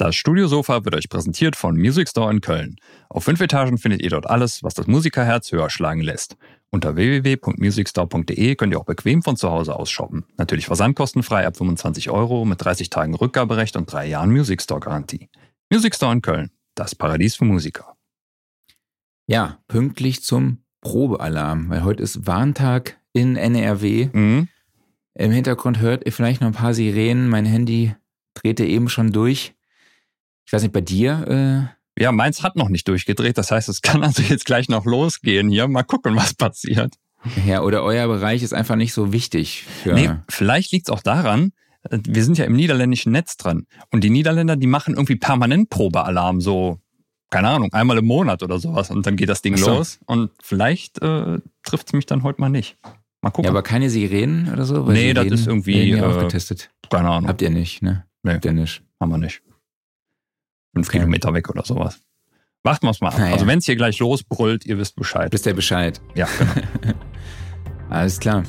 Das Studiosofa wird euch präsentiert von Music Store in Köln. Auf fünf Etagen findet ihr dort alles, was das Musikerherz höher schlagen lässt. Unter www.musicstore.de könnt ihr auch bequem von zu Hause aus shoppen. Natürlich versandkostenfrei ab 25 Euro mit 30 Tagen Rückgaberecht und drei Jahren Music Store Garantie. Music Store in Köln, das Paradies für Musiker. Ja, pünktlich zum Probealarm, weil heute ist Warntag in NRW. Mhm. Im Hintergrund hört ihr vielleicht noch ein paar Sirenen. Mein Handy drehte eben schon durch. Ich weiß nicht, bei dir? Äh ja, meins hat noch nicht durchgedreht. Das heißt, es kann also jetzt gleich noch losgehen hier. Mal gucken, was passiert. Ja, oder euer Bereich ist einfach nicht so wichtig. Für nee, vielleicht liegt es auch daran, äh, wir sind ja im niederländischen Netz dran. Und die Niederländer, die machen irgendwie permanent Probealarm, so, keine Ahnung, einmal im Monat oder sowas. Und dann geht das Ding so. los. Und vielleicht äh, trifft es mich dann heute mal nicht. Mal gucken. Ja, aber keine Sirenen oder so? Weil nee, Sirenen das ist irgendwie. Äh, aufgetestet. Keine Ahnung. Habt ihr nicht, ne? Nee. Habt ihr nicht. Haben wir nicht fünf okay. Kilometer weg oder sowas. Warten wir es mal ab. Naja. Also wenn es hier gleich losbrüllt, ihr wisst Bescheid. Wisst ihr Bescheid? Ja, genau. Alles klar.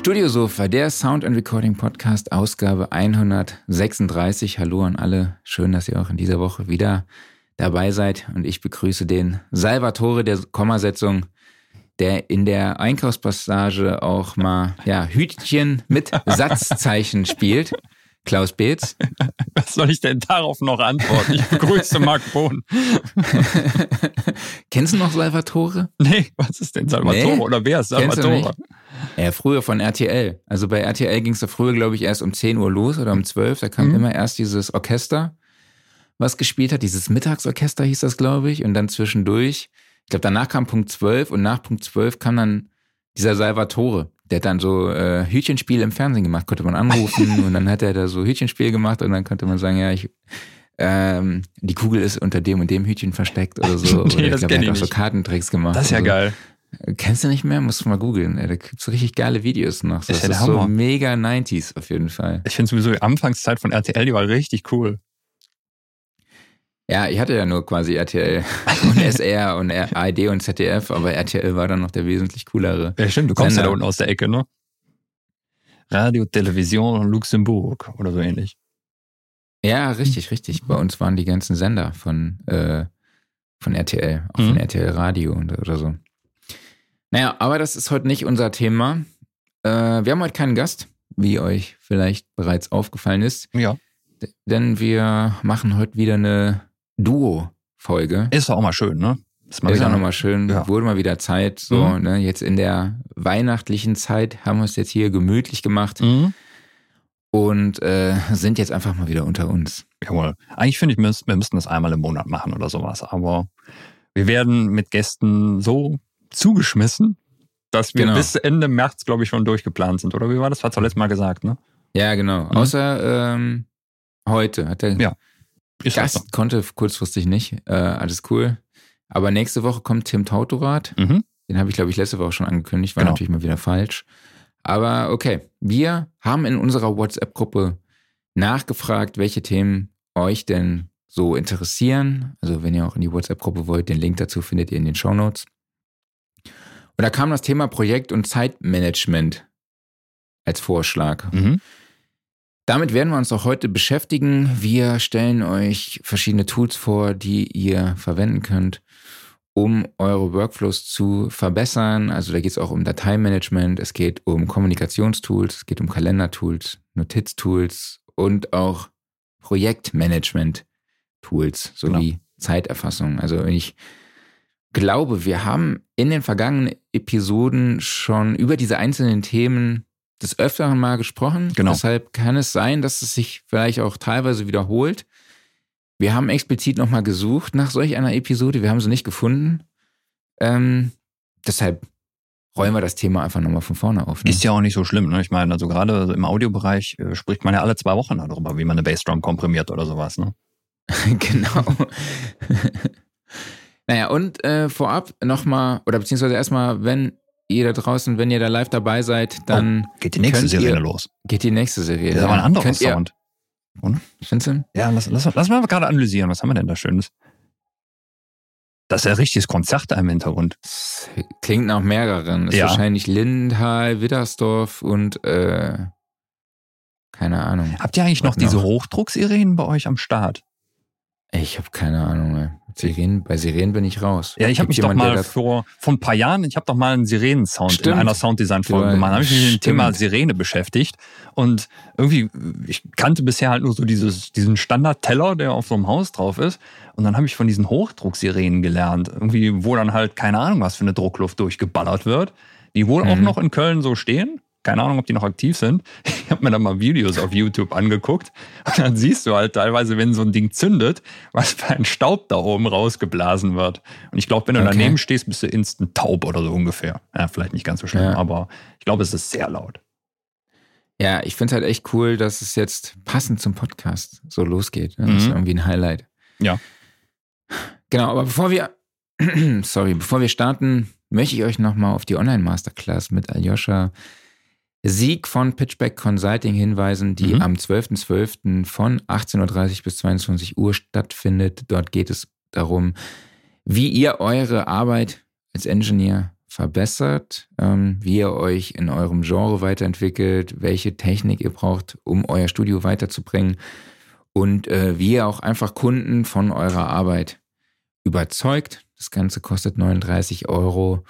Studiosofa, der Sound and Recording Podcast, Ausgabe 136. Hallo an alle. Schön, dass ihr auch in dieser Woche wieder dabei seid. Und ich begrüße den Salvatore der Kommasetzung, der in der Einkaufspassage auch mal ja, Hütchen mit Satzzeichen spielt. Klaus Beetz. Was soll ich denn darauf noch antworten? Ich begrüße Marc Bohn. Kennst du noch Salvatore? Nee, was ist denn Salvatore? Nee? Oder wer ist Salvatore? Ja, früher von RTL. Also bei RTL ging es da früher, glaube ich, erst um 10 Uhr los oder um 12. Da kam mhm. immer erst dieses Orchester was gespielt hat. Dieses Mittagsorchester hieß das, glaube ich. Und dann zwischendurch, ich glaube, danach kam Punkt 12 und nach Punkt 12 kam dann dieser Salvatore. Der hat dann so äh, Hütchenspiel im Fernsehen gemacht, konnte man anrufen und dann hat er da so Hütchenspiel gemacht und dann konnte man sagen, ja, ich, ähm, die Kugel ist unter dem und dem Hütchen versteckt oder so. nee, oder ich glaube, er hat auch so Kartentricks gemacht. Das ist ja so. geil. Kennst du nicht mehr? Musst du mal googeln. Da gibt's richtig geile Videos noch. Das, das ist, so mega 90s auf jeden Fall. Ich finde sowieso die Anfangszeit von RTL, die war richtig cool. Ja, ich hatte ja nur quasi RTL und SR und ARD und ZDF, aber RTL war dann noch der wesentlich coolere. Ja, stimmt, du kommst Sender. ja da unten aus der Ecke, ne? Radio, Television, Luxemburg oder so ähnlich. Ja, richtig, richtig. Bei uns waren die ganzen Sender von, äh, von RTL, auch mhm. von RTL Radio und, oder so. Naja, aber das ist heute nicht unser Thema. Äh, wir haben heute keinen Gast, wie euch vielleicht bereits aufgefallen ist. Ja. Denn wir machen heute wieder eine Duo-Folge. Ist doch auch mal schön, ne? Ist, mal ist auch nochmal schön. Ja. Wurde mal wieder Zeit. So, mhm. ne? Jetzt in der weihnachtlichen Zeit haben wir es jetzt hier gemütlich gemacht. Mhm. Und äh, sind jetzt einfach mal wieder unter uns. Jawohl. Eigentlich finde ich, wir müssten das einmal im Monat machen oder sowas. Aber wir werden mit Gästen so zugeschmissen, dass wir genau. bis Ende März, glaube ich, schon durchgeplant sind. Oder wie war das? Hat es letztes Mal gesagt, ne? Ja, genau. Mhm. Außer ähm, heute hat er ja. Ist Gast so. konnte kurzfristig nicht. Äh, alles cool. Aber nächste Woche kommt Tim Tautorat. Mhm. Den habe ich, glaube ich, letzte Woche schon angekündigt. War genau. natürlich mal wieder falsch. Aber okay, wir haben in unserer WhatsApp-Gruppe nachgefragt, welche Themen euch denn so interessieren. Also wenn ihr auch in die WhatsApp-Gruppe wollt, den Link dazu findet ihr in den Show Notes. Und da kam das Thema Projekt- und Zeitmanagement als Vorschlag. Mhm. Damit werden wir uns auch heute beschäftigen. Wir stellen euch verschiedene Tools vor, die ihr verwenden könnt, um eure Workflows zu verbessern. Also da geht es auch um Dateimanagement, es geht um Kommunikationstools, es geht um Kalendertools, Notiztools und auch Projektmanagement-Tools sowie genau. Zeiterfassung. Also ich glaube, wir haben in den vergangenen Episoden schon über diese einzelnen Themen des Öfteren mal gesprochen. Genau. Deshalb kann es sein, dass es sich vielleicht auch teilweise wiederholt. Wir haben explizit nochmal gesucht nach solch einer Episode. Wir haben sie nicht gefunden. Ähm, deshalb rollen wir das Thema einfach nochmal von vorne auf. Ne? Ist ja auch nicht so schlimm. Ne? Ich meine, also gerade im Audiobereich äh, spricht man ja alle zwei Wochen darüber, wie man eine Bassdrum komprimiert oder sowas. Ne? genau. naja, und äh, vorab nochmal, oder beziehungsweise erstmal, wenn ihr da draußen, wenn ihr da live dabei seid, dann. Oh, geht die nächste Serie ihr, los. Geht die nächste Serie. Das ist aber ein anderer Sound. Findest du? Ja, lass, lass, lass mal gerade analysieren. Was haben wir denn da Schönes? Das ist ja richtiges Konzert da im Hintergrund. Das klingt nach mehreren. Das Ja. ist wahrscheinlich Lindenthal, Widdersdorf und äh, keine Ahnung. Habt ihr eigentlich noch Was diese noch? Hochdrucksirenen bei euch am Start? Ich habe keine Ahnung. Ey. Sirenen, bei Sirenen bin ich raus. Ja, ich habe mich doch jemand, mal vor, vor ein paar Jahren, ich habe doch mal einen Sirenensound in einer Sounddesign-Folge Ja, gemacht. Da habe ich mich mit dem. Thema Sirene beschäftigt. Und irgendwie, ich kannte bisher halt nur so dieses, diesen Standard-Teller, der auf so einem Haus drauf ist. Und dann habe ich von diesen Hochdrucksirenen gelernt. Irgendwie, wo dann halt, keine Ahnung, was für eine Druckluft durchgeballert wird. Die wohl auch Mhm. noch in Köln so stehen. Keine Ahnung, ob die noch aktiv sind. Ich habe mir dann mal Videos auf YouTube angeguckt. Und dann siehst du halt teilweise, wenn so ein Ding zündet, was für ein Staub da oben rausgeblasen wird. Und ich glaube, wenn du Okay. daneben stehst, bist du instant taub oder so ungefähr. Ja, vielleicht nicht ganz so schlimm, Ja. aber ich glaube, es ist sehr laut. Ja, ich finde es halt echt cool, dass es jetzt passend zum Podcast so losgeht. Das ist Mhm. irgendwie ein Highlight. Ja. Genau, aber bevor wir, sorry, bevor wir starten, möchte ich euch nochmal auf die Online-Masterclass mit Aljoscha Sieg von Pitchback Consulting hinweisen, die Mhm. am 12.12. von 18.30 Uhr bis 22 Uhr stattfindet. Dort geht es darum, wie ihr eure Arbeit als Engineer verbessert, ähm, wie ihr euch in eurem Genre weiterentwickelt, welche Technik ihr braucht, um euer Studio weiterzubringen und äh, wie ihr auch einfach Kunden von eurer Arbeit überzeugt. Das Ganze kostet 39 Euro.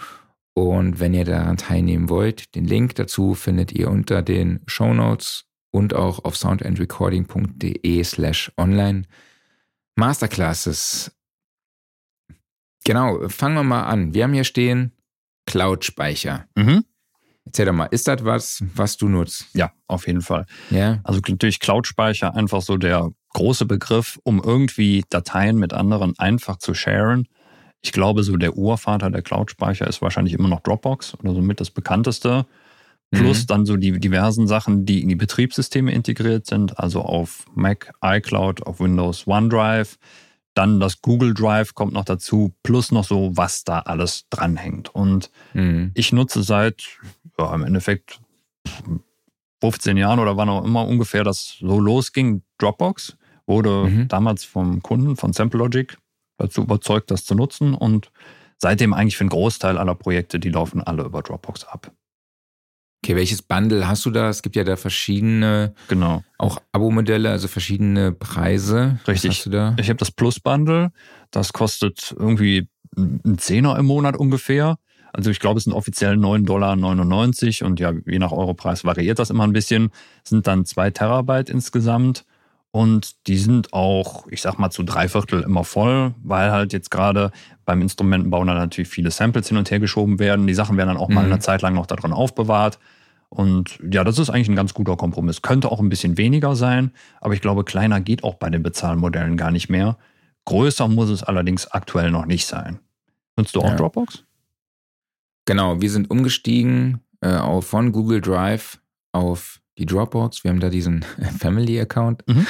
Und wenn ihr daran teilnehmen wollt, den Link dazu findet ihr unter den Show Notes und auch auf soundandrecording.de slash online Masterclasses. Genau, fangen wir mal an. Wir haben hier stehen Cloud-Speicher. Mhm. Erzähl doch mal, ist das was, was du nutzt? Ja, auf jeden Fall. Ja? Also natürlich Cloud-Speicher einfach so der große Begriff, um irgendwie Dateien mit anderen einfach zu sharen. Ich glaube, so der Urvater der Cloud-Speicher ist wahrscheinlich immer noch Dropbox oder somit das bekannteste. Plus Mhm. dann so die diversen Sachen, die in die Betriebssysteme integriert sind, also auf Mac, iCloud, auf Windows OneDrive. Dann das Google Drive kommt noch dazu, plus noch so, was da alles dranhängt. Und Mhm. ich nutze seit ja, im Endeffekt 15 Jahren oder wann auch immer ungefähr das so losging. Dropbox wurde Mhm. damals vom Kunden von SampleLogic dazu überzeugt, das zu nutzen und seitdem eigentlich für einen Großteil aller Projekte, die laufen alle über Dropbox ab. Okay, welches Bundle hast du da? Es gibt ja da verschiedene, Genau. auch Abo-Modelle, also verschiedene Preise. Richtig. Was hast du da? Ich habe das Plus Bundle, das kostet irgendwie einen Zehner im Monat ungefähr. Also ich glaube, es sind offiziell 9,99 Dollar und ja, je nach Europreis variiert das immer ein bisschen. Es sind dann zwei Terabyte insgesamt und die sind auch, ich sag mal, zu drei Viertel immer voll, weil halt jetzt gerade beim Instrumentenbau dann natürlich viele Samples hin und her geschoben werden. Die Sachen werden dann auch mal Mhm. eine Zeit lang noch da drin aufbewahrt. Und ja, das ist eigentlich ein ganz guter Kompromiss. Könnte auch ein bisschen weniger sein, aber ich glaube, kleiner geht auch bei den Bezahlmodellen gar nicht mehr. Größer muss es allerdings aktuell noch nicht sein. Nutzt du auch Ja. Dropbox? Genau, wir sind umgestiegen äh, auf, von Google Drive auf die Dropbox. Wir haben da diesen Family-Account. Mhm.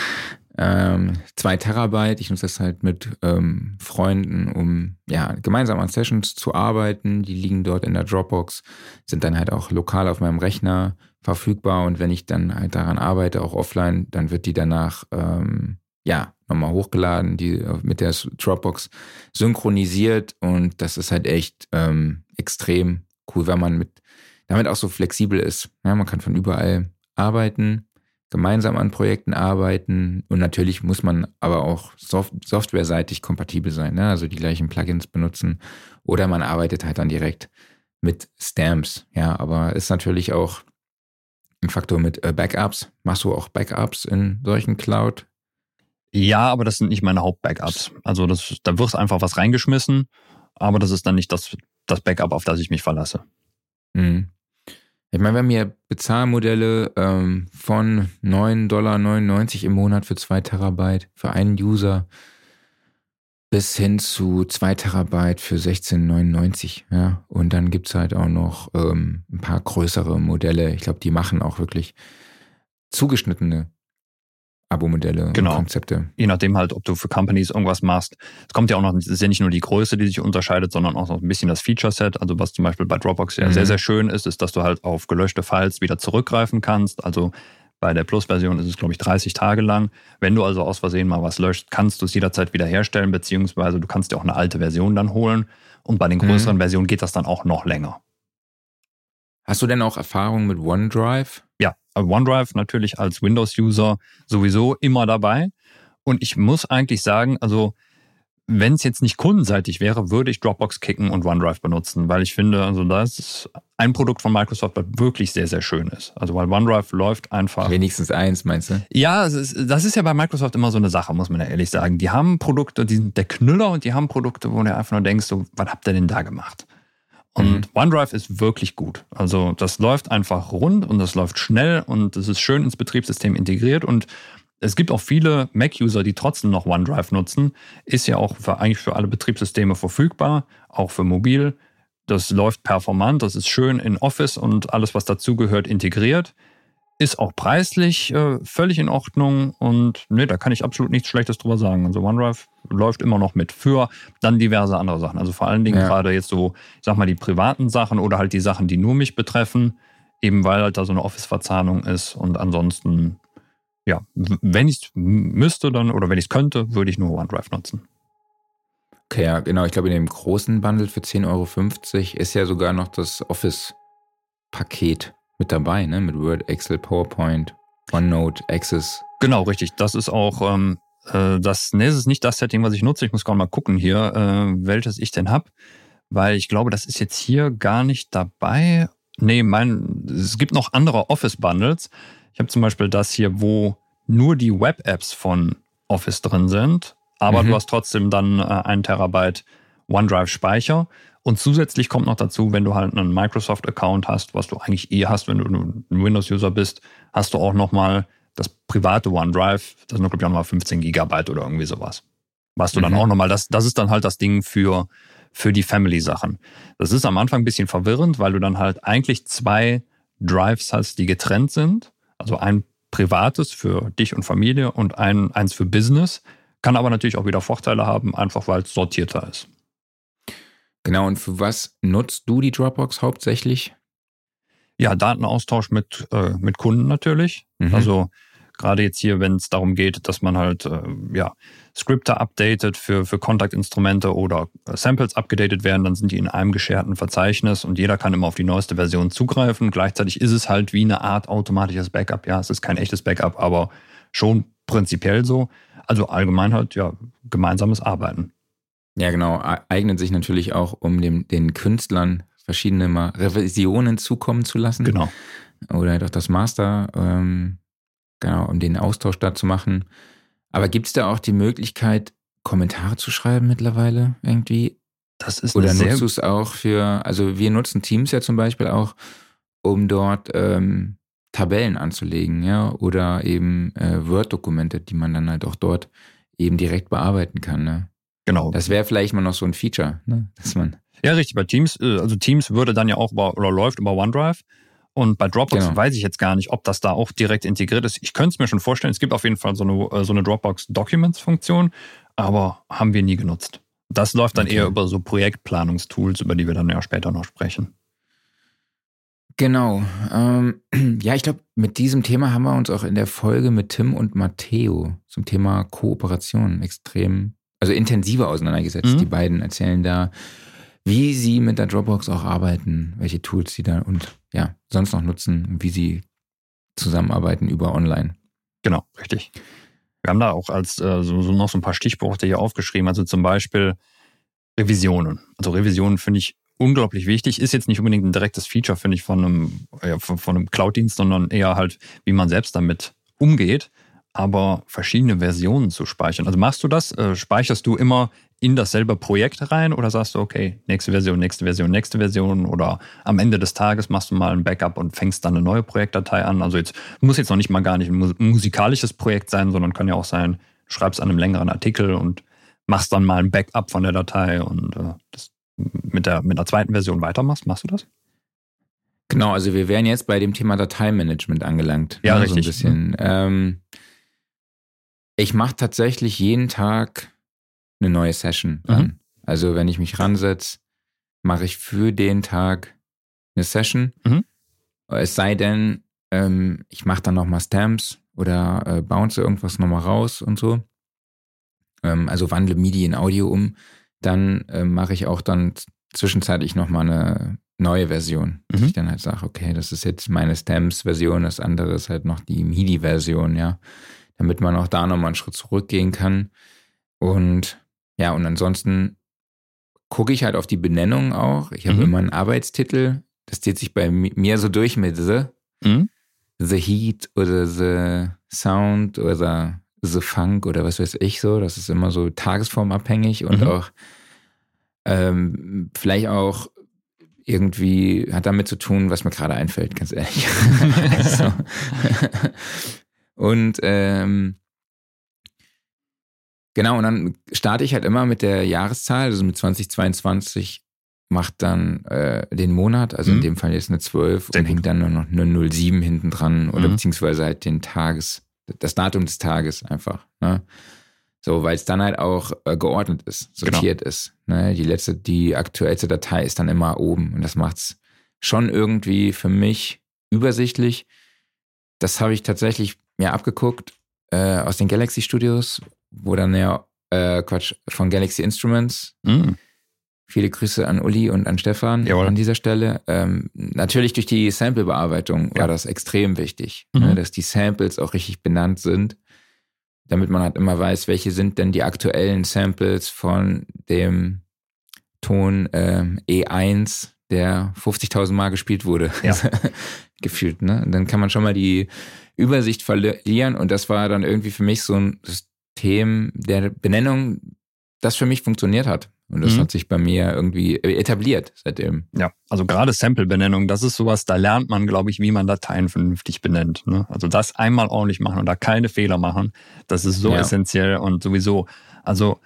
Ähm, zwei Terabyte. Ich nutze das halt mit ähm, Freunden, um ja gemeinsam an Sessions zu arbeiten. Die liegen dort in der Dropbox, sind dann halt auch lokal auf meinem Rechner verfügbar. Und wenn ich dann halt daran arbeite, auch offline, dann wird die danach ähm, ja nochmal hochgeladen, die mit der Dropbox synchronisiert. Und das ist halt echt ähm, extrem cool, weil man mit damit auch so flexibel ist. Ja, man kann von überall arbeiten, gemeinsam an Projekten arbeiten und natürlich muss man aber auch soft softwareseitig kompatibel sein, ne? also die gleichen Plugins benutzen oder man arbeitet halt dann direkt mit Stamps. Ja, aber ist natürlich auch ein Faktor mit äh, Backups. Machst du auch Backups in solchen Cloud? Ja, aber das sind nicht meine Hauptbackups. Also das, da wird einfach was reingeschmissen, aber das ist dann nicht das, das Backup, auf das ich mich verlasse. Mhm. Ich meine, wir haben hier Bezahlmodelle ähm, von 9,99 Dollar im Monat für 2 Terabyte für einen User bis hin zu 2 Terabyte für 16,99. Ja? Und dann gibt's halt auch noch ähm, ein paar größere Modelle. Ich glaube, die machen auch wirklich zugeschnittene Abo-Modelle Genau. und Konzepte. Je nachdem halt, ob du für Companies irgendwas machst. Es kommt ja auch noch, es ist ja nicht nur die Größe, die sich unterscheidet, sondern auch noch ein bisschen das Feature-Set. Also was zum Beispiel bei Dropbox ja Mhm. sehr, sehr schön ist, ist, dass du halt auf gelöschte Files wieder zurückgreifen kannst. Also Bei der Plus-Version ist es, glaube ich, 30 Tage lang. Wenn du also aus Versehen mal was löscht, kannst du es jederzeit wiederherstellen, beziehungsweise du kannst dir auch eine alte Version dann holen. Und bei den mhm. größeren mhm. Versionen geht das dann auch noch länger. Hast du denn auch Erfahrungen mit OneDrive? Ja, OneDrive natürlich als Windows-User sowieso immer dabei. Und ich muss eigentlich sagen, also wenn es jetzt nicht kundenseitig wäre, würde ich Dropbox kicken und OneDrive benutzen, weil ich finde, also das ist ein Produkt von Microsoft, das wirklich sehr, sehr schön ist. Also weil OneDrive läuft einfach. Wenigstens eins, meinst du? Ja, das ist, das ist ja bei Microsoft immer so eine Sache, muss man ja ehrlich sagen. Die haben Produkte, die sind der Knüller und die haben Produkte, wo du einfach nur denkst, so, was habt ihr denn da gemacht? Und mhm. OneDrive ist wirklich gut. Also das läuft einfach rund und das läuft schnell und es ist schön ins Betriebssystem integriert und es gibt auch viele Mac-User, die trotzdem noch OneDrive nutzen. Ist ja auch für, eigentlich für alle Betriebssysteme verfügbar, auch für mobil. Das läuft performant, das ist schön in Office und alles, was dazugehört, integriert. Ist auch preislich äh, völlig in Ordnung und nee, da kann ich absolut nichts Schlechtes drüber sagen. Also OneDrive läuft immer noch mit für dann diverse andere Sachen. Also vor allen Dingen ja. gerade jetzt so, ich sag mal, die privaten Sachen oder halt die Sachen, die nur mich betreffen, eben weil halt da so eine Office-Verzahnung ist und ansonsten ja, wenn ich es müsste dann oder wenn ich es könnte, würde ich nur OneDrive nutzen. Okay, ja, genau. Ich glaube, in dem großen Bundle für 10,50 Euro ist ja sogar noch das Office-Paket mit dabei, ne? Mit Word, Excel, PowerPoint, OneNote, Access. Genau, richtig. Das ist auch, ähm, äh, das, ne, das ist nicht das Setting, was ich nutze. Ich muss gerade mal gucken hier, äh, welches ich denn habe. Weil ich glaube, das ist jetzt hier gar nicht dabei. Nee, mein, es gibt noch andere Office-Bundles. Ich habe zum Beispiel das hier, wo nur die Web-Apps von Office drin sind, aber mhm. du hast trotzdem dann äh, einen Terabyte OneDrive-Speicher. Und zusätzlich kommt noch dazu, wenn du halt einen Microsoft-Account hast, was du eigentlich eh hast, wenn du ein Windows-User bist, hast du auch nochmal das private OneDrive, das sind, glaube ich, auch nochmal 15 Gigabyte oder irgendwie sowas. Was du mhm. dann auch nochmal, das, das ist dann halt das Ding für, für die Family-Sachen. Das ist am Anfang ein bisschen verwirrend, weil du dann halt eigentlich zwei Drives hast, die getrennt sind. Also ein privates für dich und Familie und ein, eins für Business. Kann aber natürlich auch wieder Vorteile haben, einfach weil es sortierter ist. Genau, und für was nutzt du die Dropbox hauptsächlich? Ja, Datenaustausch mit, äh, mit Kunden natürlich. Mhm. Also Gerade jetzt hier, wenn es darum geht, dass man halt äh, ja, Skripte updatet für, für Kontaktinstrumente oder äh, Samples abgedatet werden, dann sind die in einem gescherten Verzeichnis und jeder kann immer auf die neueste Version zugreifen. Gleichzeitig ist es halt wie eine Art automatisches Backup. Ja, es ist kein echtes Backup, aber schon prinzipiell so. Also allgemein halt ja gemeinsames Arbeiten. Ja, genau. Eignet sich natürlich auch, um dem, den Künstlern verschiedene mal Revisionen zukommen zu lassen. Genau. Oder doch das Master ähm, genau, um den Austausch da zu machen. Aber gibt es da auch die Möglichkeit, Kommentare zu schreiben mittlerweile irgendwie? Das ist Oder nutzt du es auch für, also wir nutzen Teams ja zum Beispiel auch, um dort ähm, Tabellen anzulegen, ja, oder eben äh, Word-Dokumente, die man dann halt auch dort eben direkt bearbeiten kann, ne? Genau. Das wäre vielleicht mal noch so ein Feature, ne? Dass man. Ja, richtig. Bei Teams, äh, also Teams würde dann ja auch über, oder läuft über OneDrive. Und bei Dropbox genau. weiß ich jetzt gar nicht, ob das da auch direkt integriert ist. Ich könnte es mir schon vorstellen. Es gibt auf jeden Fall so eine, äh, so eine Dropbox Documents-Funktion, aber haben wir nie genutzt. Das läuft dann okay. eher über so Projektplanungstools, über die wir dann ja später noch sprechen. Genau. Ähm, ja, ich glaube, mit diesem Thema haben wir uns auch in der Folge mit Tim und Matteo zum Thema Kooperation extrem, also intensiver auseinandergesetzt. Mhm. Die beiden erzählen da wie sie mit der Dropbox auch arbeiten, welche Tools sie da und ja, sonst noch nutzen und wie sie zusammenarbeiten über online. Genau, richtig. Wir haben da auch als äh, so, so noch so ein paar Stichpunkte hier aufgeschrieben, also zum Beispiel Revisionen. Also Revisionen finde ich unglaublich wichtig. Ist jetzt nicht unbedingt ein direktes Feature, finde ich, von einem, ja, von, von einem Cloud-Dienst, sondern eher halt, wie man selbst damit umgeht. Aber verschiedene Versionen zu speichern. Also machst du das? Äh, speicherst du immer in dasselbe Projekt rein oder sagst du, okay, nächste Version, nächste Version, nächste Version oder am Ende des Tages machst du mal ein Backup und fängst dann eine neue Projektdatei an? Also jetzt muss jetzt noch nicht mal gar nicht ein musikalisches Projekt sein, sondern kann ja auch sein, du schreibst an einem längeren Artikel und machst dann mal ein Backup von der Datei und äh, das mit der, mit der zweiten Version weitermachst. Machst du das? Genau, also wir wären jetzt bei dem Thema Dateimanagement angelangt. Ja, ne, richtig. So ein bisschen. Ähm, ich mache tatsächlich jeden Tag eine neue Session an. Mhm. Also wenn ich mich ransetze, mache ich für den Tag eine Session. Mhm. Es sei denn, ähm, ich mache dann nochmal Stamps oder äh, bounce irgendwas nochmal raus und so. Ähm, also wandle MIDI in Audio um. Dann äh, mache ich auch dann zwischenzeitlich nochmal eine neue Version. Dass Mhm. ich dann halt sage, okay, das ist jetzt meine Stamps-Version, das andere ist halt noch die MIDI-Version, ja. Damit man auch da nochmal einen Schritt zurückgehen kann. Und ja, und ansonsten gucke ich halt auf die Benennung auch. Ich habe Mhm. immer einen Arbeitstitel. Das zieht sich bei mi- mir so durch mit The, Mhm. The Heat oder The Sound oder The Funk oder was weiß ich so. Das ist immer so tagesformabhängig und Mhm. auch ähm, vielleicht auch irgendwie hat damit zu tun, was mir gerade einfällt, ganz ehrlich. also, und ähm, genau, und dann starte ich halt immer mit der Jahreszahl, also mit 2022 macht dann äh, den Monat, also in Mhm. dem Fall jetzt eine 12 Sehr und gut. hängt dann nur noch eine 07 hinten dran oder Mhm. beziehungsweise halt den Tages, das Datum des Tages einfach. Ne? So, weil es dann halt auch äh, geordnet ist, Genau. sortiert ist. Ne? Die letzte, die aktuellste Datei ist dann immer oben und das macht's schon irgendwie für mich übersichtlich. Das habe ich tatsächlich mir abgeguckt äh, aus den Galaxy Studios, wo dann ja äh, Quatsch von Galaxy Instruments. Mhm. Viele Grüße an Uli und an Stefan Jawohl. an dieser Stelle. Ähm, natürlich durch die Sample-Bearbeitung Ja. war das extrem wichtig, Mhm. ne, dass die Samples auch richtig benannt sind, damit man halt immer weiß, welche sind denn die aktuellen Samples von dem Ton ähm, E1, der 50.000 Mal gespielt wurde. Ja. Gefühlt, ne? Und dann kann man schon mal die Übersicht verlieren und das war dann irgendwie für mich so ein System der Benennung, das für mich funktioniert hat. Und das Mhm. hat sich bei mir irgendwie etabliert seitdem. Ja, also gerade Sample-Benennung, das ist sowas, da lernt man, glaube ich, wie man Dateien vernünftig benennt. Ne? Also das einmal ordentlich machen und da keine Fehler machen, das ist so Ja. essentiell und sowieso, also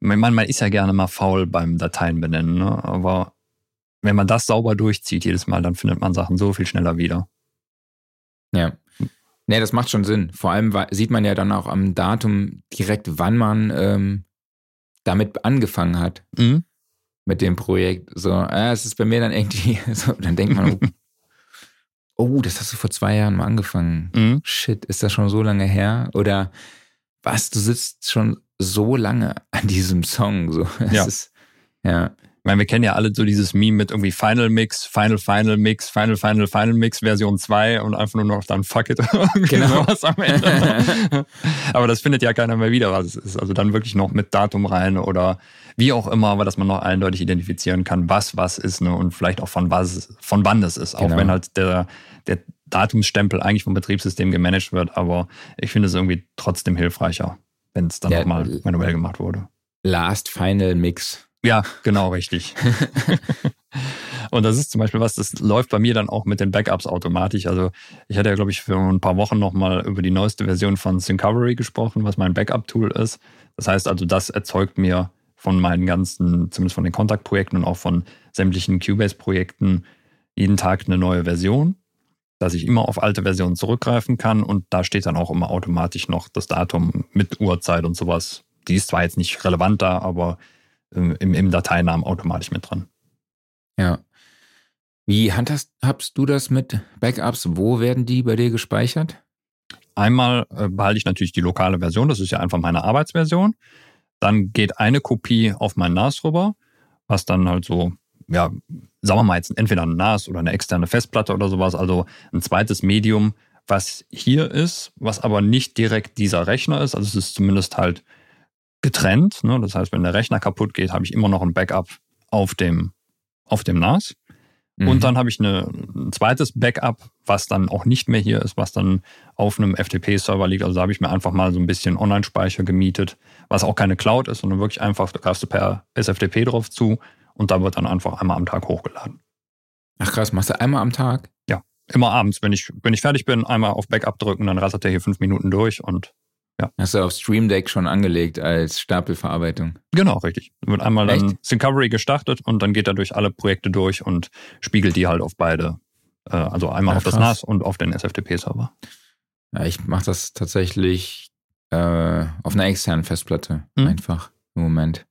man, man ist ja gerne mal faul beim Dateien benennen, ne? aber wenn man das sauber durchzieht jedes Mal, dann findet man Sachen so viel schneller wieder. Ja. Nee, das macht schon Sinn. Vor allem sieht man ja dann auch am Datum direkt, wann man ähm, damit angefangen hat Mhm. mit dem Projekt. So, äh, es ist bei mir dann irgendwie, so, dann denkt man, oh, oh, das hast du vor zwei Jahren mal angefangen. Mhm. Shit, ist das schon so lange her? Oder was, du sitzt schon so lange an diesem Song. So, es Ja. Ist, ja. Ich meine, wir kennen ja alle so dieses Meme mit irgendwie Final Mix, Final Final Mix, Final Final Final Mix Version 2 und einfach nur noch dann Fuck it. Genau. sowas am Ende. aber das findet ja keiner mehr wieder, was es ist. Also dann wirklich noch mit Datum rein oder wie auch immer, aber dass man noch eindeutig identifizieren kann, was was ist ne? und vielleicht auch von was, von wann das ist. Auch Genau. wenn halt der, der Datumsstempel eigentlich vom Betriebssystem gemanagt wird, aber ich finde es irgendwie trotzdem hilfreicher, wenn es dann Ja, nochmal l- manuell gemacht wurde. Last Final Mix. Ja, genau, richtig. und das ist zum Beispiel was, das läuft bei mir dann auch mit den Backups automatisch. Also ich hatte ja, glaube ich, für ein paar Wochen nochmal über die neueste Version von Syncovery gesprochen, was mein Backup-Tool ist. Das heißt also, das erzeugt mir von meinen ganzen, zumindest von den Kontaktprojekten und auch von sämtlichen Cubase-Projekten jeden Tag eine neue Version, dass ich immer auf alte Versionen zurückgreifen kann und da steht dann auch immer automatisch noch das Datum mit Uhrzeit und sowas. Die ist zwar jetzt nicht relevant da, aber im, im Dateinamen automatisch mit dran. Ja. Wie handhast habst du das mit Backups? Wo werden die bei dir gespeichert? Einmal äh, behalte ich natürlich die lokale Version, das ist ja einfach meine Arbeitsversion. Dann geht eine Kopie auf mein NAS rüber, was dann halt so, ja, sagen wir mal jetzt entweder ein NAS oder eine externe Festplatte oder sowas, also ein zweites Medium, was hier ist, was aber nicht direkt dieser Rechner ist. Also es ist zumindest halt getrennt. Ne? Das heißt, wenn der Rechner kaputt geht, habe ich immer noch ein Backup auf dem, auf dem NAS. Mhm. Und dann habe ich eine, ein zweites Backup, was dann auch nicht mehr hier ist, was dann auf einem FTP-Server liegt. Also da habe ich mir einfach mal so ein bisschen Online-Speicher gemietet, was auch keine Cloud ist, sondern wirklich einfach, da greifst du per SFTP drauf zu und da wird dann einfach einmal am Tag hochgeladen. Ach krass, machst du einmal am Tag? Immer abends, wenn ich, wenn ich fertig bin, einmal auf Backup drücken, dann rattert der hier fünf Minuten durch und Hast du auf Stream Deck schon angelegt als Stapelverarbeitung? genau, richtig. Wird einmal dann Echt? Syncovery gestartet und dann geht er durch alle Projekte durch und spiegelt die halt auf beide. Äh, also einmal Ja, auf das krass. NAS und auf den SFTP-Server. Ja, ich mache das tatsächlich äh, auf einer externen Festplatte Mhm. einfach im Moment.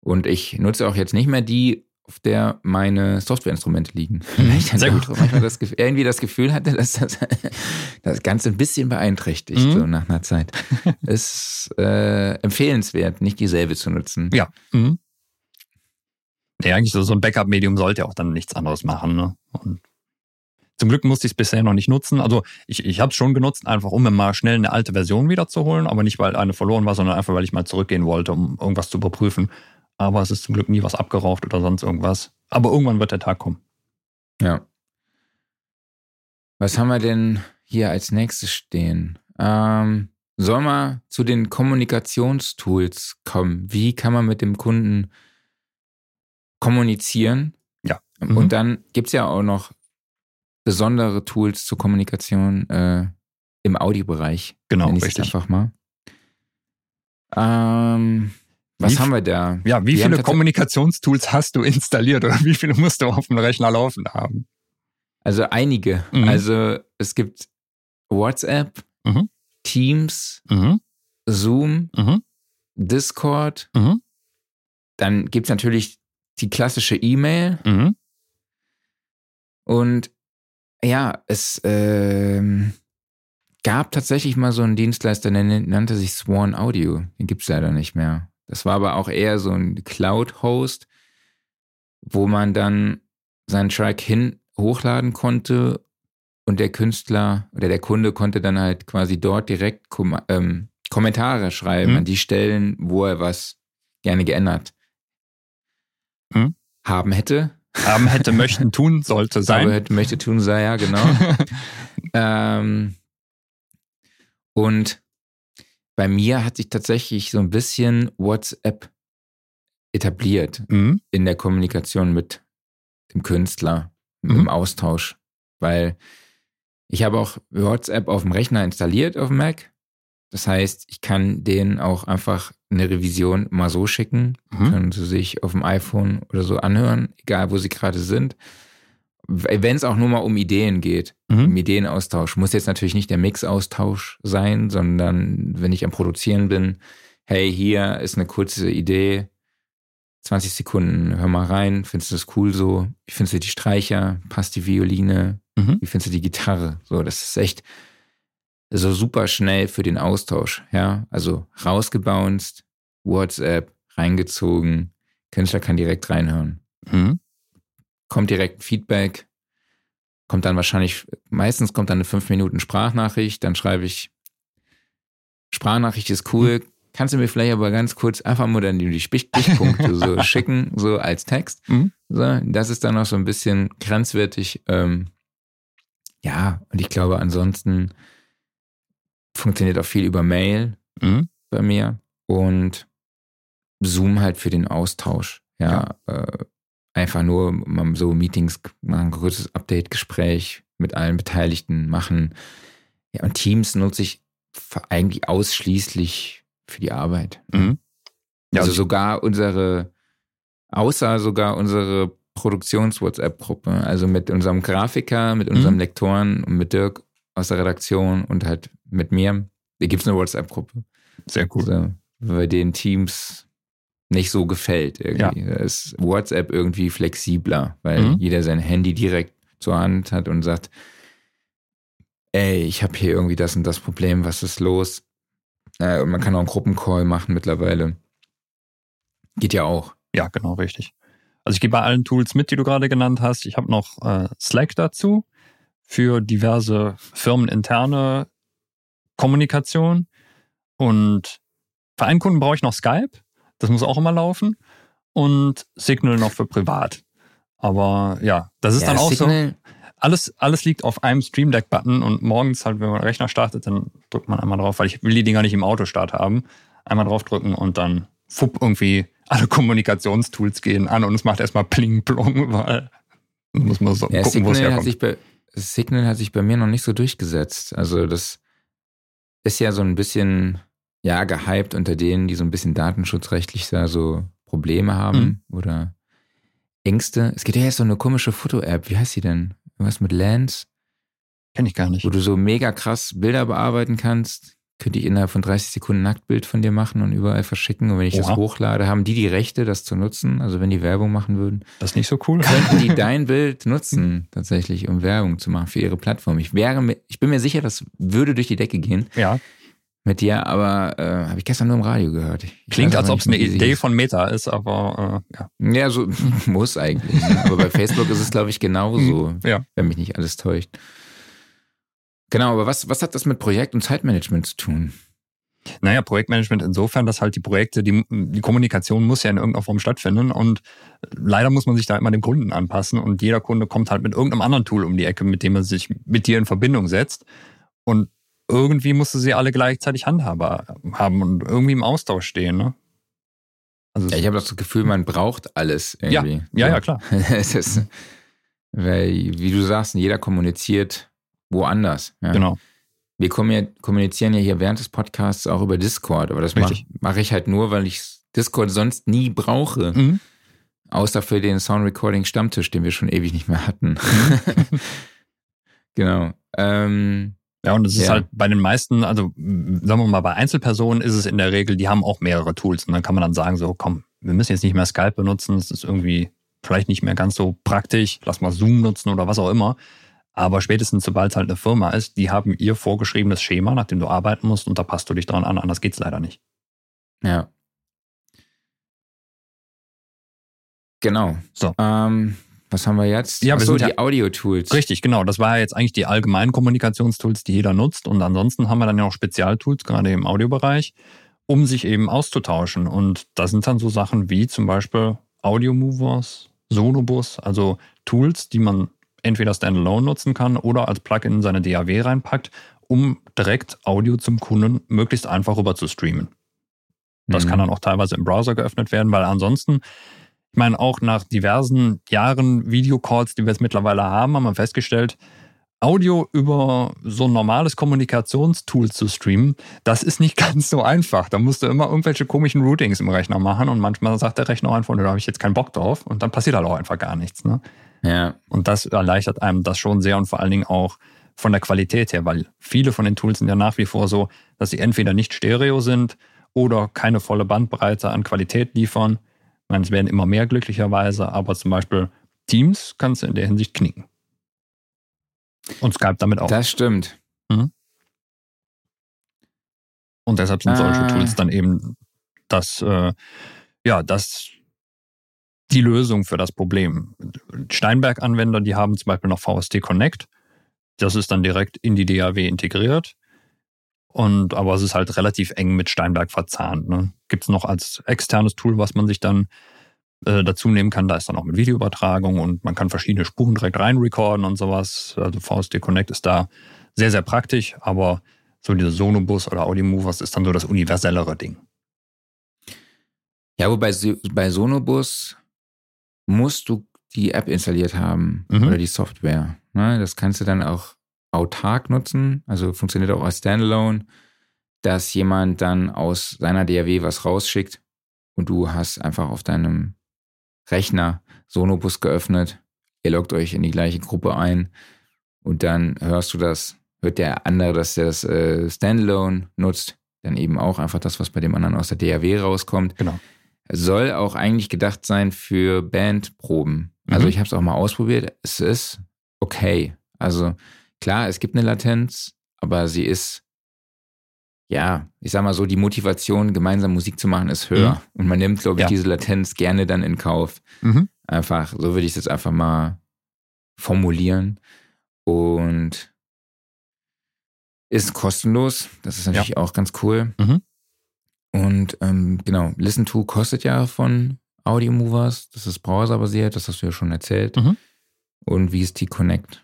Und ich nutze auch jetzt nicht mehr die auf der meine Softwareinstrumente liegen. Weil ich dann Sehr doch manchmal das, Gefühl- irgendwie das Gefühl hatte, dass das das Ganze ein bisschen beeinträchtigt, Mhm. so nach einer Zeit. ist äh, empfehlenswert, nicht dieselbe zu nutzen. Ja. Mhm. Ja, eigentlich so, so ein Backup-Medium sollte ja auch dann nichts anderes machen. Ne? Und zum Glück musste ich es bisher noch nicht nutzen. Also ich, ich habe es schon genutzt, einfach um mir mal schnell eine alte Version wiederzuholen, aber nicht, weil eine verloren war, sondern einfach, weil ich mal zurückgehen wollte, um irgendwas zu überprüfen. Aber es ist zum Glück nie was abgeraucht oder sonst irgendwas. Aber irgendwann wird der Tag kommen. Ja. Was haben wir denn hier als nächstes stehen? Ähm, soll man zu den Kommunikationstools kommen? Wie kann man mit dem Kunden kommunizieren? Ja. Mhm. Und dann gibt's ja auch noch besondere Tools zur Kommunikation äh, im Audiobereich. Genau, richtig. einfach mal. Ähm, was Wie- haben wir da? Ja, wie Wir viele Kommunikationstools hast du installiert oder wie viele musst du auf dem Rechner laufen haben? Also einige. Mhm. Also es gibt WhatsApp, Mhm. Teams, Mhm. Zoom, Mhm. Discord. Mhm. Dann gibt's natürlich die klassische E-Mail. Mhm. Und ja, es ähm, gab tatsächlich mal so einen Dienstleister, der nannte sich Swan Audio. Den gibt's leider nicht mehr. Das war aber auch eher so ein Cloud-Host, wo man dann seinen Track hin hochladen konnte und der Künstler oder der Kunde konnte dann halt quasi dort direkt Kom ähm, Kommentare schreiben Mhm. an die Stellen, wo er was gerne geändert Mhm. haben hätte. Haben, hätte, möchten, tun, sollte Aber sein. hätte, möchte tun sei, ja, genau. ähm, und bei mir hat sich tatsächlich so ein bisschen WhatsApp etabliert mhm. in der Kommunikation mit dem Künstler, Mhm. im Austausch. Weil ich habe auch WhatsApp auf dem Rechner installiert, auf dem Mac. Das heißt, ich kann denen auch einfach eine Revision mal so schicken. Mhm. Können sie sich auf dem iPhone oder so anhören, egal wo sie gerade sind. Wenn es auch nur mal um Ideen geht, Mhm. um Ideenaustausch. Muss jetzt natürlich nicht der Mix-Austausch sein, sondern wenn ich am Produzieren bin, hey, hier ist eine kurze Idee, 20 Sekunden, hör mal rein, findest du das cool so? Wie findest du die Streicher? Passt die Violine? Mhm. Wie findest du die Gitarre? So, das ist echt so super schnell für den Austausch, ja. Also rausgebounced, WhatsApp, reingezogen, Künstler kann direkt reinhören Mhm. Kommt direkt ein Feedback, kommt dann wahrscheinlich, meistens kommt dann eine 5 Minuten Sprachnachricht, dann schreibe ich, Sprachnachricht ist cool, kannst du mir vielleicht aber ganz kurz einfach mal dann die Stich- Stichpunkte so schicken, so als Text. Mhm. So, das ist dann noch so ein bisschen grenzwertig. Ähm, ja, und ich glaube, ansonsten funktioniert auch viel über Mail Mhm. bei mir und Zoom halt für den Austausch. Ja, Äh, einfach nur so Meetings, mal ein kurzes Update-Gespräch mit allen Beteiligten machen. Ja, und Teams nutze ich eigentlich ausschließlich für die Arbeit. Mhm. Ja, also also- sogar unsere, außer sogar unsere Produktions-WhatsApp-Gruppe, also mit unserem Grafiker, mit unserem Mhm. Lektoren und mit Dirk aus der Redaktion und halt mit mir, da gibt es eine WhatsApp-Gruppe. Sehr gut. So, bei den Teams nicht so gefällt irgendwie. Da ist WhatsApp irgendwie flexibler, weil Mhm. jeder sein Handy direkt zur Hand hat und sagt, ey, ich habe hier irgendwie das und das Problem, was ist los? Äh, und man kann auch einen Gruppencall machen mittlerweile. Geht ja auch. Ja, genau, richtig. Also ich gehe bei allen Tools mit, die du gerade genannt hast. Ich habe noch äh, Slack dazu für diverse firmeninterne Kommunikation. Und für einen Kunden brauche ich noch Skype. Das muss auch immer laufen. Und Signal noch für privat. Aber ja, das ist ja, dann auch so. Signal, Alles, alles liegt auf einem Stream Deck Button und morgens halt, wenn man den Rechner startet, dann drückt man einmal drauf, weil ich will die Dinger nicht im Autostart haben. Einmal draufdrücken und dann fupp irgendwie alle Kommunikationstools gehen an und es macht erstmal Pling Plong, weil dann muss man so Ja, gucken, wo es Signal, hat herkommt. sich bei, Signal hat sich bei mir noch nicht so durchgesetzt. Also das ist ja so ein bisschen, ja, gehypt unter denen, die so ein bisschen datenschutzrechtlich da so Probleme haben oder Ängste. Es gibt ja jetzt so eine komische Foto-App. Wie heißt die denn? Was mit Lens, Kenn ich gar nicht. wo du so mega krass Bilder bearbeiten kannst, könnte ich innerhalb von 30 Sekunden ein Nacktbild von dir machen und überall verschicken. Und wenn ich Oha. das hochlade, haben die die Rechte, das zu nutzen. Also wenn die Werbung machen würden, Das ist nicht so cool. könnten die dein Bild nutzen, tatsächlich, um Werbung zu machen für ihre Plattform. Ich wäre, mir- ich bin mir sicher, das würde durch die Decke gehen Ja, mit dir, aber äh, habe ich gestern nur im Radio gehört. Ich klingt, als ob es eine Idee von Meta ist, aber äh, ja. Ja, so muss eigentlich. Ne? Aber bei Facebook ist es, glaube ich, genauso, Ja. wenn mich nicht alles täuscht. Genau, aber was, was hat das mit Projekt- und Zeitmanagement zu tun? Naja, Projektmanagement insofern, dass halt die Projekte, die, die Kommunikation muss ja in irgendeiner Form stattfinden und leider muss man sich da immer dem Kunden anpassen und jeder Kunde kommt halt mit irgendeinem anderen Tool um die Ecke, mit dem er sich mit dir in Verbindung setzt und irgendwie musst du sie alle gleichzeitig handhabbar haben und irgendwie im Austausch stehen, ne? Also Ja, ich habe das Gefühl, man braucht alles irgendwie. ja, ja, klar. es ist, weil, wie du sagst, jeder kommuniziert woanders. Ja? Genau. Wir kommu- kommunizieren ja hier während des Podcasts auch über Discord, aber das mache mach ich halt nur, weil ich Discord sonst nie brauche. Mhm. Außer für den Soundrecording-Stammtisch, den wir schon ewig nicht mehr hatten. genau. Ähm, Ja, und es ist Ja. halt bei den meisten, also sagen wir mal, bei Einzelpersonen ist es in der Regel, die haben auch mehrere Tools. Und dann kann man dann sagen, so, komm, wir müssen jetzt nicht mehr Skype benutzen, es ist irgendwie vielleicht nicht mehr ganz so praktisch, lass mal Zoom nutzen oder was auch immer. Aber spätestens sobald es halt eine Firma ist, die haben ihr vorgeschriebenes Schema, nach dem du arbeiten musst, und da passt du dich dran an, anders geht's leider nicht. ja. Genau. So. Ähm, was haben wir jetzt? Ja, Achso, ja- die Audio-Tools. Richtig, genau. Das war ja jetzt eigentlich die allgemeinen Kommunikationstools, die jeder nutzt. Und ansonsten haben wir dann ja auch Spezialtools, gerade im Audiobereich, um sich eben auszutauschen. Und das sind dann so Sachen wie zum Beispiel Audio Movers, Sonobus, also Tools, die man entweder standalone nutzen kann oder als Plugin in seine DAW reinpackt, um direkt Audio zum Kunden möglichst einfach rüber zu streamen. Das Mhm. kann dann auch teilweise im Browser geöffnet werden, weil ansonsten, ich meine, auch nach diversen Jahren Videocalls, die wir jetzt mittlerweile haben, haben wir festgestellt, Audio über so ein normales Kommunikationstool zu streamen, das ist nicht ganz so einfach. Da musst du immer irgendwelche komischen Routings im Rechner machen und manchmal sagt der Rechner einfach, da habe ich jetzt keinen Bock drauf und dann passiert halt auch einfach gar nichts. Ne? Ja. Und das erleichtert einem das schon sehr und vor allen Dingen auch von der Qualität her, weil viele von den Tools sind ja nach wie vor so, dass sie entweder nicht stereo sind oder keine volle Bandbreite an Qualität liefern. Ich meine, es werden immer mehr glücklicherweise, aber zum Beispiel Teams kannst du in der Hinsicht knicken. Und Skype damit auch. Das stimmt. Und deshalb sind solche Ah. Tools dann eben das, äh, ja, das die Lösung für das Problem. Steinberg-Anwender, die haben zum Beispiel noch VST Connect. Das ist dann direkt in die DAW integriert. Und aber es ist halt relativ eng mit Steinberg verzahnt. Ne? Gibt es noch als externes Tool, was man sich dann äh, dazu nehmen kann. Da ist dann auch mit Videoübertragung und man kann verschiedene Spuren direkt rein recorden und sowas. Also VST Connect ist da sehr, sehr praktisch, aber so diese Sonobus oder Audiomovers ist dann so das universellere Ding. Ja, wobei bei Sonobus musst du die App installiert haben Mhm. oder die Software. Ne? Das kannst du dann auch autark nutzen, also funktioniert auch als Standalone, dass jemand dann aus seiner DAW was rausschickt und du hast einfach auf deinem Rechner Sonobus geöffnet, ihr loggt euch in die gleiche Gruppe ein und dann hörst du das, hört der andere, dass der das äh, Standalone nutzt, dann eben auch einfach das, was bei dem anderen aus der DAW rauskommt Genau. soll auch eigentlich gedacht sein für Bandproben. Also Mhm. ich habe es auch mal ausprobiert. Es ist okay. Also klar, es gibt eine Latenz, aber sie ist, ja, ich sag mal so, die Motivation, gemeinsam Musik zu machen, ist höher. Und man nimmt, glaube ich, Ja. diese Latenz gerne dann in Kauf. Mhm. Einfach, so würde ich es jetzt einfach mal formulieren. Und ist kostenlos. Das ist natürlich auch ganz cool. Mhm. Und ähm, genau, Listen to kostet ja von Audio Movers. Das ist browserbasiert, das hast du ja schon erzählt. Mhm. Und VST Connect.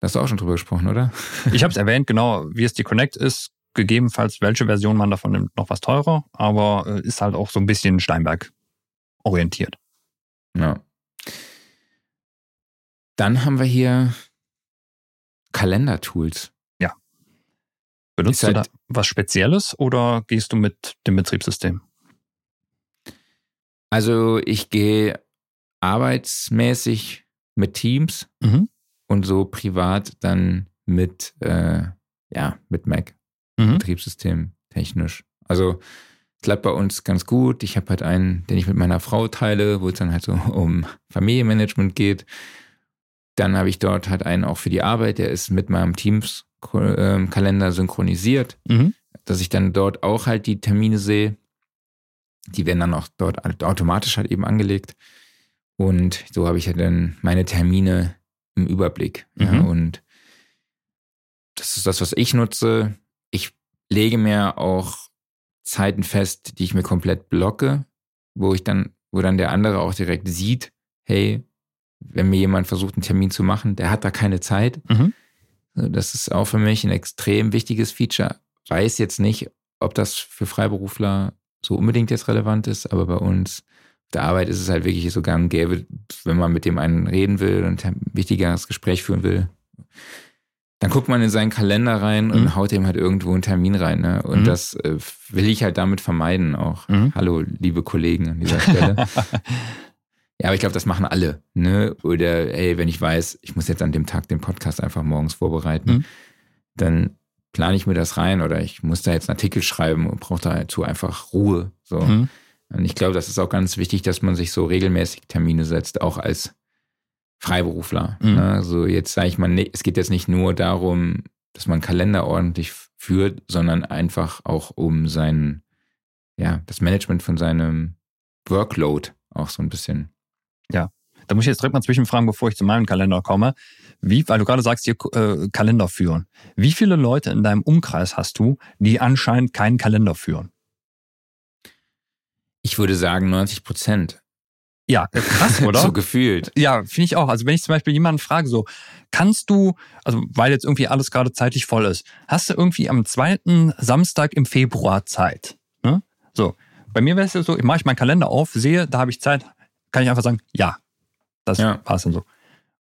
Da hast du auch schon drüber gesprochen, oder? Ich habe es erwähnt, genau, VST Connect ist gegebenenfalls, welche Version man davon nimmt, noch was teurer, aber äh, ist halt auch so ein bisschen Steinberg orientiert. Ja. Dann haben wir hier Kalendertools. Benutzt Ist du da halt- was Spezielles oder gehst du mit dem Betriebssystem? Also ich gehe arbeitsmäßig mit Teams Mhm. Und so privat dann mit, äh, ja, mit Mac, Mhm. Betriebssystem. technisch. Also es klappt bei uns ganz gut. Ich habe halt einen, den ich mit meiner Frau teile, wo es dann halt so um Familienmanagement geht. Dann habe ich dort halt einen auch für die Arbeit, der ist mit meinem Teams-Kalender ähm, synchronisiert, mhm. dass ich dann dort auch halt die Termine sehe. Die werden dann auch dort automatisch halt eben angelegt. Und so habe ich ja dann meine Termine im Überblick. Mhm. Ja, und das ist das, was ich nutze. Ich lege mir auch Zeiten fest, die ich mir komplett blocke, wo ich dann, wo dann der andere auch direkt sieht, hey, wenn mir jemand versucht, einen Termin zu machen, der hat da keine Zeit. Mhm. Das ist auch für mich ein extrem wichtiges Feature. Weiß jetzt nicht, ob das für Freiberufler so unbedingt jetzt relevant ist, aber bei uns der Arbeit ist es halt wirklich so gang gäbe, wenn man mit dem einen reden will und ein wichtigeres Gespräch führen will, dann guckt man in seinen Kalender rein und mhm. haut ihm halt irgendwo einen Termin rein. Ne? Und mhm. das äh, will ich halt damit vermeiden auch. Mhm. Hallo, liebe Kollegen an dieser Stelle. ja, aber ich glaube, das machen alle. Ne? Oder ey, wenn ich weiß, ich muss jetzt an dem Tag den Podcast einfach morgens vorbereiten, mhm. dann plane ich mir das rein oder ich muss da jetzt einen Artikel schreiben und brauche dazu einfach Ruhe. So. Und ich glaube, das ist auch ganz wichtig, dass man sich so regelmäßig Termine setzt, auch als Freiberufler. Mhm. Also jetzt sage ich mal, es geht jetzt nicht nur darum, dass man Kalender ordentlich führt, sondern einfach auch um sein, ja, das Management von seinem Workload auch so ein bisschen. Ja, da muss ich jetzt direkt mal zwischenfragen, bevor ich zu meinem Kalender komme. Wie, weil du gerade sagst, hier äh, Kalender führen. Wie viele Leute in deinem Umkreis hast du, die anscheinend keinen Kalender führen? Ich würde sagen 90 Prozent. Ja, krass, oder? so gefühlt. Ja, finde ich auch. Also wenn ich zum Beispiel jemanden frage, so, kannst du, also weil jetzt irgendwie alles gerade zeitlich voll ist, hast du irgendwie am zweiten Samstag im Februar Zeit? Ne? So, bei mir wäre es ja so, ich mache ich meinen Kalender auf, sehe, da habe ich Zeit, kann ich einfach sagen, ja, das ja. passt dann so.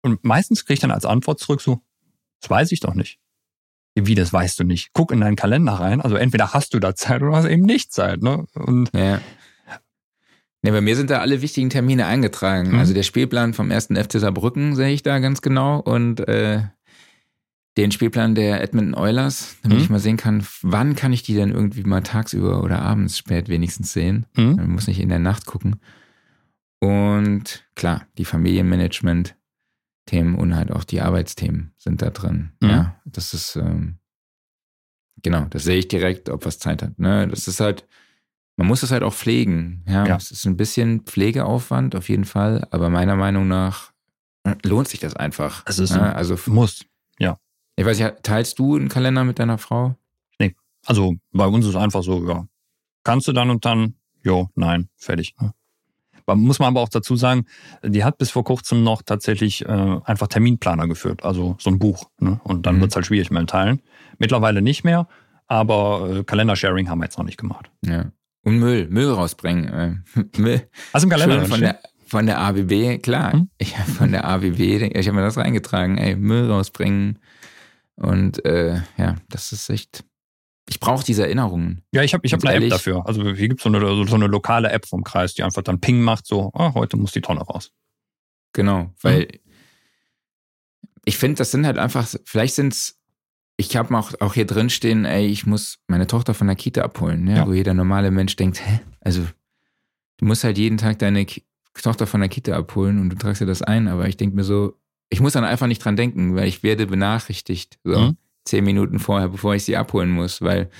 Und meistens kriege ich dann als Antwort zurück so, das weiß ich doch nicht. Wie, das weißt du nicht? Guck in deinen Kalender rein. Also entweder hast du da Zeit oder hast eben nicht Zeit. Ne? Und ja. Ne, bei mir sind da alle wichtigen Termine eingetragen. Mhm. Also der Spielplan vom ersten FC Saarbrücken sehe ich da ganz genau und äh, den Spielplan der Edmonton Oilers, damit mhm. ich mal sehen kann, wann kann ich die denn irgendwie mal tagsüber oder abends spät wenigstens sehen. Mhm. Man muss nicht in der Nacht gucken. Und klar, die Familienmanagement-Themen und halt auch die Arbeitsthemen sind da drin. Mhm. Ja, das ist ähm, genau, das sehe ich direkt, ob was Zeit hat. Ne? Das ist halt man muss es halt auch pflegen. Ja, ja. es ist ein bisschen Pflegeaufwand auf jeden Fall, aber meiner Meinung nach äh, lohnt sich das einfach. Es ist ja, also muss. Ja. Ich weiß nicht, teilst du einen Kalender mit deiner Frau? Nee. Also bei uns ist es einfach so, ja. Kannst du dann und dann? Jo, nein, fertig. Ne? Muss man aber auch dazu sagen, die hat bis vor kurzem noch tatsächlich äh, einfach Terminplaner geführt, also so ein Buch. Ne? Und dann mhm. wird es halt schwierig mit dem Teilen. Mittlerweile nicht mehr, aber äh, Kalender-Sharing haben wir jetzt noch nicht gemacht. Ja. Und Müll, Müll rausbringen. Äh, Müll. Hast du im Kalender von der, von der ABB, klar. Hm? Ich habe von der ABB, ich habe mir das reingetragen, ey, Müll rausbringen. Und äh, ja, das ist echt. Ich brauche diese Erinnerungen. Ja, ich habe ich hab eine ehrlich. App dafür. Also hier gibt so es eine, so eine lokale App vom Kreis, die einfach dann Ping macht, so, oh, heute muss die Tonne raus. Genau, weil mhm. ich finde, das sind halt einfach, vielleicht sind es ich habe auch, auch hier drin stehen, ey, ich muss meine Tochter von der Kita abholen, ne? ja. wo jeder normale Mensch denkt, hä? Also, du musst halt jeden Tag deine Ki Tochter von der Kita abholen und du tragst dir das ein, aber ich denke mir so, ich muss dann einfach nicht dran denken, weil ich werde benachrichtigt, so mhm. zehn Minuten vorher, bevor ich sie abholen muss, weil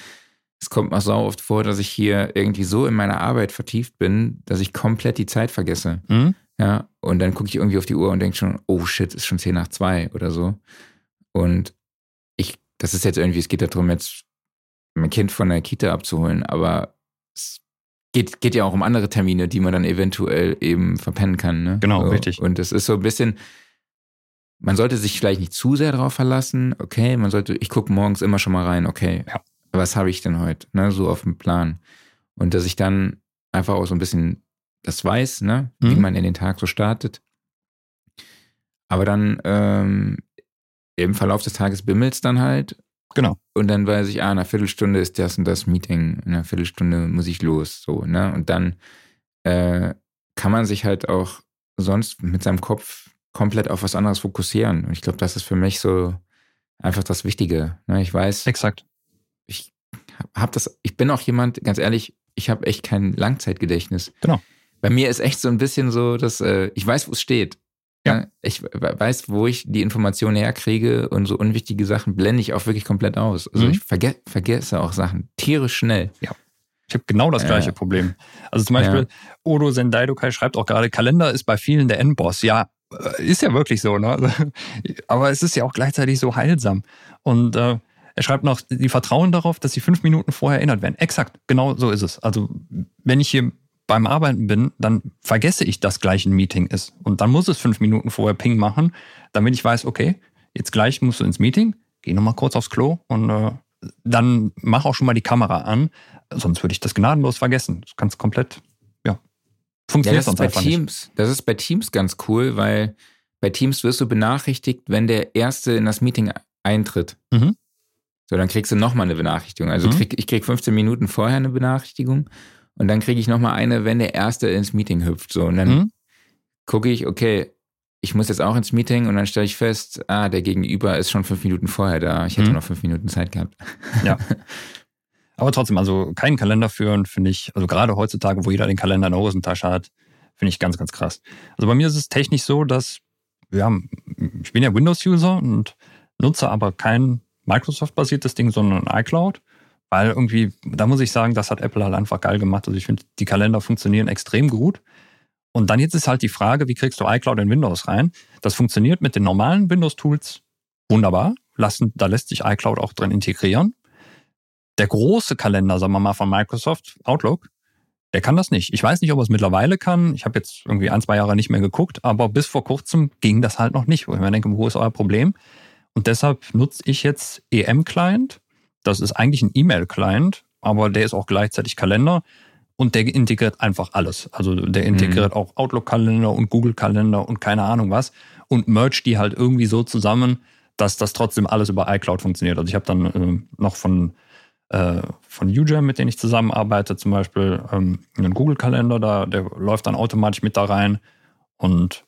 es kommt mir so oft vor, dass ich hier irgendwie so in meiner Arbeit vertieft bin, dass ich komplett die Zeit vergesse. Mhm. Ja, und dann gucke ich irgendwie auf die Uhr und denke schon, oh shit, ist schon zehn nach zwei oder so. Und das ist jetzt irgendwie, es geht darum, jetzt mein Kind von der Kita abzuholen, aber es geht, geht ja auch um andere Termine, die man dann eventuell eben verpennen kann. Ne? Genau, so. richtig. Und es ist so ein bisschen, man sollte sich vielleicht nicht zu sehr darauf verlassen, okay, man sollte, ich gucke morgens immer schon mal rein, okay, ja. was habe ich denn heute, ne, so auf dem Plan. Und dass ich dann einfach auch so ein bisschen das weiß, ne, mhm. wie man in den Tag so startet. Aber dann ähm, im Verlauf des Tages bimmelt es dann halt. Genau. Und dann weiß ich, ah, in einer Viertelstunde ist das und das Meeting, in einer Viertelstunde muss ich los, so, ne? Und dann äh, kann man sich halt auch sonst mit seinem Kopf komplett auf was anderes fokussieren. Und ich glaube, das ist für mich so einfach das Wichtige. Ne? Ich weiß. Exakt. Ich habe das, ich bin auch jemand, ganz ehrlich, ich habe echt kein Langzeitgedächtnis. Genau. Bei mir ist echt so ein bisschen so, dass äh, ich weiß, wo es steht. Ja. Ich weiß, wo ich die Informationen herkriege und so unwichtige Sachen blende ich auch wirklich komplett aus. Also Mhm. ich verge vergesse auch Sachen tierisch schnell. Ich habe genau das Ja. gleiche Problem. Also zum Beispiel, Odo Sendaidokai schreibt auch gerade, Kalender ist bei vielen der Endboss. Ja, äh, ist ja wirklich so, ne? Also, Aber es ist ja auch gleichzeitig so heilsam. Und äh, er schreibt noch, die vertrauen darauf, dass sie fünf Minuten vorher erinnert werden. Exakt, genau so ist es. Also wenn ich hier beim Arbeiten bin, dann vergesse ich, dass gleich ein Meeting ist. Und dann muss es fünf Minuten vorher Ping machen, damit ich weiß, okay, jetzt gleich musst du ins Meeting, geh nochmal kurz aufs Klo und äh, dann mach auch schon mal die Kamera an. Sonst würde ich das gnadenlos vergessen. Das kannst komplett, ja, Ja, funktioniert das ist sonst bei einfach nicht. Teams. Das ist bei Teams ganz cool, weil bei Teams wirst du benachrichtigt, wenn der Erste in das Meeting eintritt. Mhm. So, dann kriegst du nochmal eine Benachrichtigung. Also Mhm. krieg, ich krieg 15 Minuten vorher eine Benachrichtigung und dann kriege ich nochmal eine, wenn der Erste ins Meeting hüpft. So, und dann Mhm. gucke ich, okay, ich muss jetzt auch ins Meeting und dann stelle ich fest, ah, der Gegenüber ist schon fünf Minuten vorher da. Ich hätte Mhm. noch fünf Minuten Zeit gehabt. Aber trotzdem, also keinen Kalender führen, finde ich, also gerade heutzutage, wo jeder den Kalender in der Hosentasche hat, finde ich ganz, ganz krass. Also bei mir ist es technisch so, dass, ja, ich bin ja Windows-User und nutze aber kein Microsoft-basiertes Ding, sondern iCloud. Weil irgendwie, da muss ich sagen, das hat Apple halt einfach geil gemacht. Also ich finde, die Kalender funktionieren extrem gut. Und dann jetzt ist halt die Frage, wie kriegst du iCloud in Windows rein? Das funktioniert mit den normalen Windows-Tools wunderbar. Lassen, da lässt sich iCloud auch drin integrieren. Der große Kalender, sagen wir mal, von Microsoft, Outlook, der kann das nicht. Ich weiß nicht, ob er es mittlerweile kann. Ich habe jetzt irgendwie ein, zwei Jahre nicht mehr geguckt, aber bis vor kurzem ging das halt noch nicht. Wo ich mir denke, wo ist euer Problem? Und deshalb nutze ich jetzt EM-Client. Das ist eigentlich ein E-Mail-Client, aber der ist auch gleichzeitig Kalender und der integriert einfach alles. Also der integriert auch Outlook-Kalender und Google-Kalender und keine Ahnung was und merge die halt irgendwie so zusammen, dass das trotzdem alles über iCloud funktioniert. Also ich habe dann äh, noch von äh, von UJam, mit denen ich zusammenarbeite, zum Beispiel ähm, einen Google-Kalender, da, der läuft dann automatisch mit da rein und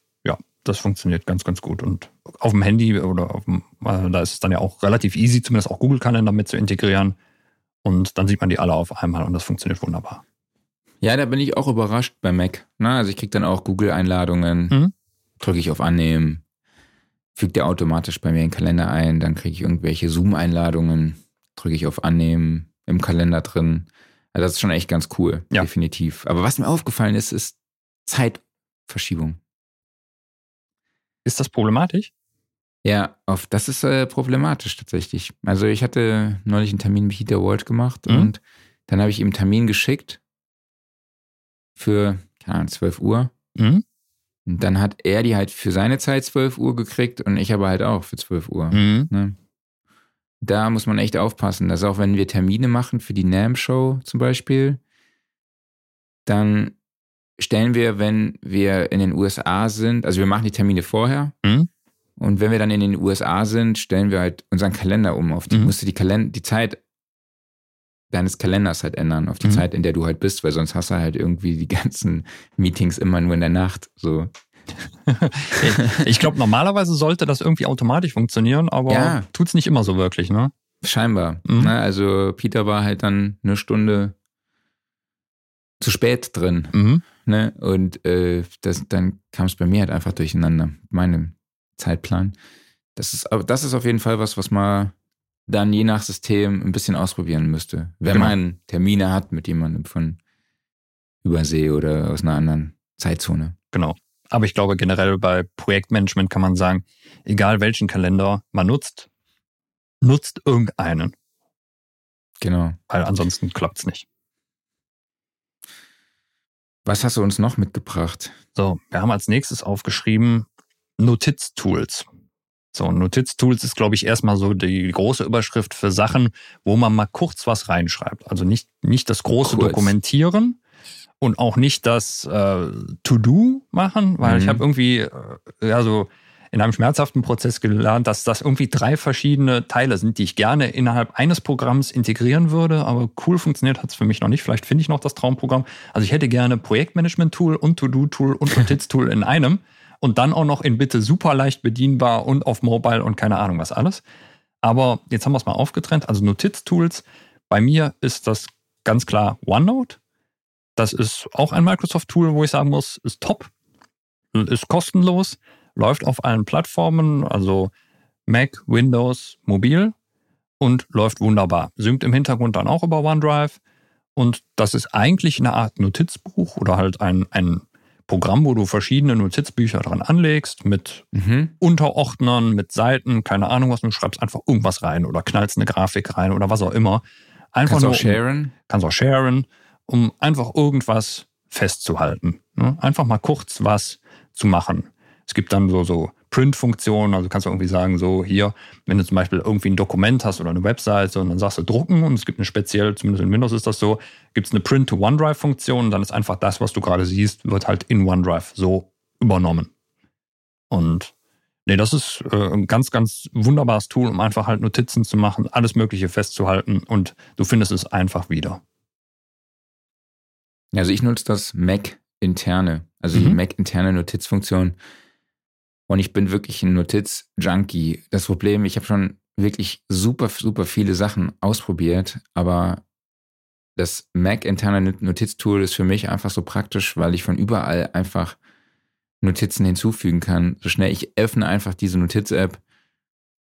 das funktioniert ganz, ganz gut. Und auf dem Handy oder auf dem, äh, da ist es dann ja auch relativ easy, zumindest auch Google-Kalender mit zu integrieren. Und dann sieht man die alle auf einmal und das funktioniert wunderbar. Ja, da bin ich auch überrascht bei Mac. Na, also ich krieg dann auch Google-Einladungen, Mhm. drücke ich auf Annehmen, fügt der automatisch bei mir in den Kalender ein, dann kriege ich irgendwelche Zoom-Einladungen, drücke ich auf Annehmen im Kalender drin. Also das ist schon echt ganz cool, Ja. definitiv. Aber was mir aufgefallen ist, ist Zeitverschiebung. Ist das problematisch? Ja, auf, das ist äh, problematisch tatsächlich. Also ich hatte neulich einen Termin mit Dieter Walt gemacht Mhm. und dann habe ich ihm einen Termin geschickt für, keine Ahnung, 12 Uhr. Mhm. Und dann hat er die halt für seine Zeit 12 Uhr gekriegt und ich aber halt auch für 12 Uhr. Mhm. Ne? Da muss man echt aufpassen, dass auch wenn wir Termine machen für die NAM-Show zum Beispiel, dann stellen wir, wenn wir in den USA sind, also wir machen die Termine vorher Mhm. und wenn wir dann in den USA sind, stellen wir halt unseren Kalender um auf die, Mhm. musst du die Kalender, die Zeit deines Kalenders halt ändern, auf die Mhm. Zeit, in der du halt bist, weil sonst hast du halt irgendwie die ganzen Meetings immer nur in der Nacht, so. Ich glaube, normalerweise sollte das irgendwie automatisch funktionieren, aber Ja. tut's nicht immer so wirklich, ne? Scheinbar. Mhm. Ne? Also Peter war halt dann eine Stunde zu spät drin. Mhm. Ne? Und äh, das, dann kam es bei mir halt einfach durcheinander, mit meinem Zeitplan. Das ist, aber das ist auf jeden Fall was, was man dann je nach System ein bisschen ausprobieren müsste. Wenn Genau. man Termine hat mit jemandem von Übersee oder aus einer anderen Zeitzone. Genau. Aber ich glaube, generell bei Projektmanagement kann man sagen, egal welchen Kalender man nutzt, nutzt irgendeinen, Genau. weil ansonsten klappt's nicht. Was hast du uns noch mitgebracht? So, wir haben als nächstes aufgeschrieben Notiztools. So, Notiztools ist, glaube ich, erstmal so die große Überschrift für Sachen, wo man mal kurz was reinschreibt. Also nicht, nicht das große Kurz. Dokumentieren und auch nicht das äh, To-Do machen, weil Mhm. ich habe irgendwie, äh, ja, so in einem schmerzhaften Prozess gelernt, dass das irgendwie drei verschiedene Teile sind, die ich gerne innerhalb eines Programms integrieren würde. Aber cool funktioniert hat es für mich noch nicht. Vielleicht finde ich noch das Traumprogramm. Also ich hätte gerne Projektmanagement-Tool und To-Do-Tool und Notiz-Tool in einem und dann auch noch in bitte super leicht bedienbar und auf Mobile und keine Ahnung was alles. Aber jetzt haben wir es mal aufgetrennt. Also Notiztools Bei mir ist das ganz klar OneNote. Das ist auch ein Microsoft-Tool, wo ich sagen muss, ist top, ist kostenlos, läuft auf allen Plattformen, also Mac, Windows, mobil und läuft wunderbar. Synkt im Hintergrund dann auch über OneDrive. Und das ist eigentlich eine Art Notizbuch oder halt ein, ein Programm, wo du verschiedene Notizbücher dran anlegst, mit mhm. Unterordnern, mit Seiten, keine Ahnung was, du schreibst einfach irgendwas rein oder knallst eine Grafik rein oder was auch immer. Einfach kannst nur, auch sharen. Kannst auch sharen, um einfach irgendwas festzuhalten. Ne? Einfach mal kurz was zu machen. Es gibt dann so, so Print-Funktionen, also kannst du irgendwie sagen, so hier, wenn du zum Beispiel irgendwie ein Dokument hast oder eine Webseite und dann sagst du drucken und es gibt eine speziell, zumindest in Windows ist das so, gibt es eine Print-to-OneDrive-Funktion und dann ist einfach das, was du gerade siehst, wird halt in OneDrive so übernommen. Und nee, das ist äh, ein ganz, ganz wunderbares Tool, um einfach halt Notizen zu machen, alles Mögliche festzuhalten und du findest es einfach wieder. Also ich nutze das Mac interne, also mhm. die Mac interne Notizfunktion und ich bin wirklich ein Notiz-Junkie. Das Problem, ich habe schon wirklich super, super viele Sachen ausprobiert, aber das Mac-interne Notiztool ist für mich einfach so praktisch, weil ich von überall einfach Notizen hinzufügen kann. So schnell ich öffne einfach diese Notiz-App,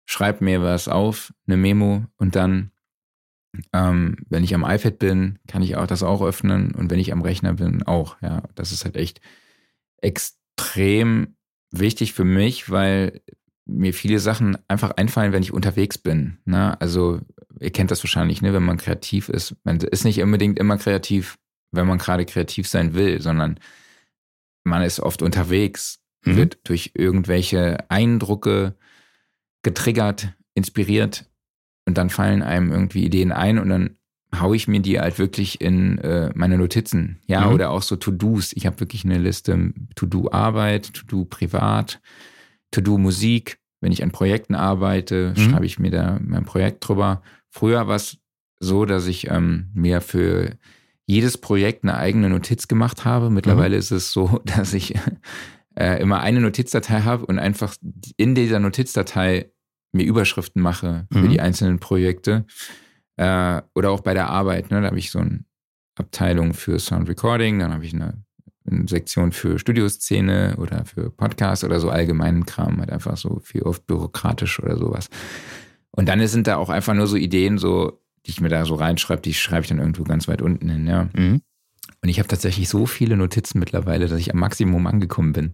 schreibe mir was auf, eine Memo und dann, ähm, wenn ich am iPad bin, kann ich auch das auch öffnen und wenn ich am Rechner bin, auch. Ja, das ist halt echt extrem wichtig für mich, weil mir viele Sachen einfach einfallen, wenn ich unterwegs bin. Ne? Also ihr kennt das wahrscheinlich, ne? wenn man kreativ ist. Man ist nicht unbedingt immer kreativ, wenn man gerade kreativ sein will, sondern man ist oft unterwegs, mhm. wird durch irgendwelche Eindrücke getriggert, inspiriert und dann fallen einem irgendwie Ideen ein und dann haue ich mir die halt wirklich in äh, meine Notizen. Ja, mhm. oder auch so To-Dos. Ich habe wirklich eine Liste To-Do Arbeit, To-Do Privat, To-Do Musik. Wenn ich an Projekten arbeite, mhm. schreibe ich mir da mein Projekt drüber. Früher war es so, dass ich ähm, mir für jedes Projekt eine eigene Notiz gemacht habe. Mittlerweile mhm. ist es so, dass ich äh, immer eine Notizdatei habe und einfach in dieser Notizdatei mir Überschriften mache für mhm. die einzelnen Projekte. Äh, oder auch bei der Arbeit, ne? da habe ich so eine Abteilung für Sound Recording, dann habe ich eine, eine, Sektion für Studioszene oder für Podcast oder so allgemeinen Kram, halt einfach so viel oft bürokratisch oder sowas. Und dann sind da auch einfach nur so Ideen, so, die ich mir da so reinschreibe, die schreibe ich dann irgendwo ganz weit unten hin, ja. Mhm. Und ich habe tatsächlich so viele Notizen mittlerweile, dass ich am Maximum angekommen bin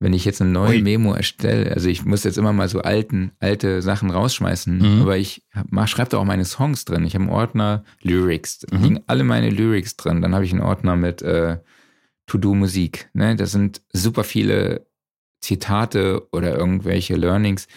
wenn ich jetzt eine neue Ui. Memo erstelle, also ich muss jetzt immer mal so alten, alte Sachen rausschmeißen, mhm. aber ich schreibe da auch meine Songs drin. Ich habe einen Ordner Lyrics, da mhm. liegen alle meine Lyrics drin. Dann habe ich einen Ordner mit äh, To-Do-Musik. Ne? Das sind super viele Zitate oder irgendwelche Learnings,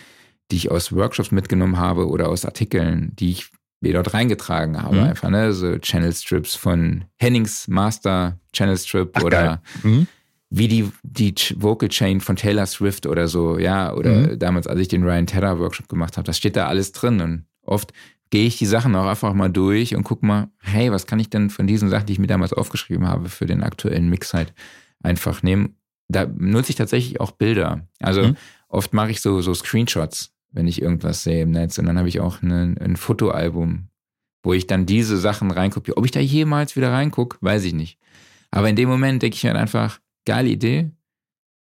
die ich aus Workshops mitgenommen habe oder aus Artikeln, die ich mir dort reingetragen habe. Mhm. Einfach, ne? So Channel Strips von Hennings Master Channel Strip Ach, oder mhm wie die, die Vocal Chain von Taylor Swift oder so, ja, oder mhm. damals, als ich den Ryan Tedder Workshop gemacht habe, das steht da alles drin und oft gehe ich die Sachen auch einfach mal durch und guck mal, hey, was kann ich denn von diesen Sachen, die ich mir damals aufgeschrieben habe, für den aktuellen Mix halt einfach nehmen. Da nutze ich tatsächlich auch Bilder. Also mhm. oft mache ich so, so Screenshots, wenn ich irgendwas sehe im Netz und dann habe ich auch eine, ein Fotoalbum, wo ich dann diese Sachen reinkopiere. Ob ich da jemals wieder reingucke, weiß ich nicht. Aber in dem Moment denke ich mir halt einfach, geile Idee,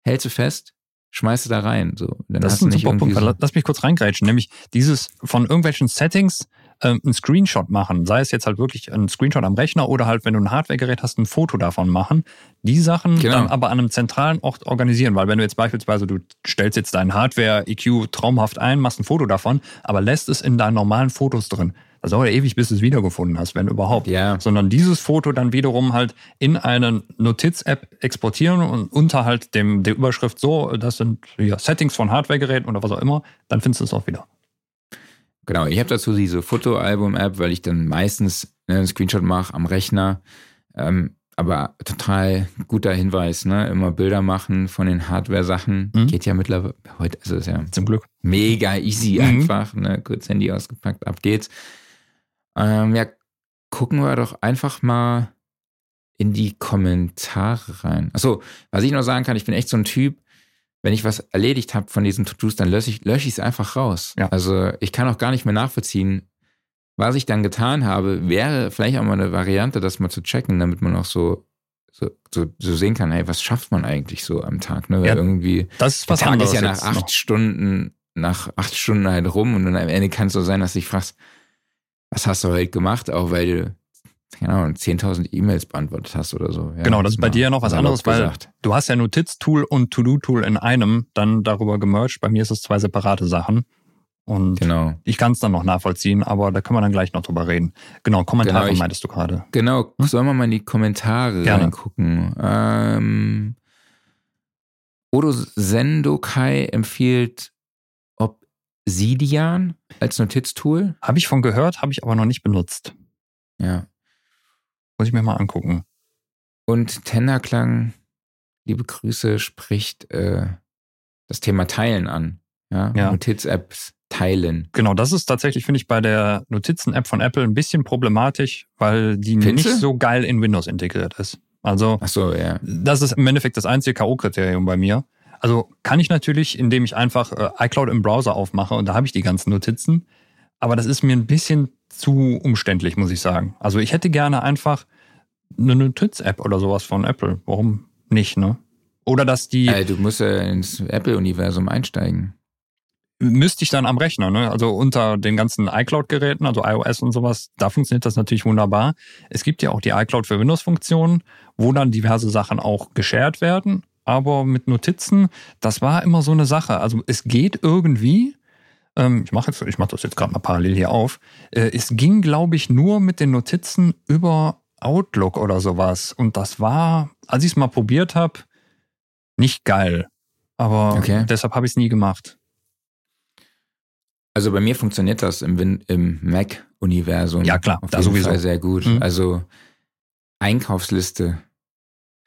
hältst du fest, schmeißt du da rein. So. Dann das ist ein super Punkt. So Lass mich kurz reingrätschen. Nämlich dieses von irgendwelchen Settings ähm, einen Screenshot machen. Sei es jetzt halt wirklich ein Screenshot am Rechner oder halt, wenn du ein Hardwaregerät hast, ein Foto davon machen. Die Sachen genau. dann aber an einem zentralen Ort organisieren. Weil wenn du jetzt beispielsweise, du stellst jetzt deinen Hardware-EQ traumhaft ein, machst ein Foto davon, aber lässt es in deinen normalen Fotos drin. Das dauert ja ewig, bis du es wiedergefunden hast, wenn überhaupt. Ja. Sondern dieses Foto dann wiederum halt in eine Notiz-App exportieren und unter halt dem, der Überschrift so, das sind ja, Settings von Hardwaregeräten oder was auch immer, dann findest du es auch wieder. Genau, ich habe dazu diese Fotoalbum-App, weil ich dann meistens ne, einen Screenshot mache am Rechner. Ähm, aber total guter Hinweis, ne? Immer Bilder machen von den Hardware-Sachen. Mhm. Geht ja mittlerweile heute, also ist ja zum Glück mega easy mhm. einfach, ne? Kurz Handy ausgepackt, ab geht's. Ähm, ja, gucken wir doch einfach mal in die Kommentare rein. Achso, was ich noch sagen kann, ich bin echt so ein Typ, wenn ich was erledigt habe von diesen To-Dos, dann lösche ich es lösch einfach raus. Ja. Also ich kann auch gar nicht mehr nachvollziehen, was ich dann getan habe, wäre vielleicht auch mal eine Variante, das mal zu checken, damit man auch so, so, so, so sehen kann, hey, was schafft man eigentlich so am Tag? Ne? Weil Ja, irgendwie, Das ist was der Tag ist ja nach acht noch. Stunden, nach acht Stunden halt rum und dann am Ende kann es so sein, dass du dich fragst, was hast du heute gemacht, auch weil du, keine Ahnung, 10.000 E-Mails beantwortet hast oder so. Ja, Genau, das ist bei mal dir ja noch was anderes, weil gesagt. du hast ja Notiztool und To-Do-Tool in einem dann darüber gemerged. Bei mir ist es zwei separate Sachen. Und Genau. ich kann es dann noch nachvollziehen, aber da können wir dann gleich noch drüber reden. Genau, Kommentare Genau, ich- meintest du gerade. Genau, sollen wir mal in die Kommentare Gerne. reingucken. Ähm, Odo Sendokai empfiehlt Obsidian als Notiztool. Habe ich von gehört, habe ich aber noch nicht benutzt. Ja. Muss ich mir mal angucken. Und Tenderklang, liebe Grüße, spricht äh, das Thema Teilen an. Ja, Ja. Notiz-Apps teilen. Genau, das ist tatsächlich, finde ich, bei der Notizen-App von Apple ein bisschen problematisch, weil die Findest nicht du? so geil in Windows integriert ist. Also, so, ja. das ist im Endeffekt das einzige K.O.-Kriterium bei mir. Also kann ich natürlich, indem ich einfach äh, iCloud im Browser aufmache und da habe ich die ganzen Notizen. Aber das ist mir ein bisschen zu umständlich, muss ich sagen. Also ich hätte gerne einfach eine Notiz-App oder sowas von Apple. Warum nicht, ne? Oder dass die Äh, du musst ja ins Apple-Universum einsteigen. müsste ich dann am Rechner, ne? Also unter den ganzen iCloud-Geräten, also iOS und sowas, da funktioniert das natürlich wunderbar. Es gibt ja auch die iCloud für Windows-Funktionen, wo dann diverse Sachen auch geshared werden. Aber mit Notizen, das war immer so eine Sache. Also es geht irgendwie. Ähm, ich mache jetzt, ich mache das jetzt gerade mal parallel hier auf. Äh, es ging, glaube ich, nur mit den Notizen über Outlook oder sowas. Und das war, als ich es mal probiert habe, nicht geil. Aber Okay. deshalb habe ich es nie gemacht. Also bei mir funktioniert das im, Win im Mac-Universum. Ja, klar, auf da jeden sowieso. Fall sehr gut. Mhm. Also Einkaufsliste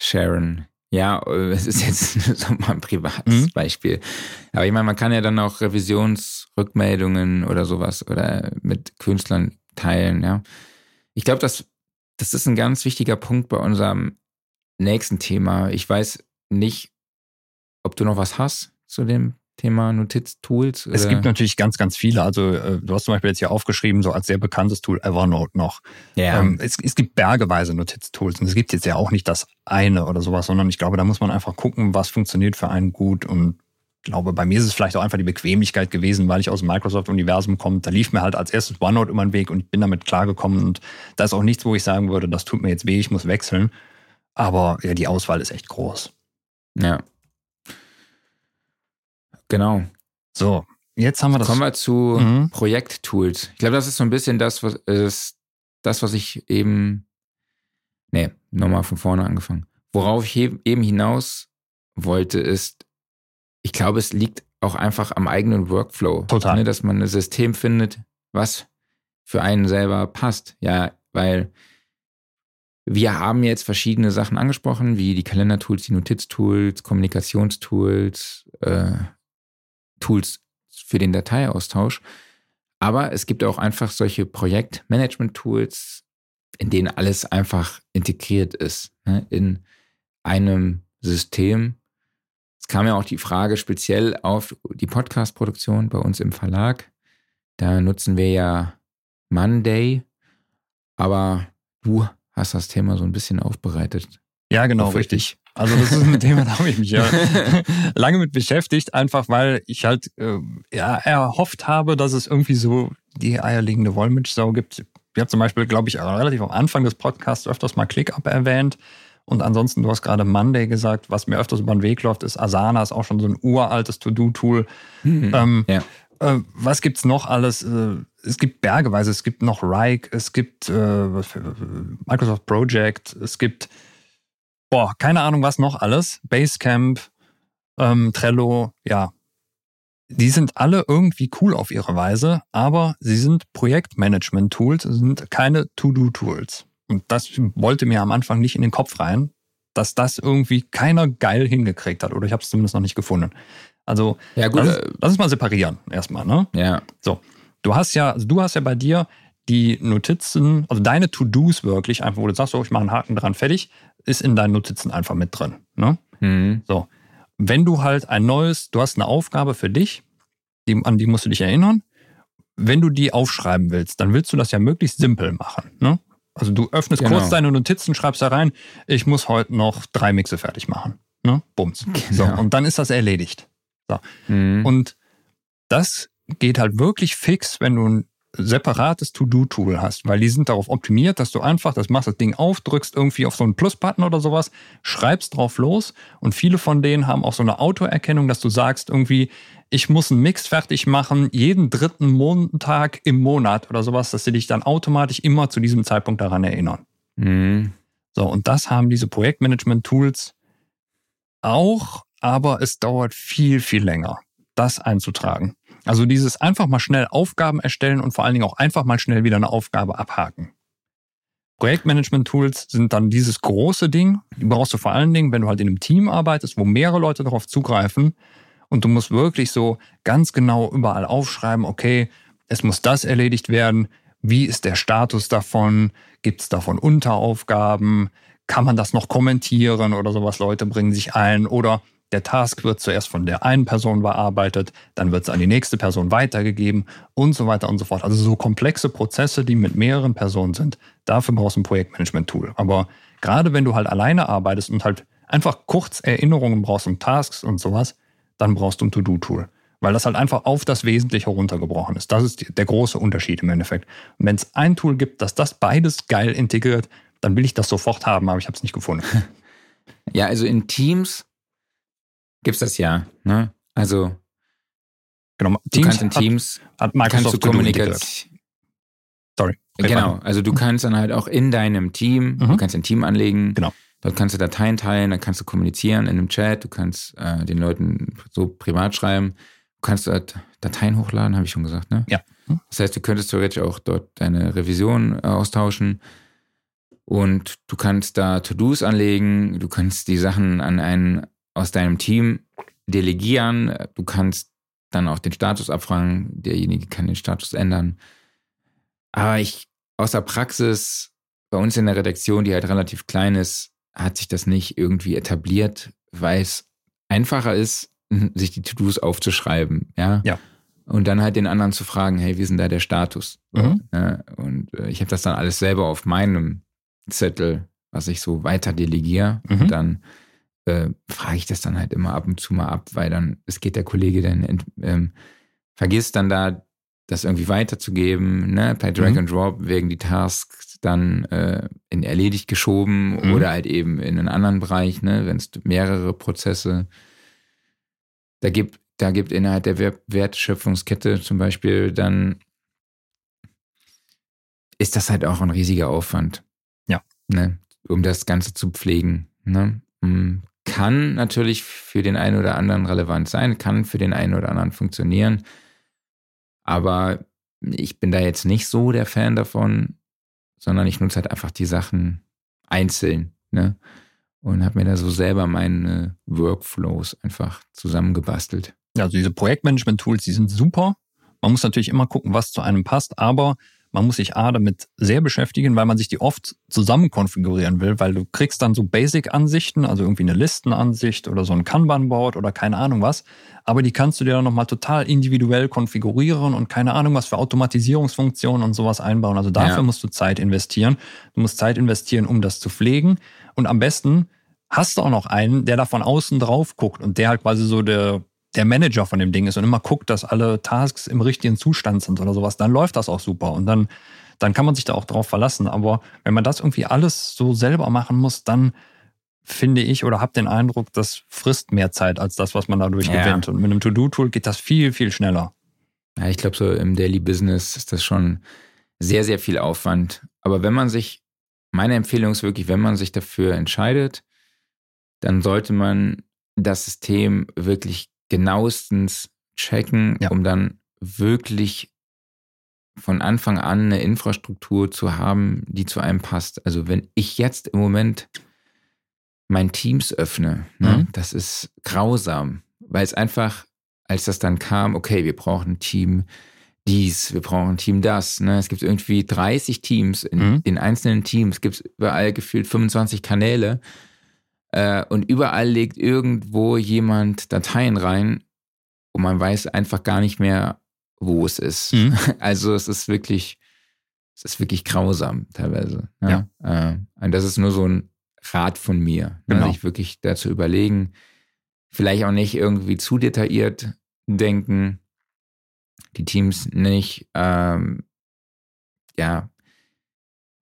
sharen. Ja, äh, es ist jetzt so mal ein privates Mhm. Beispiel. Aber ich meine, man kann ja dann auch Revisionsrückmeldungen oder sowas oder mit Künstlern teilen, ja. Ich glaube, das, das ist ein ganz wichtiger Punkt bei unserem nächsten Thema. Ich weiß nicht, ob du noch was hast zu dem Thema Notiztools. Es gibt natürlich ganz, ganz viele. Also äh, du hast zum Beispiel jetzt hier aufgeschrieben, so als sehr bekanntes Tool Evernote noch. ja. Ähm, es, es gibt bergeweise Notiztools und es gibt jetzt ja auch nicht das eine oder sowas, sondern ich glaube, da muss man einfach gucken, was funktioniert für einen gut und ich glaube, bei mir ist es vielleicht auch einfach die Bequemlichkeit gewesen, weil ich aus dem Microsoft-Universum komme. Da lief mir halt als erstes OneNote immer den Weg und ich bin damit klargekommen. Und da ist auch nichts, wo ich sagen würde, das tut mir jetzt weh, ich muss wechseln. Aber ja, die Auswahl ist echt groß. Ja. Genau. So, jetzt haben wir das. Kommen wir zu Mhm. Projekttools. Ich glaube, das ist so ein bisschen das, was ist das, was ich eben. Nee, nochmal von vorne angefangen. Worauf ich eben hinaus wollte, ist, ich glaube, es liegt auch einfach am eigenen Workflow. Total. Ne, dass man ein System findet, was für einen selber passt. Ja, weil wir haben jetzt verschiedene Sachen angesprochen, wie die Kalendertools, die Notiztools, Kommunikationstools, äh, Tools für den Dateiaustausch. Aber es gibt auch einfach solche Projektmanagement-Tools, in denen alles einfach integriert ist, ne, in einem System. Es kam ja auch die Frage speziell auf die Podcast-Produktion bei uns im Verlag. Da nutzen wir ja Monday, aber du hast das Thema so ein bisschen aufbereitet. Ja, genau, richtig. Also das ist ein Thema, da habe ich mich ja lange mit beschäftigt, einfach weil ich halt äh, ja erhofft habe, dass es irgendwie so die eierlegende Wollmilchsau gibt. Ich habe zum Beispiel, glaube ich, relativ am Anfang des Podcasts öfters mal ClickUp erwähnt. Und ansonsten, du hast gerade Monday gesagt, was mir öfters über den Weg läuft, ist Asana, ist auch schon so ein uraltes To-Do-Tool. Ähm, Ja. äh, was gibt's noch alles? Äh, es gibt bergeweise, es gibt noch Rike, es gibt äh, äh, Microsoft Project, es gibt boah, keine Ahnung was noch alles. Basecamp, ähm, Trello, ja. Die sind alle irgendwie cool auf ihre Weise, aber sie sind Projektmanagement-Tools, sind keine To-Do-Tools. Und das wollte mir am Anfang nicht in den Kopf rein, dass das irgendwie keiner geil hingekriegt hat. Oder ich habe es zumindest noch nicht gefunden. Also Ja, gut. lass, äh, lass uns mal separieren erstmal, ne? ja, Du hast ja, also du hast ja bei dir die Notizen, also deine To-Dos wirklich, einfach, wo du sagst, so, ich mache einen Haken dran, fertig, ist in deinen Notizen einfach mit drin. Ne? mhm. So. Wenn du halt ein neues, du hast eine Aufgabe für dich, die, an die musst du dich erinnern. wenn du die aufschreiben willst, dann willst du das ja möglichst simpel machen. Ne? Also du öffnest genau. kurz deine Notizen, schreibst da rein, ich muss heute noch drei Mixe fertig machen. Ne? Bums. Genau. So, und dann ist das erledigt. So. Mhm. Und das geht halt wirklich fix, wenn du ein separates To-Do-Tool hast, weil die sind darauf optimiert, dass du einfach das machst, das Ding auf, drückst irgendwie auf so einen Plus-Button oder sowas, schreibst drauf los und viele von denen haben auch so eine Autoerkennung, dass du sagst irgendwie, ich muss einen Mix fertig machen, jeden dritten Montag im Monat oder sowas, dass sie dich dann automatisch immer zu diesem Zeitpunkt daran erinnern. Mhm. So, und das haben diese Projektmanagement-Tools auch, aber es dauert viel, viel länger, das einzutragen. Also dieses einfach mal schnell Aufgaben erstellen und vor allen Dingen auch einfach mal schnell wieder eine Aufgabe abhaken. Projektmanagement-Tools sind dann dieses große Ding. Die brauchst du vor allen Dingen, wenn du halt in einem Team arbeitest, wo mehrere Leute darauf zugreifen. Und du musst wirklich so ganz genau überall aufschreiben, okay, es muss das erledigt werden. Wie ist der Status davon? Gibt es davon Unteraufgaben? Kann man das noch kommentieren oder sowas? Leute bringen sich ein. Oder der Task wird zuerst von der einen Person bearbeitet, dann wird es an die nächste Person weitergegeben und so weiter und so fort. Also so komplexe Prozesse, die mit mehreren Personen sind, dafür brauchst du ein Projektmanagement-Tool. Aber gerade wenn du halt alleine arbeitest und halt einfach kurz Erinnerungen brauchst und Tasks und sowas, dann brauchst du ein To-Do-Tool. Weil das halt einfach auf das Wesentliche runtergebrochen ist. Das ist der große Unterschied im Endeffekt. Und wenn es ein Tool gibt, das das beides geil integriert, dann will ich das sofort haben, aber ich habe es nicht gefunden. Ja, also in Teams gibt's das ja. Ne? Also genau, du kannst in Teams hat, hat Microsoft kannst du Kommunikation. Sorry. Genau, also du kannst dann halt auch in deinem Team, mhm. du kannst ein Team anlegen. Genau. Dort kannst du Dateien teilen, dann kannst du kommunizieren in einem Chat, du kannst äh, den Leuten so privat schreiben, du kannst dort Dateien hochladen, habe ich schon gesagt, ne? Ja. Mhm. Das heißt, du könntest theoretisch auch dort deine Revision äh, austauschen und du kannst da To-Dos anlegen, du kannst die Sachen an einen aus deinem Team delegieren. Du kannst dann auch den Status abfragen. Derjenige kann den Status ändern. Aber ich, aus der Praxis, bei uns in der Redaktion, die halt relativ klein ist, hat sich das nicht irgendwie etabliert, weil es einfacher ist, sich die To-Dos aufzuschreiben, ja. Ja. Und dann halt den anderen zu fragen, hey, wie ist denn da der Status? Mhm. Ja, und äh, ich habe das dann alles selber auf meinem Zettel, was ich so weiter delegiere. Mhm. Und dann äh, frage ich das dann halt immer ab und zu mal ab, weil dann, es geht der Kollege dann, ähm, vergisst dann da, das irgendwie weiterzugeben, ne? Per Drag mhm. and Drop wegen die Tasks dann äh, in erledigt geschoben mhm. oder halt eben in einen anderen Bereich, ne? Wenn es mehrere Prozesse da gibt, da gibt innerhalb der Wertschöpfungskette zum Beispiel dann ist das halt auch ein riesiger Aufwand. Ja. Ne? Um das Ganze zu pflegen. Ne? Mm, kann natürlich für den einen oder anderen relevant sein, kann für den einen oder anderen funktionieren. Aber ich bin da jetzt nicht so der Fan davon, sondern ich nutze halt einfach die Sachen einzeln. Ne? Und habe mir da so selber meine Workflows einfach zusammengebastelt. Also diese Projektmanagement-Tools, die sind super. Man muss natürlich immer gucken, was zu einem passt, aber man muss sich A damit sehr beschäftigen, weil man sich die oft zusammen konfigurieren will, weil du kriegst dann so Basic-Ansichten, also irgendwie eine Listenansicht oder so ein Kanban-Board oder keine Ahnung was. Aber die kannst du dir dann nochmal total individuell konfigurieren und keine Ahnung was für Automatisierungsfunktionen und sowas einbauen. Also dafür ja. musst du Zeit investieren. Du musst Zeit investieren, um das zu pflegen. Und am besten hast du auch noch einen, der da von außen drauf guckt und der halt quasi so der der Manager von dem Ding ist und immer guckt, dass alle Tasks im richtigen Zustand sind oder sowas, dann läuft das auch super und dann, dann kann man sich da auch drauf verlassen. Aber wenn man das irgendwie alles so selber machen muss, dann finde ich oder habe den Eindruck, das frisst mehr Zeit als das, was man dadurch ja. gewinnt. Und mit einem To-Do-Tool geht das viel, viel schneller. Ja, ich glaube, so im Daily Business ist das schon sehr, sehr viel Aufwand. Aber wenn man sich, meine Empfehlung ist wirklich, wenn man sich dafür entscheidet, dann sollte man das System wirklich genauestens checken, ja. um dann wirklich von Anfang an eine Infrastruktur zu haben, die zu einem passt. Also wenn ich jetzt im Moment mein Teams öffne, ne, mhm. das ist grausam, weil es einfach, als das dann kam, okay, wir brauchen ein Team dies, wir brauchen ein Team das. Ne? Es gibt irgendwie 30 Teams, in, mhm. in einzelnen Teams gibt es überall gefühlt 25 Kanäle. Äh, und überall legt irgendwo jemand Dateien rein und man weiß einfach gar nicht mehr, wo es ist. Mhm. Also es ist wirklich, es ist wirklich grausam teilweise. Ja. ja. Äh, und das ist nur so ein Rat von mir, ne, genau. sich wirklich dazu überlegen, vielleicht auch nicht irgendwie zu detailliert denken, die Teams nicht, ähm, ja,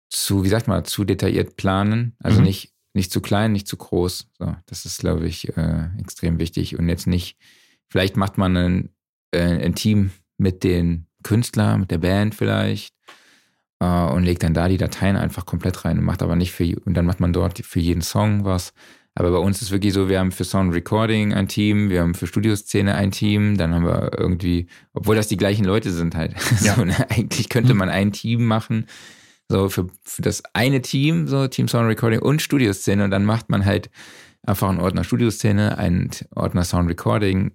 zu, wie sagt man, zu detailliert planen, also mhm. nicht, nicht zu klein, nicht zu groß. So, das ist, glaube ich, äh, extrem wichtig. Und jetzt nicht, vielleicht macht man ein, äh, ein Team mit den Künstlern, mit der Band vielleicht äh, und legt dann da die Dateien einfach komplett rein und macht aber nicht für, und dann macht man dort für jeden Song was. Aber bei uns ist wirklich so, wir haben für Sound Recording ein Team, wir haben für Studioszene ein Team, dann haben wir irgendwie, obwohl das die gleichen Leute sind halt. Ja. So, ne? Eigentlich könnte mhm. man ein Team machen, so für, für das eine Team, so Team Sound Recording und Studioszene und dann macht man halt einfach einen Ordner Studioszene, einen Ordner Sound Recording.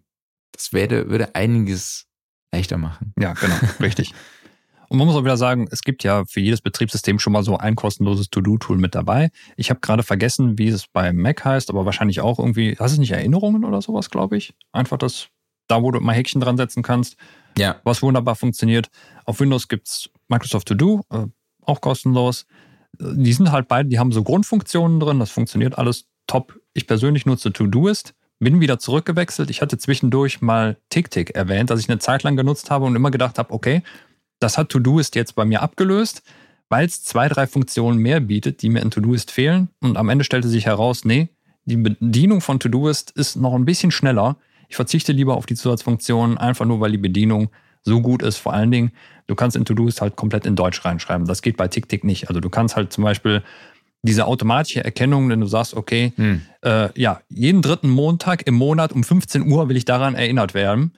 Das würde, würde einiges leichter machen. Ja, genau, richtig. Und man muss auch wieder sagen, es gibt ja für jedes Betriebssystem schon mal so ein kostenloses To-Do-Tool mit dabei. Ich habe gerade vergessen, wie es bei Mac heißt, aber wahrscheinlich auch irgendwie, hast du nicht Erinnerungen oder sowas, glaube ich? Einfach das, da wo du mal Häkchen dran setzen kannst. Ja. Was wunderbar funktioniert. Auf Windows gibt's Microsoft To-Do, äh, auch kostenlos. Die sind halt beide, die haben so Grundfunktionen drin, das funktioniert alles top. Ich persönlich nutze To-Doist bin wieder zurückgewechselt. Ich hatte zwischendurch mal TickTick erwähnt, dass ich eine Zeit lang genutzt habe und immer gedacht habe, okay, das hat Todoist jetzt bei mir abgelöst, weil es zwei, drei Funktionen mehr bietet, die mir in Todoist fehlen. Und am Ende stellte sich heraus, nee, die Bedienung von Todoist ist noch ein bisschen schneller. Ich verzichte lieber auf die Zusatzfunktionen, einfach nur, weil die Bedienung so gut ist. Vor allen Dingen, du kannst in Todoist halt komplett in Deutsch reinschreiben. Das geht bei TickTick nicht. Also du kannst halt zum Beispiel diese automatische Erkennung, wenn du sagst, okay, hm. äh, ja, jeden dritten Montag im Monat um 15 Uhr will ich daran erinnert werden.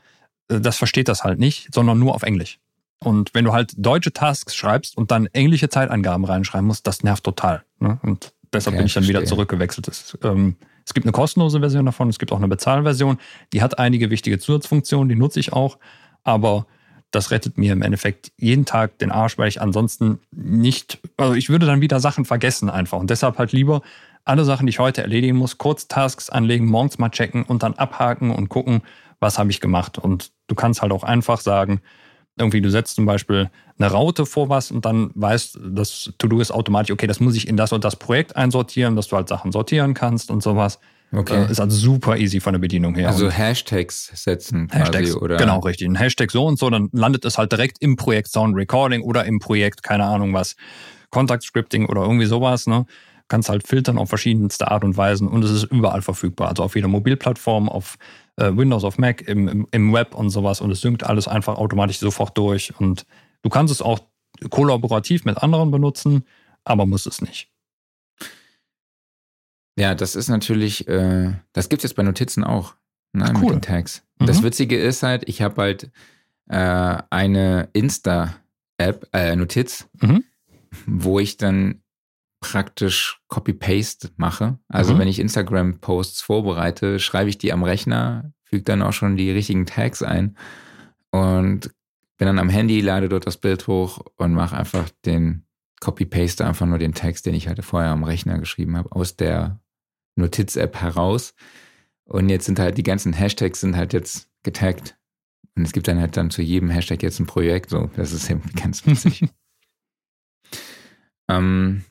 Äh, das versteht das halt nicht, sondern nur auf Englisch. Und wenn du halt deutsche Tasks schreibst und dann englische Zeitangaben reinschreiben musst, das nervt total. Ne? Und deshalb okay, bin ich dann wieder zurückgewechselt. Es, ähm, es gibt eine kostenlose Version davon, es gibt auch eine Bezahlversion. Die hat einige wichtige Zusatzfunktionen, die nutze ich auch. Aber das rettet mir im Endeffekt jeden Tag den Arsch, weil ich ansonsten nicht, also ich würde dann wieder Sachen vergessen einfach. Und deshalb halt lieber alle Sachen, die ich heute erledigen muss, kurz Tasks anlegen, morgens mal checken und dann abhaken und gucken, was habe ich gemacht. Und du kannst halt auch einfach sagen, irgendwie, du setzt zum Beispiel eine Raute vor was und dann weißt das To-Do ist automatisch, okay, das muss ich in das und das Projekt einsortieren, dass du halt Sachen sortieren kannst und sowas. Okay. Äh, ist also super easy von der Bedienung her. Also Hashtags setzen quasi, Hashtags, oder? Genau, richtig. Ein Hashtag so und so, dann landet es halt direkt im Projekt Sound Recording oder im Projekt, keine Ahnung was, Contact Scripting oder irgendwie sowas, ne? Kannst halt filtern auf verschiedenste Art und Weisen und es ist überall verfügbar. Also auf jeder Mobilplattform, auf äh, Windows auf Mac, im, im, im Web und sowas und es synkt alles einfach automatisch sofort durch. Und du kannst es auch kollaborativ mit anderen benutzen, aber musst es nicht. Ja, das ist natürlich, äh, das gibt es jetzt bei Notizen auch, ne, cool. mit den Tags. Mhm. Das Witzige ist halt, ich habe halt äh, eine Insta-App, äh, Notiz, mhm. wo ich dann praktisch Copy-Paste mache. Also mhm. wenn ich Instagram-Posts vorbereite, schreibe ich die am Rechner, füge dann auch schon die richtigen Tags ein und bin dann am Handy, lade dort das Bild hoch und mache einfach den Copy-Paste, einfach nur den Text, den ich halt vorher am Rechner geschrieben habe, aus der Notiz-App heraus. Und jetzt sind halt die ganzen Hashtags sind halt jetzt getaggt. Und es gibt dann halt dann zu jedem Hashtag jetzt ein Projekt. So, das ist eben ganz witzig. ähm,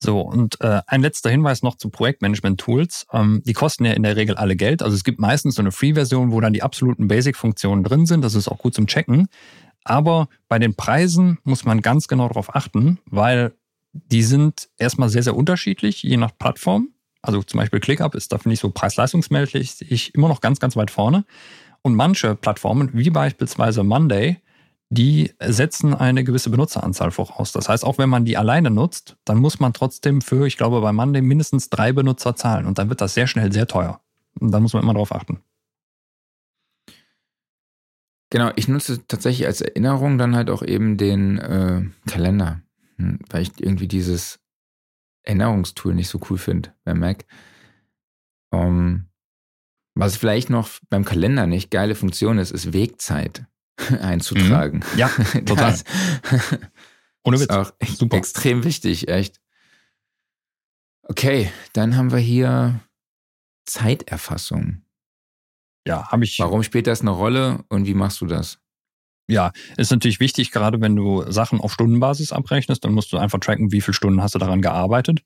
so, und äh, ein letzter Hinweis noch zu Projektmanagement-Tools. Ähm, die kosten ja in der Regel alle Geld. Also es gibt meistens so eine Free-Version, wo dann die absoluten Basic-Funktionen drin sind. Das ist auch gut zum Checken. Aber bei den Preisen muss man ganz genau darauf achten, weil die sind erstmal sehr, sehr unterschiedlich, je nach Plattform. Also zum Beispiel ClickUp ist da, finde ich, so preis-leistungsmäßig immer noch ganz, ganz weit vorne. Und manche Plattformen, wie beispielsweise Monday, die setzen eine gewisse Benutzeranzahl voraus. Das heißt, auch wenn man die alleine nutzt, dann muss man trotzdem für, ich glaube, bei Monday mindestens drei Benutzer zahlen. Und dann wird das sehr schnell sehr teuer. Und da muss man immer drauf achten. Genau, ich nutze tatsächlich als Erinnerung dann halt auch eben den äh, Kalender, hm, weil ich irgendwie dieses Erinnerungstool nicht so cool finde bei Mac. Um, ähm, was vielleicht noch beim Kalender nicht geile Funktion ist, ist Wegzeit. einzutragen. Mhm. Ja, total. Das Ohne Witz. Ist auch Super. extrem wichtig, echt. Okay, dann haben wir hier Zeiterfassung. Ja, habe ich. Warum spielt das eine Rolle und wie machst du das? Ja, ist natürlich wichtig, gerade wenn du Sachen auf Stundenbasis abrechnest, dann musst du einfach tracken, wie viele Stunden hast du daran gearbeitet.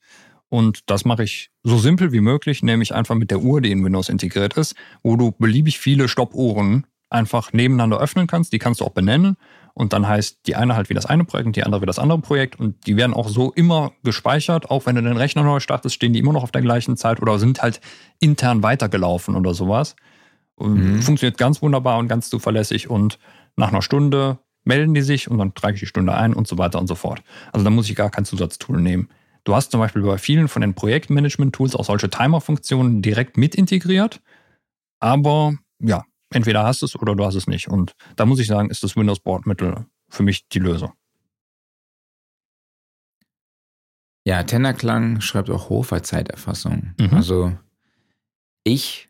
Und das mache ich so simpel wie möglich, nämlich einfach mit der Uhr, die in Windows integriert ist, wo du beliebig viele Stoppuhren einfach nebeneinander öffnen kannst. Die kannst du auch benennen. Und dann heißt die eine halt wie das eine Projekt und die andere wie das andere Projekt. Und die werden auch so immer gespeichert. Auch wenn du den Rechner neu startest, stehen die immer noch auf der gleichen Zeit oder sind halt intern weitergelaufen oder sowas. Mhm. Funktioniert ganz wunderbar und ganz zuverlässig. Und nach einer Stunde melden die sich und dann trage ich die Stunde ein und so weiter und so fort. Also da muss ich gar kein Zusatztool nehmen. Du hast zum Beispiel bei vielen von den Projektmanagement-Tools auch solche Timer-Funktionen direkt mit integriert. Aber ja, entweder hast du es oder du hast es nicht. Und da muss ich sagen, ist das Windows-Bordmittel für mich die Lösung. Ja, Tenderklang schreibt auch Hofer-Zeiterfassung. Mhm. Also ich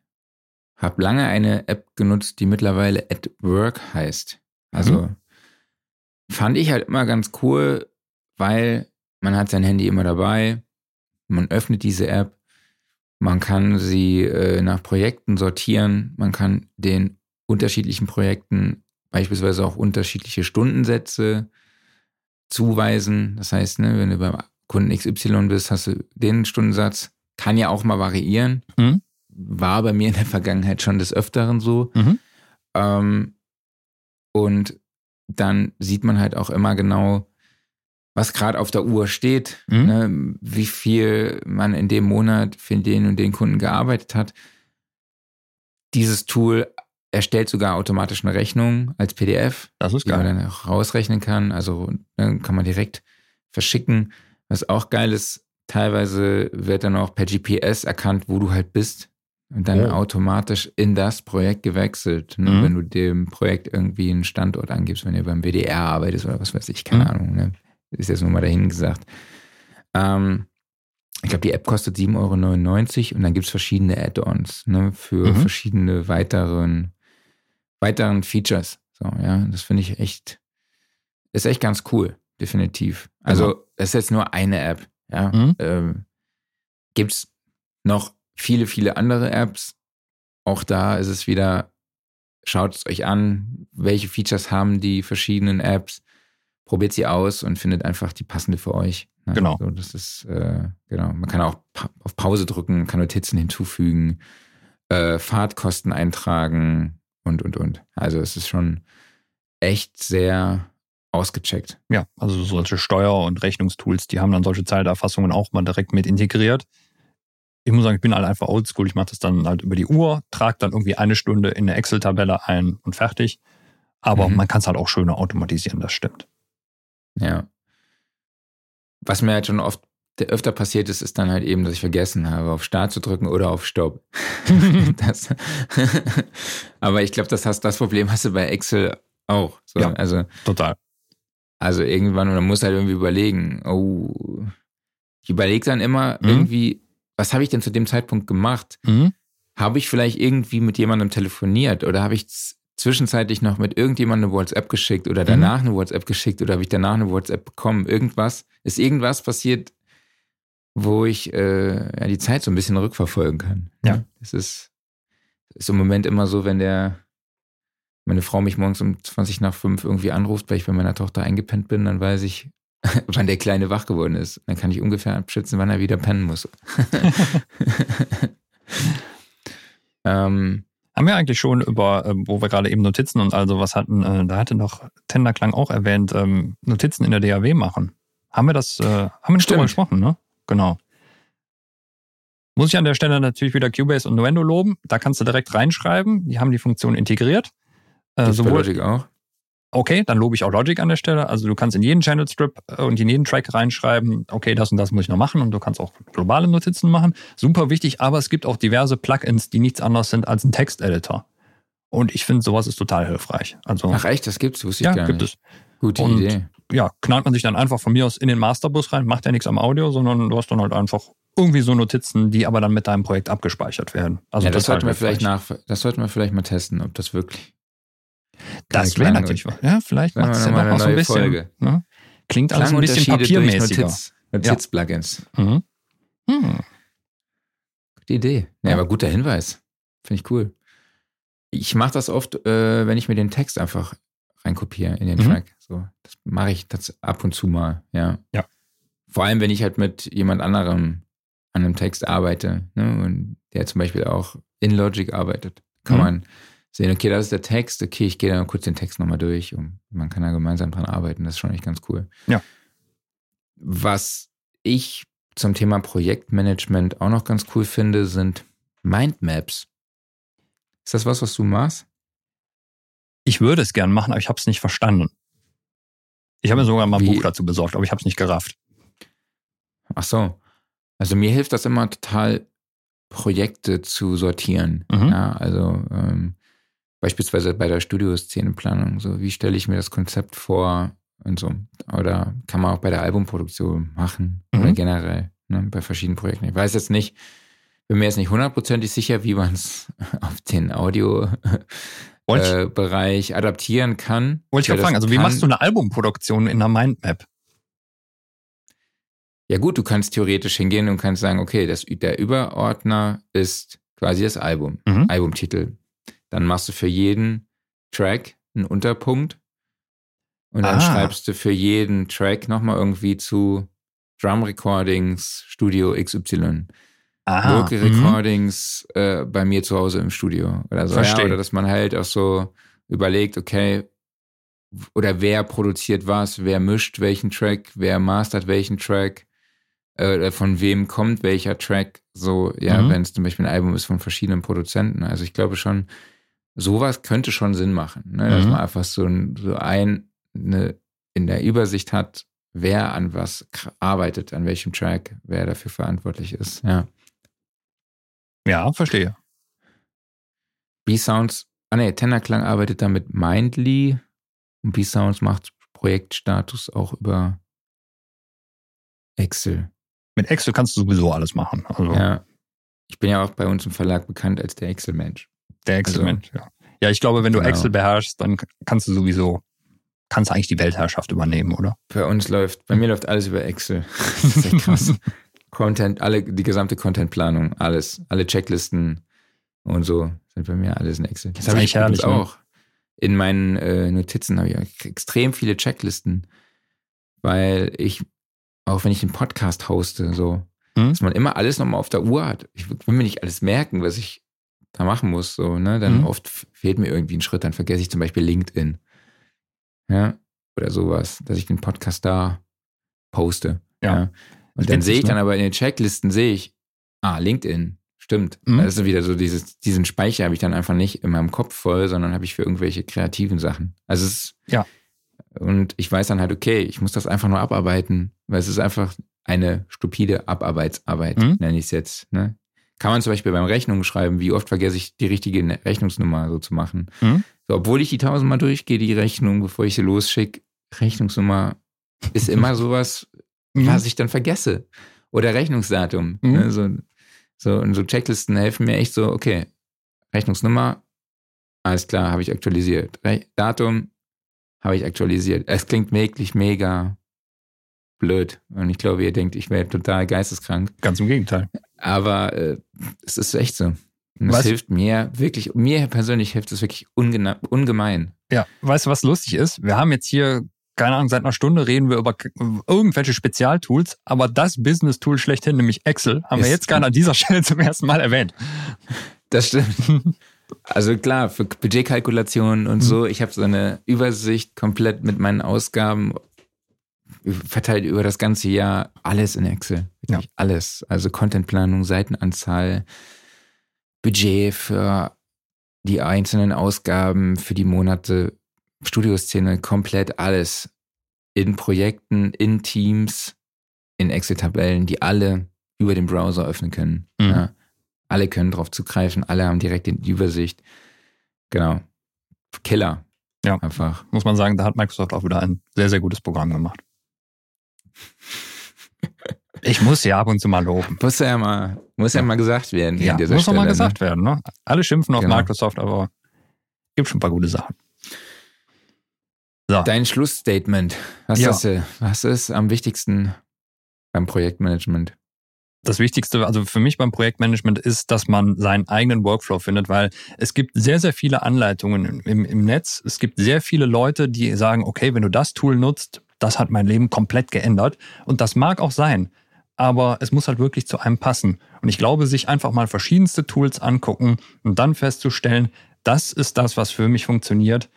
habe lange eine App genutzt, die mittlerweile at Work heißt. Also mhm. fand ich halt immer ganz cool, weil man hat sein Handy immer dabei, man öffnet diese App, man kann sie äh, nach Projekten sortieren, man kann den unterschiedlichen Projekten beispielsweise auch unterschiedliche Stundensätze zuweisen. Das heißt, ne, wenn du beim Kunden XY bist, hast du den Stundensatz. Kann ja auch mal variieren. Mhm war bei mir in der Vergangenheit schon des Öfteren so. Mhm. Ähm, und dann sieht man halt auch immer genau, was gerade auf der Uhr steht, mhm. ne, wie viel man in dem Monat für den und den Kunden gearbeitet hat. Dieses Tool erstellt sogar automatisch eine Rechnung als PDF, das ist die man dann auch rausrechnen kann. Also dann ne, kann man direkt verschicken. Was auch geil ist, teilweise wird dann auch per GPS erkannt, wo du halt bist und dann oh. automatisch in das Projekt gewechselt. Ne? Mhm. Wenn du dem Projekt irgendwie einen Standort angibst, wenn ihr beim WDR arbeitest oder was weiß ich, keine mhm. Ahnung. Ne? Ist jetzt nur mal dahin gesagt. Ähm, ich glaube, die App kostet 7,99 Euro und dann gibt es verschiedene Add-ons ne, für mhm. verschiedene weiteren, weiteren Features. So, ja, das finde ich echt, ist echt ganz cool, definitiv. Also, genau. das ist jetzt nur eine App. Ja, mhm. ähm, gibt es noch viele, viele andere Apps. Auch da ist es wieder, schaut es euch an, welche Features haben die verschiedenen Apps, probiert sie aus und findet einfach die passende für euch. Ne? Genau. Also das ist, äh, genau. Man kann auch pa auf Pause drücken, kann Notizen hinzufügen, äh, Fahrtkosten eintragen und, und, und. Also es ist schon echt sehr ausgecheckt. Ja, also solche Steuer- und Rechnungstools, die haben dann solche Zeiterfassungen auch mal direkt mit integriert ich muss sagen, ich bin halt einfach oldschool. Ich mache das dann halt über die Uhr, trage dann irgendwie eine Stunde in eine Excel-Tabelle ein und fertig. Aber mhm. man kann es halt auch schöner automatisieren, das stimmt. Ja. Was mir halt schon oft öfter passiert ist, ist dann halt eben, dass ich vergessen habe, auf Start zu drücken oder auf Stopp. aber ich glaube, das, hast, das Problem hast du bei Excel auch. So, ja, also, total. Also irgendwann, oder muss halt irgendwie überlegen, oh, ich überlege dann immer mhm. irgendwie, was habe ich denn zu dem Zeitpunkt gemacht? Mhm. Habe ich vielleicht irgendwie mit jemandem telefoniert oder habe ich zwischenzeitlich noch mit irgendjemandem eine WhatsApp geschickt oder danach mhm. eine WhatsApp geschickt oder habe ich danach eine WhatsApp bekommen? Irgendwas? Ist irgendwas passiert, wo ich äh, ja, die Zeit so ein bisschen rückverfolgen kann? Ja. Es ist, ist im Moment immer so, wenn der meine Frau mich morgens um 20 nach 5 irgendwie anruft, weil ich bei meiner Tochter eingepennt bin, dann weiß ich, wann der Kleine wach geworden ist. Dann kann ich ungefähr abschätzen, wann er wieder pennen muss. ähm, haben wir eigentlich schon über, ähm, wo wir gerade eben Notizen und also was hatten, äh, da hatte noch Tenderklang auch erwähnt, ähm, Notizen in der DAW machen. Haben wir das, äh, haben wir nicht drüber gesprochen, ne? Genau. Muss ich an der Stelle natürlich wieder Cubase und Nuendo loben. Da kannst du direkt reinschreiben. Die haben die Funktion integriert. Äh, sowohl, auch. Okay, dann lobe ich auch Logic an der Stelle. Also du kannst in jeden Channel Strip äh, und in jeden Track reinschreiben, okay, das und das muss ich noch machen und du kannst auch globale Notizen machen. Super wichtig, aber es gibt auch diverse Plugins, die nichts anderes sind als ein Texteditor. Und ich finde, sowas ist total hilfreich. Also, Ach echt, das gibt's, wusste ich ja, gar gibt nicht. es. Gute und, Idee. Ja, knallt man sich dann einfach von mir aus in den Masterbus rein, macht ja nichts am Audio, sondern du hast dann halt einfach irgendwie so Notizen, die aber dann mit deinem Projekt abgespeichert werden. Also ja, das sollten wir vielleicht nach, das sollten wir vielleicht mal testen, ob das wirklich das wäre natürlich was. Ja, vielleicht macht es ja noch so ein bisschen. Folge. Ne? Klingt alles ein bisschen papiermäßiger. Notiz, Notiz-Plugins. Ja. Mhm. Hm. Gute Idee. Ja, aber guter Hinweis. Finde ich cool. Ich mache das oft, äh, wenn ich mir den Text einfach reinkopiere in den Mhm. Track. So, das mache ich das ab und zu mal, ja. Ja. Vor allem, wenn ich halt mit jemand anderem an einem Text arbeite, ne, und der zum Beispiel auch in Logic arbeitet, kann Mhm. man sehen, okay, das ist der Text, okay, ich gehe da kurz den Text nochmal durch und man kann da gemeinsam dran arbeiten. Das ist schon echt ganz cool. Ja. Was ich zum Thema Projektmanagement auch noch ganz cool finde, sind Mindmaps. Ist das was, was du machst? Ich würde es gern machen, aber ich habe es nicht verstanden. Ich habe mir sogar mal ein Wie? Buch dazu besorgt, aber ich habe es nicht gerafft. Ach so. Also mir hilft das immer total, Projekte zu sortieren. Mhm. Ja, also ähm, beispielsweise bei der Studioszenenplanung. So, wie stelle ich mir das Konzept vor und so. Oder kann man auch bei der Albumproduktion machen oder Mhm. generell ne, bei verschiedenen Projekten. Ich weiß jetzt nicht, bin mir jetzt nicht hundertprozentig sicher, wie man es auf den Audio-Bereich äh, adaptieren kann. wollte ich gerade fragen, also wie kann- machst du eine Albumproduktion in einer Mindmap? Ja gut, du kannst theoretisch hingehen und kannst sagen, okay, das, der Überordner ist quasi das Album, Mhm. Albumtitel. Dann machst du für jeden Track einen Unterpunkt und dann Ah. schreibst du für jeden Track nochmal irgendwie zu Drum Recordings, Studio XY, Aha. Vocal mhm. Recordings äh, bei mir zu Hause im Studio oder so. Ja, oder dass man halt auch so überlegt, okay, oder wer produziert was, wer mischt welchen Track, wer mastert welchen Track, äh, von wem kommt welcher Track, so, ja, Mhm. wenn es zum Beispiel ein Album ist von verschiedenen Produzenten. Also ich glaube schon, sowas könnte schon Sinn machen, ne? dass Mhm. man einfach so, ein, so ein, eine, in der Übersicht hat, wer an was arbeitet, an welchem Track, wer dafür verantwortlich ist, ja. Ja, verstehe. B-Sounds, ah ne, Tenderklang arbeitet da mit Mindly und B-Sounds macht Projektstatus auch über Excel. Mit Excel kannst du sowieso alles machen. Also Ja. Ich bin ja auch bei uns im Verlag bekannt als der Excel-Mensch. Der Excel-Mensch, ja. Ja, ich glaube, wenn du Genau. Excel beherrschst, dann kannst du sowieso, kannst du eigentlich die Weltherrschaft übernehmen, oder? Bei uns läuft, bei mir läuft alles über Excel. Das ist echt krass. Content, alle, die gesamte Contentplanung, alles, alle Checklisten und so sind bei mir alles in Excel. Das ist habe ich herrlich, ne? auch. In meinen äh, Notizen habe ich extrem viele Checklisten, weil ich, auch wenn ich den Podcast hoste, so, Mhm. dass man immer alles nochmal auf der Uhr hat. Ich will mir nicht alles merken, was ich da machen muss, so, ne? Dann Mhm. oft fehlt mir irgendwie ein Schritt, dann vergesse ich zum Beispiel LinkedIn. Ja, oder sowas, dass ich den Podcast da poste. Ja. Und dann sehe ich ne? dann aber in den Checklisten, sehe ich, ah, LinkedIn, stimmt. Mhm. Das ist wieder so dieses, diesen Speicher habe ich dann einfach nicht in meinem Kopf voll, sondern habe ich für irgendwelche kreativen Sachen. Also es ist, Ja. Und ich weiß dann halt, okay, ich muss das einfach nur abarbeiten, weil es ist einfach eine stupide Abarbeitsarbeit, Mhm. nenne ich es jetzt. Ne? Kann man zum Beispiel beim Rechnungen schreiben, wie oft vergesse ich die richtige Ne- Rechnungsnummer so zu machen. Mhm. So, obwohl ich die tausendmal durchgehe, die Rechnung, bevor ich sie losschicke, Rechnungsnummer ist immer sowas, Mhm. was ich dann vergesse. Oder Rechnungsdatum. Mhm. Ne? So, so, und so Checklisten helfen mir echt so, okay, Rechnungsnummer, alles klar, habe ich aktualisiert. Re Datum habe ich aktualisiert. Es klingt wirklich mega blöd. Und ich glaube, ihr denkt, ich wäre total geisteskrank. Ganz im Gegenteil. Aber äh, es ist echt so. Und es hilft mir wirklich, mir persönlich hilft es wirklich ungemein. Ja, weißt du, was lustig ist? Wir haben jetzt hier, keine Ahnung, seit einer Stunde reden wir über irgendwelche Spezialtools, aber das Business-Tool schlechthin, nämlich Excel, haben wir Ist- jetzt gerade an dieser Stelle zum ersten Mal erwähnt. Das stimmt. Also klar, für Budgetkalkulationen und so, ich habe so eine Übersicht komplett mit meinen Ausgaben verteilt über das ganze Jahr. Alles in Excel. Wirklich alles. Also Contentplanung, Seitenanzahl, Budget für die einzelnen Ausgaben, für die Monate, Studioszene, komplett alles. In Projekten, in Teams, in Excel-Tabellen, die alle über den Browser öffnen können. Mhm. Ja. Alle können drauf zugreifen, alle haben direkt die Übersicht. Genau. Killer. Ja. Einfach. Muss man sagen, da hat Microsoft auch wieder ein sehr, sehr gutes Programm gemacht. Ich muss ja ab und zu mal loben. Muss ja mal, muss ja, Ja. mal gesagt werden Ja, muss Stelle. mal gesagt werden. Ne? Alle schimpfen auf Genau. Microsoft, aber gibt schon ein paar gute Sachen. So, Ne? Dein Schlussstatement. Was, Ja. ist, was ist am wichtigsten beim Projektmanagement? das Wichtigste, also für mich beim Projektmanagement ist, dass man seinen eigenen Workflow findet, weil es gibt sehr, sehr viele Anleitungen im, im Netz. Es gibt sehr viele Leute, die sagen, okay, wenn du das Tool nutzt, das hat mein Leben komplett geändert. Und das mag auch sein, aber es muss halt wirklich zu einem passen. Und ich glaube, sich einfach mal verschiedenste Tools angucken und dann festzustellen, das ist das, was für mich funktioniert,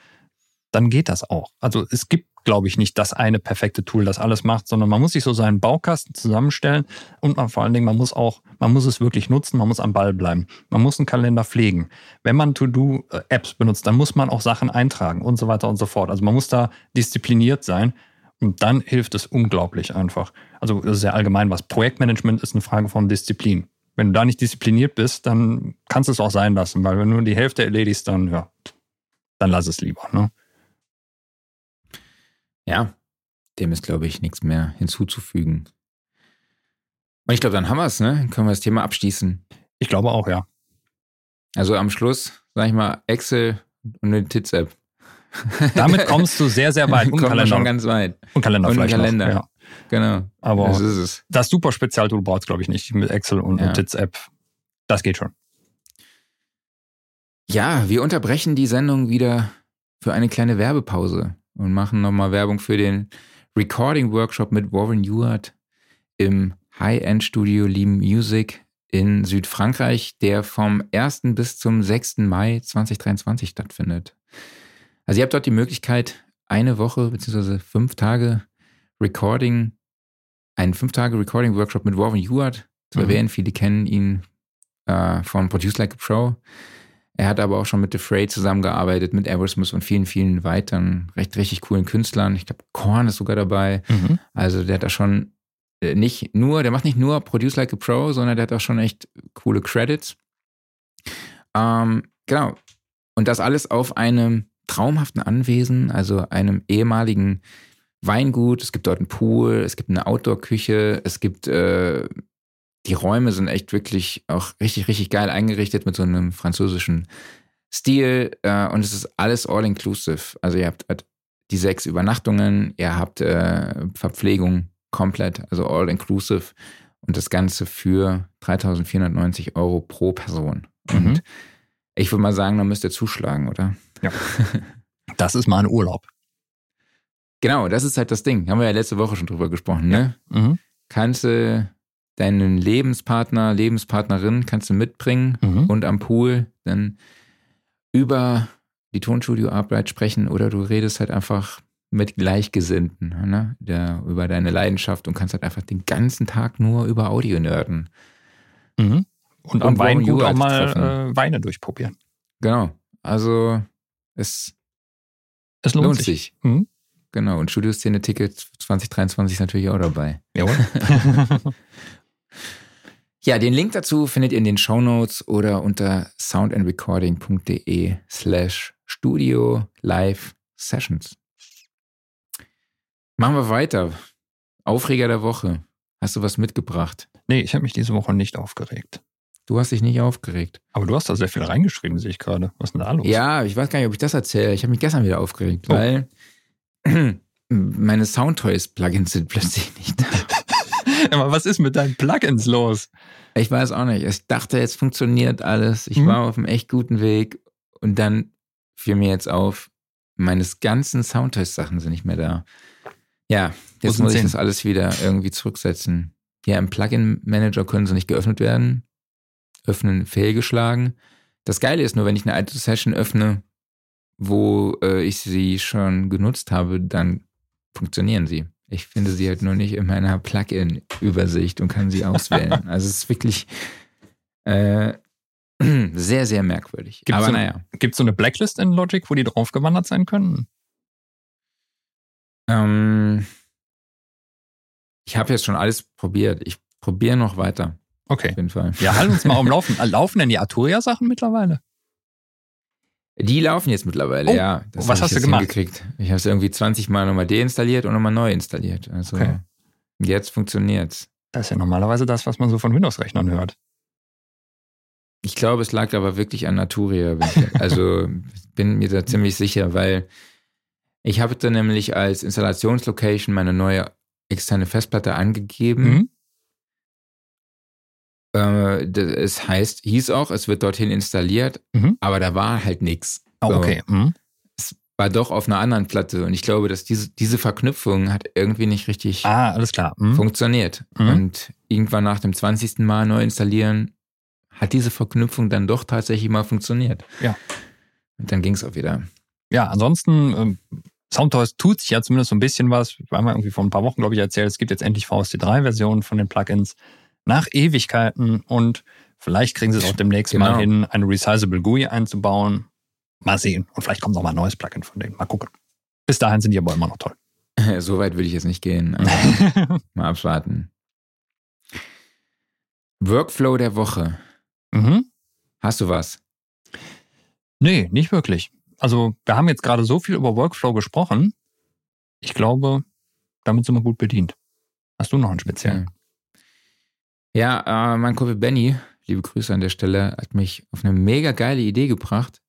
dann geht das auch. Also es gibt glaube ich, nicht das eine perfekte Tool, das alles macht, sondern man muss sich so seinen Baukasten zusammenstellen und man vor allen Dingen, man muss auch, man muss es wirklich nutzen, man muss am Ball bleiben. Man muss einen Kalender pflegen. Wenn man To-Do-Apps benutzt, dann muss man auch Sachen eintragen und so weiter und so fort. Also man muss da diszipliniert sein. Und dann hilft es unglaublich einfach. Also das ist sehr allgemein was. Projektmanagement ist eine Frage von Disziplin. Wenn du da nicht diszipliniert bist, dann kannst du es auch sein lassen, weil wenn du nur die Hälfte erledigst, dann ja, dann lass es lieber. Ne? Ja, dem ist, glaube ich, nichts mehr hinzuzufügen. Und ich glaube, dann haben wir es, ne? Dann können wir das Thema abschließen. Ich glaube auch, ja. Also am Schluss, sag ich mal, Excel und eine Tits-App. Damit kommst du sehr, sehr weit. Und Kalender. schon ganz weit. Und Kalender und vielleicht Kalender. noch. Ja. Genau. Aber das ist es. das super Spezialtool brauchst glaube ich, nicht mit Excel und Ja. Tits-App. Das geht schon. Ja, wir unterbrechen die Sendung wieder für eine kleine Werbepause und machen nochmal Werbung für den Recording-Workshop mit Warren Ewart im High-End-Studio Lee Music in Südfrankreich, der vom 1. bis zum 6. Mai 2023 stattfindet. Also ihr habt dort die Möglichkeit, eine Woche bzw. fünf Tage Recording, einen fünf Tage Recording-Workshop mit Warren Ewart zu Mhm. erwähnen. Viele kennen ihn äh, von Produce Like a Pro. Er hat aber auch schon mit The Fray zusammengearbeitet, mit Aerosmith und vielen, vielen weiteren recht richtig coolen Künstlern. Ich glaube, Korn ist sogar dabei. Also der hat da schon äh, nicht nur, der macht nicht nur Produce Like a Pro, sondern der hat auch schon echt coole Credits. Ähm, genau. Und das alles auf einem traumhaften Anwesen, also einem ehemaligen Weingut. Es gibt dort einen Pool, es gibt eine Outdoor-Küche, es gibt äh, die Räume sind echt wirklich auch richtig, richtig geil eingerichtet mit so einem französischen Stil. Äh, und es ist alles all-inclusive. Also ihr habt halt die sechs Übernachtungen, ihr habt äh, Verpflegung komplett, also all-inclusive. Und das Ganze für 3.490 Euro pro Person. Und Mhm. ich würde mal sagen, da müsst ihr zuschlagen, oder? Das ist mal ein Urlaub. Genau, das ist halt das Ding. Haben wir ja letzte Woche schon drüber gesprochen, ne? Mhm. Kannst du deinen Lebenspartner, Lebenspartnerin kannst du mitbringen Mhm. und am Pool dann über die Tonstudioarbeit sprechen oder du redest halt einfach mit Gleichgesinnten, ne? Der, über deine Leidenschaft und kannst halt einfach den ganzen Tag nur über Audio nerden. Mhm. Und Und am Weingut auch mal äh, Weine durchprobieren. Genau. Also es Es lohnt, lohnt, sich. sich. Mhm. Genau. Und Studioszene-Ticket 2023 ist natürlich auch dabei. Jawohl. Ja, den Link dazu findet ihr in den Shownotes oder unter soundandrecording.de slash studio live sessions. Machen wir weiter. Aufreger der Woche. Hast du was mitgebracht? nee, ich habe mich diese Woche nicht aufgeregt. Du hast dich nicht aufgeregt. Aber du hast da sehr viel reingeschrieben, sehe ich gerade. Was ist denn da los? Ja, ich weiß gar nicht, ob ich das erzähle. Ich habe mich gestern wieder aufgeregt, Oh. weil meine Soundtoys-Plugins sind plötzlich nicht da. Aber was ist mit deinen Plugins los? Ich weiß auch nicht. Ich dachte, jetzt funktioniert alles. Ich Mhm. war auf einem echt guten Weg und dann fiel mir jetzt auf, meine ganzen Soundtest-Sachen sind nicht mehr da. Ja, jetzt muss ich hin? das alles wieder irgendwie zurücksetzen. Ja, im Plugin-Manager können sie nicht geöffnet werden. Öffnen fehlgeschlagen. Das Geile ist nur, wenn ich eine alte Session öffne, wo äh, ich sie schon genutzt habe, dann funktionieren sie. Ich finde sie halt nur nicht in meiner Plugin-Übersicht und kann sie auswählen. also es ist wirklich äh, sehr, sehr merkwürdig. Gibt's Aber so- naja. Gibt es so eine Blacklist in Logic, wo die draufgewandert sein können? Ähm, ich habe jetzt schon alles probiert. Ich probiere noch weiter, Okay. auf jeden Fall. Ja, halt uns mal am Laufen. Laufen denn die Arturia-Sachen mittlerweile? Die laufen jetzt mittlerweile, Oh, ja. Das was hast du gemacht? Ich habe es irgendwie 20 Mal nochmal deinstalliert und nochmal neu installiert. Also Okay. jetzt funktioniert's. Das ist ja normalerweise das, was man so von Windows-Rechnern hört. Ich glaube, es lag aber wirklich an Naturia. Also bin mir da ziemlich sicher, weil ich habe da nämlich als Installationslocation meine neue externe Festplatte angegeben Mhm. Äh, es heißt, hieß auch, es wird dorthin installiert, Mhm. aber da war halt nichts. Oh, So. okay. Mhm. Es war doch auf einer anderen Platte und ich glaube, dass diese, diese Verknüpfung hat irgendwie nicht richtig Ah, alles klar. Mhm. funktioniert. Mhm. Und irgendwann nach dem 20. Mal neu installieren, hat diese Verknüpfung dann doch tatsächlich mal funktioniert. Ja. Und dann ging es auch wieder. Ja, ansonsten, ähm, Soundtoys tut sich ja zumindest so ein bisschen was. Wir haben ja irgendwie vor ein paar Wochen, glaube ich, erzählt, es gibt jetzt endlich VST3-Versionen von den Plugins nach Ewigkeiten und vielleicht kriegen sie es auch demnächst Genau. mal hin, eine Resizable GUI einzubauen. Mal sehen. Und vielleicht kommt noch mal ein neues Plugin von denen. Mal gucken. Bis dahin sind die aber immer noch toll. so weit würde ich jetzt nicht gehen. aber mal abwarten. Workflow der Woche. mhm. Hast du was? Nee, nicht wirklich. Also, wir haben jetzt gerade so viel über Workflow gesprochen. Ich glaube, damit sind wir gut bedient. Hast du noch einen speziellen? Ja, äh, mein Kumpel Benny, liebe Grüße an der Stelle, hat mich auf eine mega geile Idee gebracht.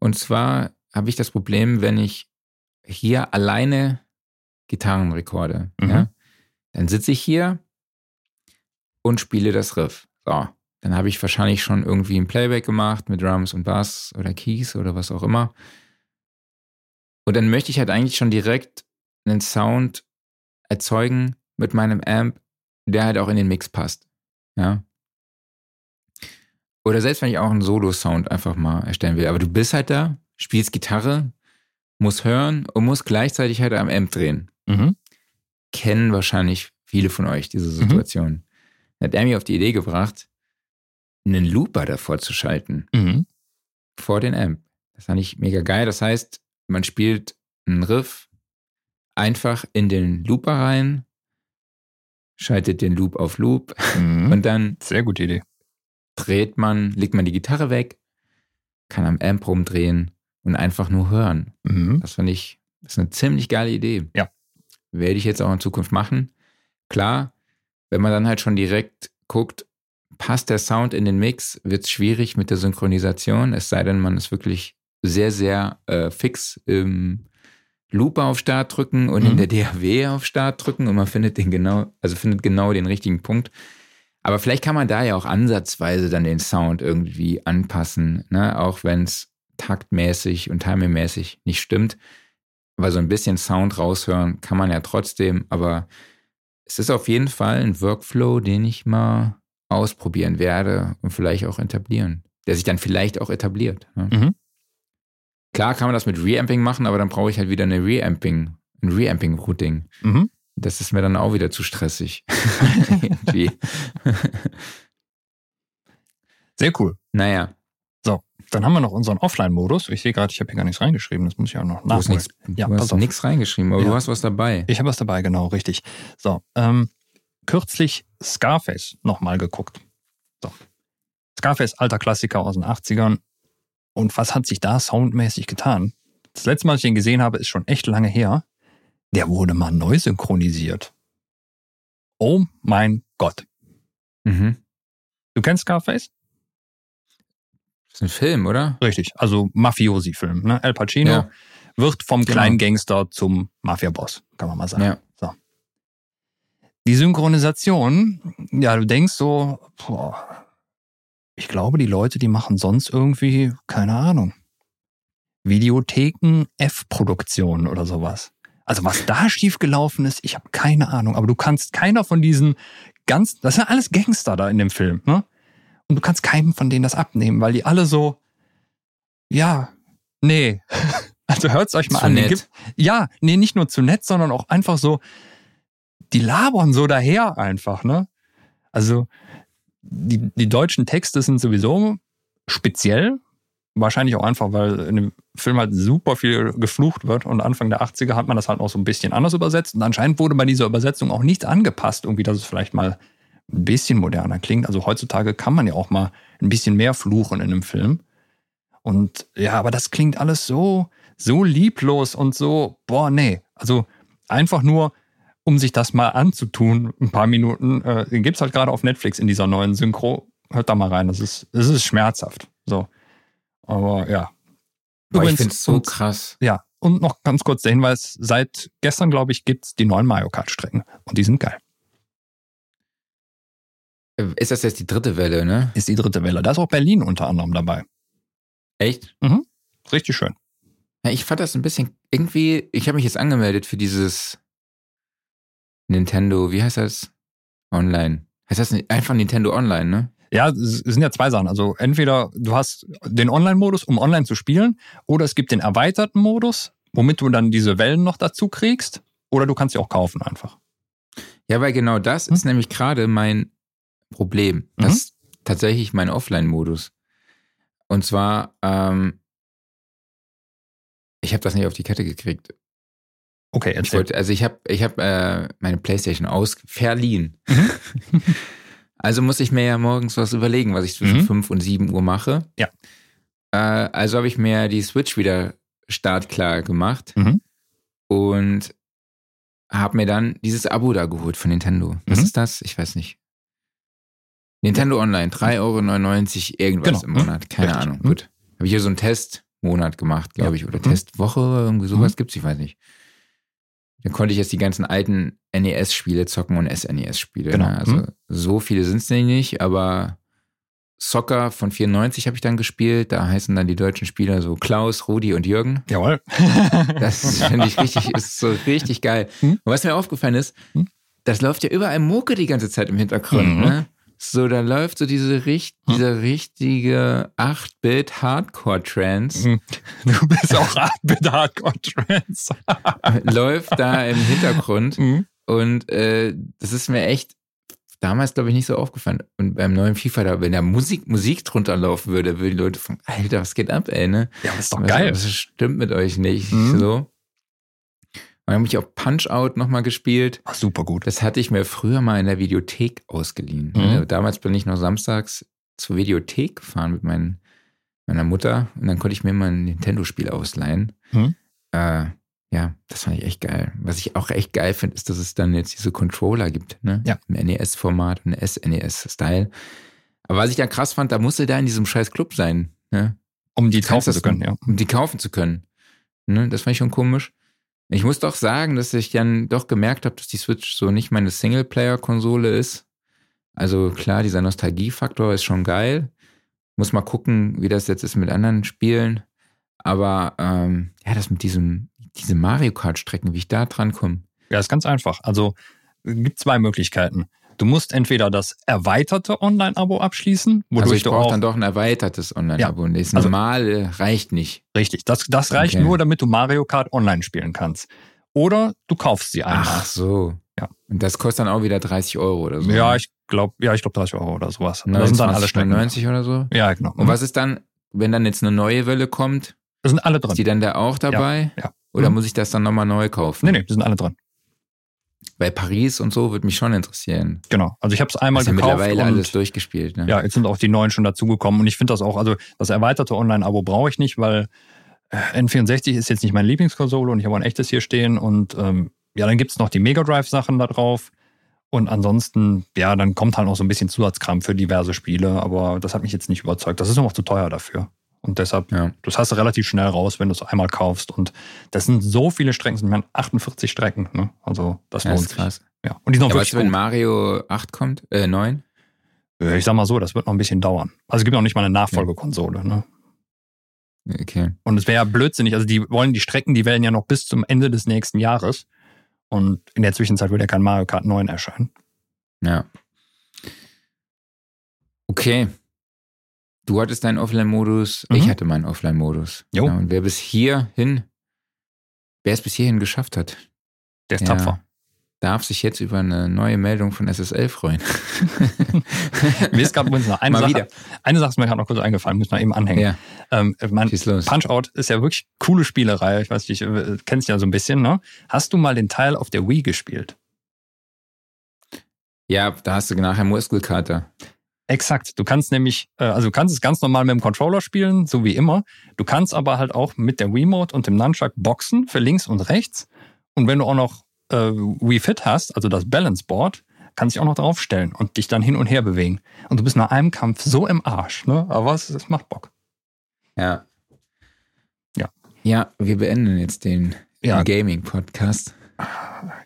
Und zwar habe ich das Problem, wenn ich hier alleine Gitarren rekorde, Mhm. ja, dann sitze ich hier und spiele das Riff. So, dann habe ich wahrscheinlich schon irgendwie ein Playback gemacht mit Drums und Bass oder Keys oder was auch immer. Und dann möchte ich halt eigentlich schon direkt einen Sound erzeugen mit meinem Amp, der halt auch in den Mix passt. Ja. Oder selbst wenn ich auch einen Solo-Sound einfach mal erstellen will. Aber du bist halt da, spielst Gitarre, musst hören und musst gleichzeitig halt am Amp drehen. Mhm. Kennen wahrscheinlich viele von euch diese Situation. Dann hat er mir auf die Idee gebracht, einen Looper davor zu schalten, Mhm. vor den Amp. Das fand ich mega geil. Das heißt, man spielt einen Riff einfach in den Looper rein, schaltet den Loop auf Loop Mhm. und dann Sehr gute Idee. dreht man, legt man die Gitarre weg, kann am Amp rumdrehen und einfach nur hören. Mhm. Das fand ich, das ist eine ziemlich geile Idee. Ja. Werde ich jetzt auch in Zukunft machen. Klar, wenn man dann halt schon direkt guckt, passt der Sound in den Mix, wird es schwierig mit der Synchronisation, es sei denn, man ist wirklich sehr, sehr äh, fix im Looper auf Start drücken und in Mhm. der DAW auf Start drücken und man findet den genau, also findet genau den richtigen Punkt. Aber vielleicht kann man da ja auch ansatzweise dann den Sound irgendwie anpassen, ne? auch wenn es taktmäßig und timingmäßig nicht stimmt. Aber so ein bisschen Sound raushören kann man ja trotzdem. Aber es ist auf jeden Fall ein Workflow, den ich mal ausprobieren werde und vielleicht auch etablieren. Der sich dann vielleicht auch etabliert. Ne? Mhm. Klar kann man das mit Reamping machen, aber dann brauche ich halt wieder eine Reamping, ein Reamping-Routing. Mhm. Das ist mir dann auch wieder zu stressig. Sehr cool. naja, Dann haben wir noch unseren Offline-Modus. Ich sehe gerade, ich habe hier gar nichts reingeschrieben. Das muss ich auch noch du hast nachholen. nichts Ja, du hast nichts reingeschrieben, aber Ja. du hast was dabei. Ich habe was dabei, genau, richtig. So, ähm, kürzlich Scarface nochmal geguckt. So. Scarface, alter Klassiker aus den 80ern. Und was hat sich da soundmäßig getan? Das letzte Mal, als ich ihn gesehen habe, ist schon echt lange her. Der wurde mal neu synchronisiert. Oh mein Gott. Mhm. Du kennst Scarface? Das ist ein Film, oder? Richtig, also Mafiosi-Film. Ne? Al Pacino Ja. wird vom Genau. kleinen Gangster zum Mafia-Boss, kann man mal sagen. Ja. Die Synchronisation, ja, du denkst so, boah, ich glaube, die Leute, die machen sonst irgendwie, keine Ahnung, Videotheken F-Produktionen oder sowas. Also was da schiefgelaufen ist, ich habe keine Ahnung. Aber du kannst keiner von diesen ganz, das sind alles Gangster da in dem Film, ne? Und du kannst keinem von denen das abnehmen, weil die alle so, ja, nee. Also hört's euch mal Zu an. nett. Gibt, ja, nee, nicht nur zu nett, sondern auch einfach so, die labern so daher einfach, ne? Also die, die deutschen Texte sind sowieso speziell. Wahrscheinlich auch einfach, weil in dem Film halt super viel geflucht wird und Anfang der 80er hat man das halt noch so ein bisschen anders übersetzt und anscheinend wurde bei dieser Übersetzung auch nichts angepasst, irgendwie, dass es vielleicht mal ein bisschen moderner klingt. Also heutzutage kann man ja auch mal ein bisschen mehr fluchen in einem Film. Und ja, aber das klingt alles so, so lieblos und so, boah, nee. Also einfach nur, um sich das mal anzutun, ein paar Minuten, äh, den gibt's halt gerade auf Netflix in dieser neuen Synchro. Hört da mal rein, das ist, das ist schmerzhaft. So. Aber ja. Boah, ich Übrigens, finde es so und- krass. Ja, und noch ganz kurz der Hinweis, seit gestern, glaube ich, gibt's die neuen Mario Kart Strecken. Und die sind geil. Ist das jetzt die dritte Welle, ne? Ist die dritte Welle. Da ist auch Berlin unter anderem dabei. Echt? Richtig schön. Ja, ich fand das ein bisschen irgendwie. Ich habe mich jetzt angemeldet für dieses Nintendo, wie heißt das? Online. Heißt das nicht- einfach Nintendo Online, ne? Ja, es sind ja zwei Sachen. Also entweder du hast den Online-Modus, um online zu spielen, oder es gibt den erweiterten Modus, womit du dann diese Wellen noch dazu kriegst, oder du kannst sie auch kaufen einfach. Ja, weil genau das Hm? ist nämlich gerade mein Problem. Das Mhm. ist tatsächlich mein Offline-Modus. Und zwar, ähm, ich habe das nicht auf die Kette gekriegt. Okay, Ich erzähl. wollte, also ich habe ich hab, äh, meine Playstation aus verliehen. Mhm. also muss ich mir ja morgens was überlegen, was ich zwischen Mhm. 5 und 7 Uhr mache. Ja. Äh, also habe ich mir die Switch wieder startklar gemacht Mhm. und habe mir dann dieses Abo da geholt von Nintendo. Was Mhm. ist das? Ich weiß nicht. Nintendo Online, 3,99 Euro irgendwas Genau. im Mhm. Monat. Keine Richtig. Ahnung. Mhm. Gut. Habe ich hier so einen Testmonat gemacht, glaube ich. Oder Mhm. Testwoche, irgendwie sowas gibt's, ich weiß nicht. Dann konnte ich jetzt die ganzen alten NES-Spiele zocken und SNES-Spiele. Genau. Ne? Also Mhm. so viele sind es nicht, aber Soccer von 94 habe ich dann gespielt. Da heißen dann die deutschen Spieler so Klaus, Rudi und Jürgen. Jawohl. Das finde ich richtig, ist so richtig geil. Hm? Und was mir aufgefallen ist, Hm? das läuft ja überall Mucke die ganze Zeit im Hintergrund. Mhm. Ne? So, da läuft so diese, richt Hm? dieser richtige 8-Bit Hardcore-Trance, Mhm. Du bist auch mit Hardcore-Trends. läuft da im Hintergrund. Mhm. Und äh, das ist mir echt damals, glaube ich, nicht so aufgefallen. Und beim neuen FIFA, da, wenn da Musik, Musik drunter laufen würde, würden die Leute fragen, Alter, was geht ab, ey, ne? Ja, das ist doch was, geil. Was stimmt mit euch nicht? Mhm. So. Dann habe ich auch Punch-Out nochmal gespielt. Ach, super gut. Das hatte ich mir früher mal in der Videothek ausgeliehen. Mhm. Äh, Damals bin ich noch samstags zur Videothek gefahren mit meinen, meiner Mutter und dann konnte ich mir mal ein Nintendo-Spiel ausleihen. Mhm. Äh, ja, das fand ich echt geil. Was ich auch echt geil finde, ist, dass es dann jetzt diese Controller gibt, ne? Ja. Im NES-Format und SNES-Style. Aber was ich da krass fand, da musste da in diesem scheiß Club sein, ne? Um die kaufen zu können, ja. um die kaufen zu können. Ne, das fand ich schon komisch. Ich muss doch sagen, dass ich dann doch gemerkt habe, dass die Switch so nicht meine Singleplayer-Konsole ist. Also klar, dieser Nostalgiefaktor ist schon geil. Muss mal gucken, wie das jetzt ist mit anderen Spielen. Aber ähm, ja, das mit diesem, diese Mario Kart-Strecken, wie ich da dran komme. Ja, ist ganz einfach. Also gibt zwei Möglichkeiten. Du musst entweder das erweiterte Online-Abo abschließen, wodurch Also ich du brauche auch dann doch ein erweitertes Online-Abo. und das Also- normale reicht nicht. richtig. Das, das reicht Okay. nur, damit du Mario Kart online spielen kannst. Oder du kaufst sie einmal. Ach so. Ja. Und das kostet dann auch wieder 30 Euro oder so. Ja, ich glaube, ja, ich glaube 30 Euro oder sowas. das sind dann alle Strecken. 90 oder so. Ja, genau. Und was ist dann, wenn dann jetzt eine neue Welle kommt, Das sind alle ist drin. die dann da auch dabei? ja. Oder Mhm. muss ich das dann nochmal neu kaufen? Nee, nee, die sind alle drin. Weil Paris und so würde mich schon interessieren. Genau. Also ich habe es einmal ja gekauft mittlerweile und alles durchgespielt. Ne? ja, jetzt sind auch die neuen schon dazugekommen und ich finde das auch, also das erweiterte Online-Abo brauche ich nicht, weil äh, N64 ist jetzt nicht meine Lieblingskonsole und ich habe ein echtes hier stehen und ähm, ja, dann gibt's noch die Mega Drive-Sachen da drauf und ansonsten, ja, dann kommt halt noch so ein bisschen Zusatzkram für diverse Spiele, aber das hat mich jetzt nicht überzeugt. Das ist noch zu teuer dafür. Und deshalb, Ja. das hast du relativ schnell raus, wenn du es einmal kaufst. Und das sind so viele Strecken, sind meine 48 Strecken. Ne? Also das Ja, lohnt ist sich. krass. Ja. Und die sind auch Ja, wirklich was, wenn. Mario 8 kommt? Äh, 9? Ja, Ich sag mal so, das wird noch ein bisschen dauern. Also es gibt noch nicht mal eine Nachfolgekonsole. Ne? Okay. Und es wäre ja blödsinnig. Also die wollen die Strecken, die werden ja noch bis zum Ende des nächsten Jahres. Und in der Zwischenzeit wird ja kein Mario Kart 9 erscheinen. Ja. Okay. Du hattest deinen Offline-Modus, Mhm. ich hatte meinen Offline-Modus. Jo. Ja, und wer bis hierhin, wer es bis hierhin geschafft hat, Der ist Ja. tapfer. darf sich jetzt über eine neue Meldung von SSL freuen. Mir ist gerade noch eine Mal Sache, wieder. eine Sache ist mir gerade noch kurz eingefallen, müssen wir eben anhängen. Ja, Ähm, mein schieß los. Punch-Out ist ja wirklich coole Spielerei. Ich weiß nicht, äh, kennst ja so ein bisschen, ne? Hast du mal den Teil auf der Wii gespielt? Ja, da hast du nachher Muskelkater. Exakt. Du kannst nämlich, äh, also du kannst es ganz normal mit dem Controller spielen, so wie immer. Du kannst aber halt auch mit der Wiimote und dem Nunchuck boxen für links und rechts. Und wenn du auch noch äh, Wii Fit hast, also das Balance Board, kannst du dich auch noch draufstellen und dich dann hin und her bewegen. Und du bist nach einem Kampf so im Arsch, ne? Aber es, es macht Bock. Ja. Ja. Ja, wir beenden jetzt den, Ja. den Gaming-Podcast.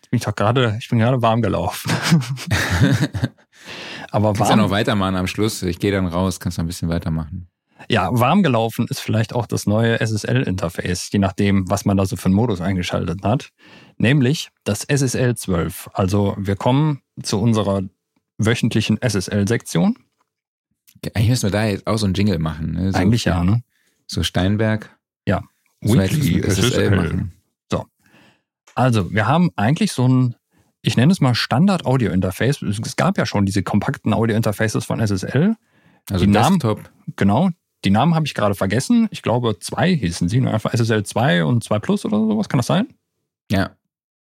Ich bin doch gerade, ich bin gerade warm gelaufen. Aber Kannst ja warm, noch weitermachen am Schluss. Ich gehe dann raus, kannst noch ein bisschen weitermachen. ja, warm gelaufen ist vielleicht auch das neue SSL-Interface, je nachdem, was man da so für einen Modus eingeschaltet hat. Nämlich das SSL 12. Also wir kommen zu unserer wöchentlichen SSL-Sektion. Eigentlich müssen wir da jetzt auch so einen Jingle machen. Ne? So, Eigentlich ja, ne? So Steinberg. So jetzt Weekly SSL SSL. machen. Also, wir haben eigentlich so ein, ich nenne es mal Standard-Audio-Interface. Es gab ja schon diese kompakten Audio-Interfaces von SSL. Also Die Namen- Desktop. Genau. Die Namen habe ich gerade vergessen. Ich glaube, zwei hießen sie. ne? Einfach SSL 2 und 2 Plus oder sowas. Kann das sein? Ja,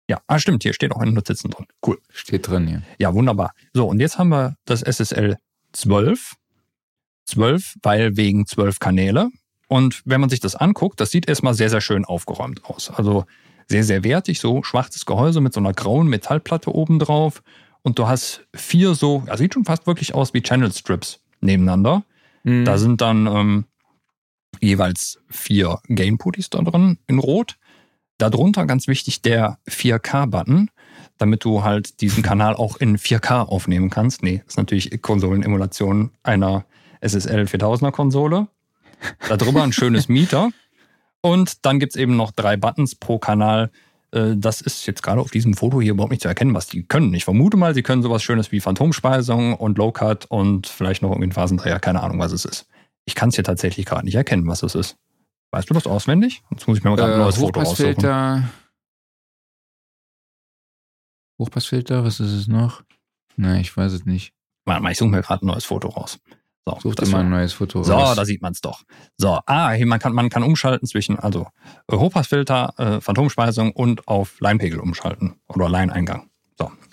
Ja, ah, stimmt. Hier steht auch in den Notizen drin. Cool. steht drin hier. Ja, wunderbar. So, und jetzt haben wir das SSL 12. 12, weil wegen 12 Kanäle. Und wenn man sich das anguckt, das sieht erstmal sehr, sehr schön aufgeräumt aus. Also sehr, sehr wertig, so schwarzes Gehäuse mit so einer grauen Metallplatte oben drauf. Und du hast vier so, ja, sieht schon fast wirklich aus wie Channel Strips nebeneinander. Mhm. Da sind dann ähm, jeweils vier Gain-Putties da drin in Rot. Darunter ganz wichtig der 4K-Button, damit du halt diesen Kanal auch in 4K aufnehmen kannst. Nee, ist natürlich Konsolenemulation einer SSL 4000er Konsole. Darüber ein schönes Meter. Und dann gibt's eben noch drei Buttons pro Kanal. Äh, Das ist jetzt gerade auf diesem Foto hier überhaupt nicht zu erkennen, was die können. Ich vermute mal, sie können sowas Schönes wie Phantomspeisung und Low Cut und vielleicht noch irgendwie ein Phasendreher. Keine Ahnung, was es ist. Ich kann es hier tatsächlich gerade nicht erkennen, was es ist. Weißt du das auswendig? Jetzt muss ich mir mal gerade ein äh, neues Foto raussuchen. Hochpassfilter. Hochpassfilter, was ist es noch? Nein, ich weiß es nicht. Warte mal, ich suche mir gerade ein neues Foto raus. So, Such dir das mal war- ein neues Foto So, raus. da sieht man es doch. So, ah, hier, man kann, man kann umschalten zwischen, also Hochpassfilter, äh, Phantomspeisung und auf Leinpegel umschalten oder Leineingang.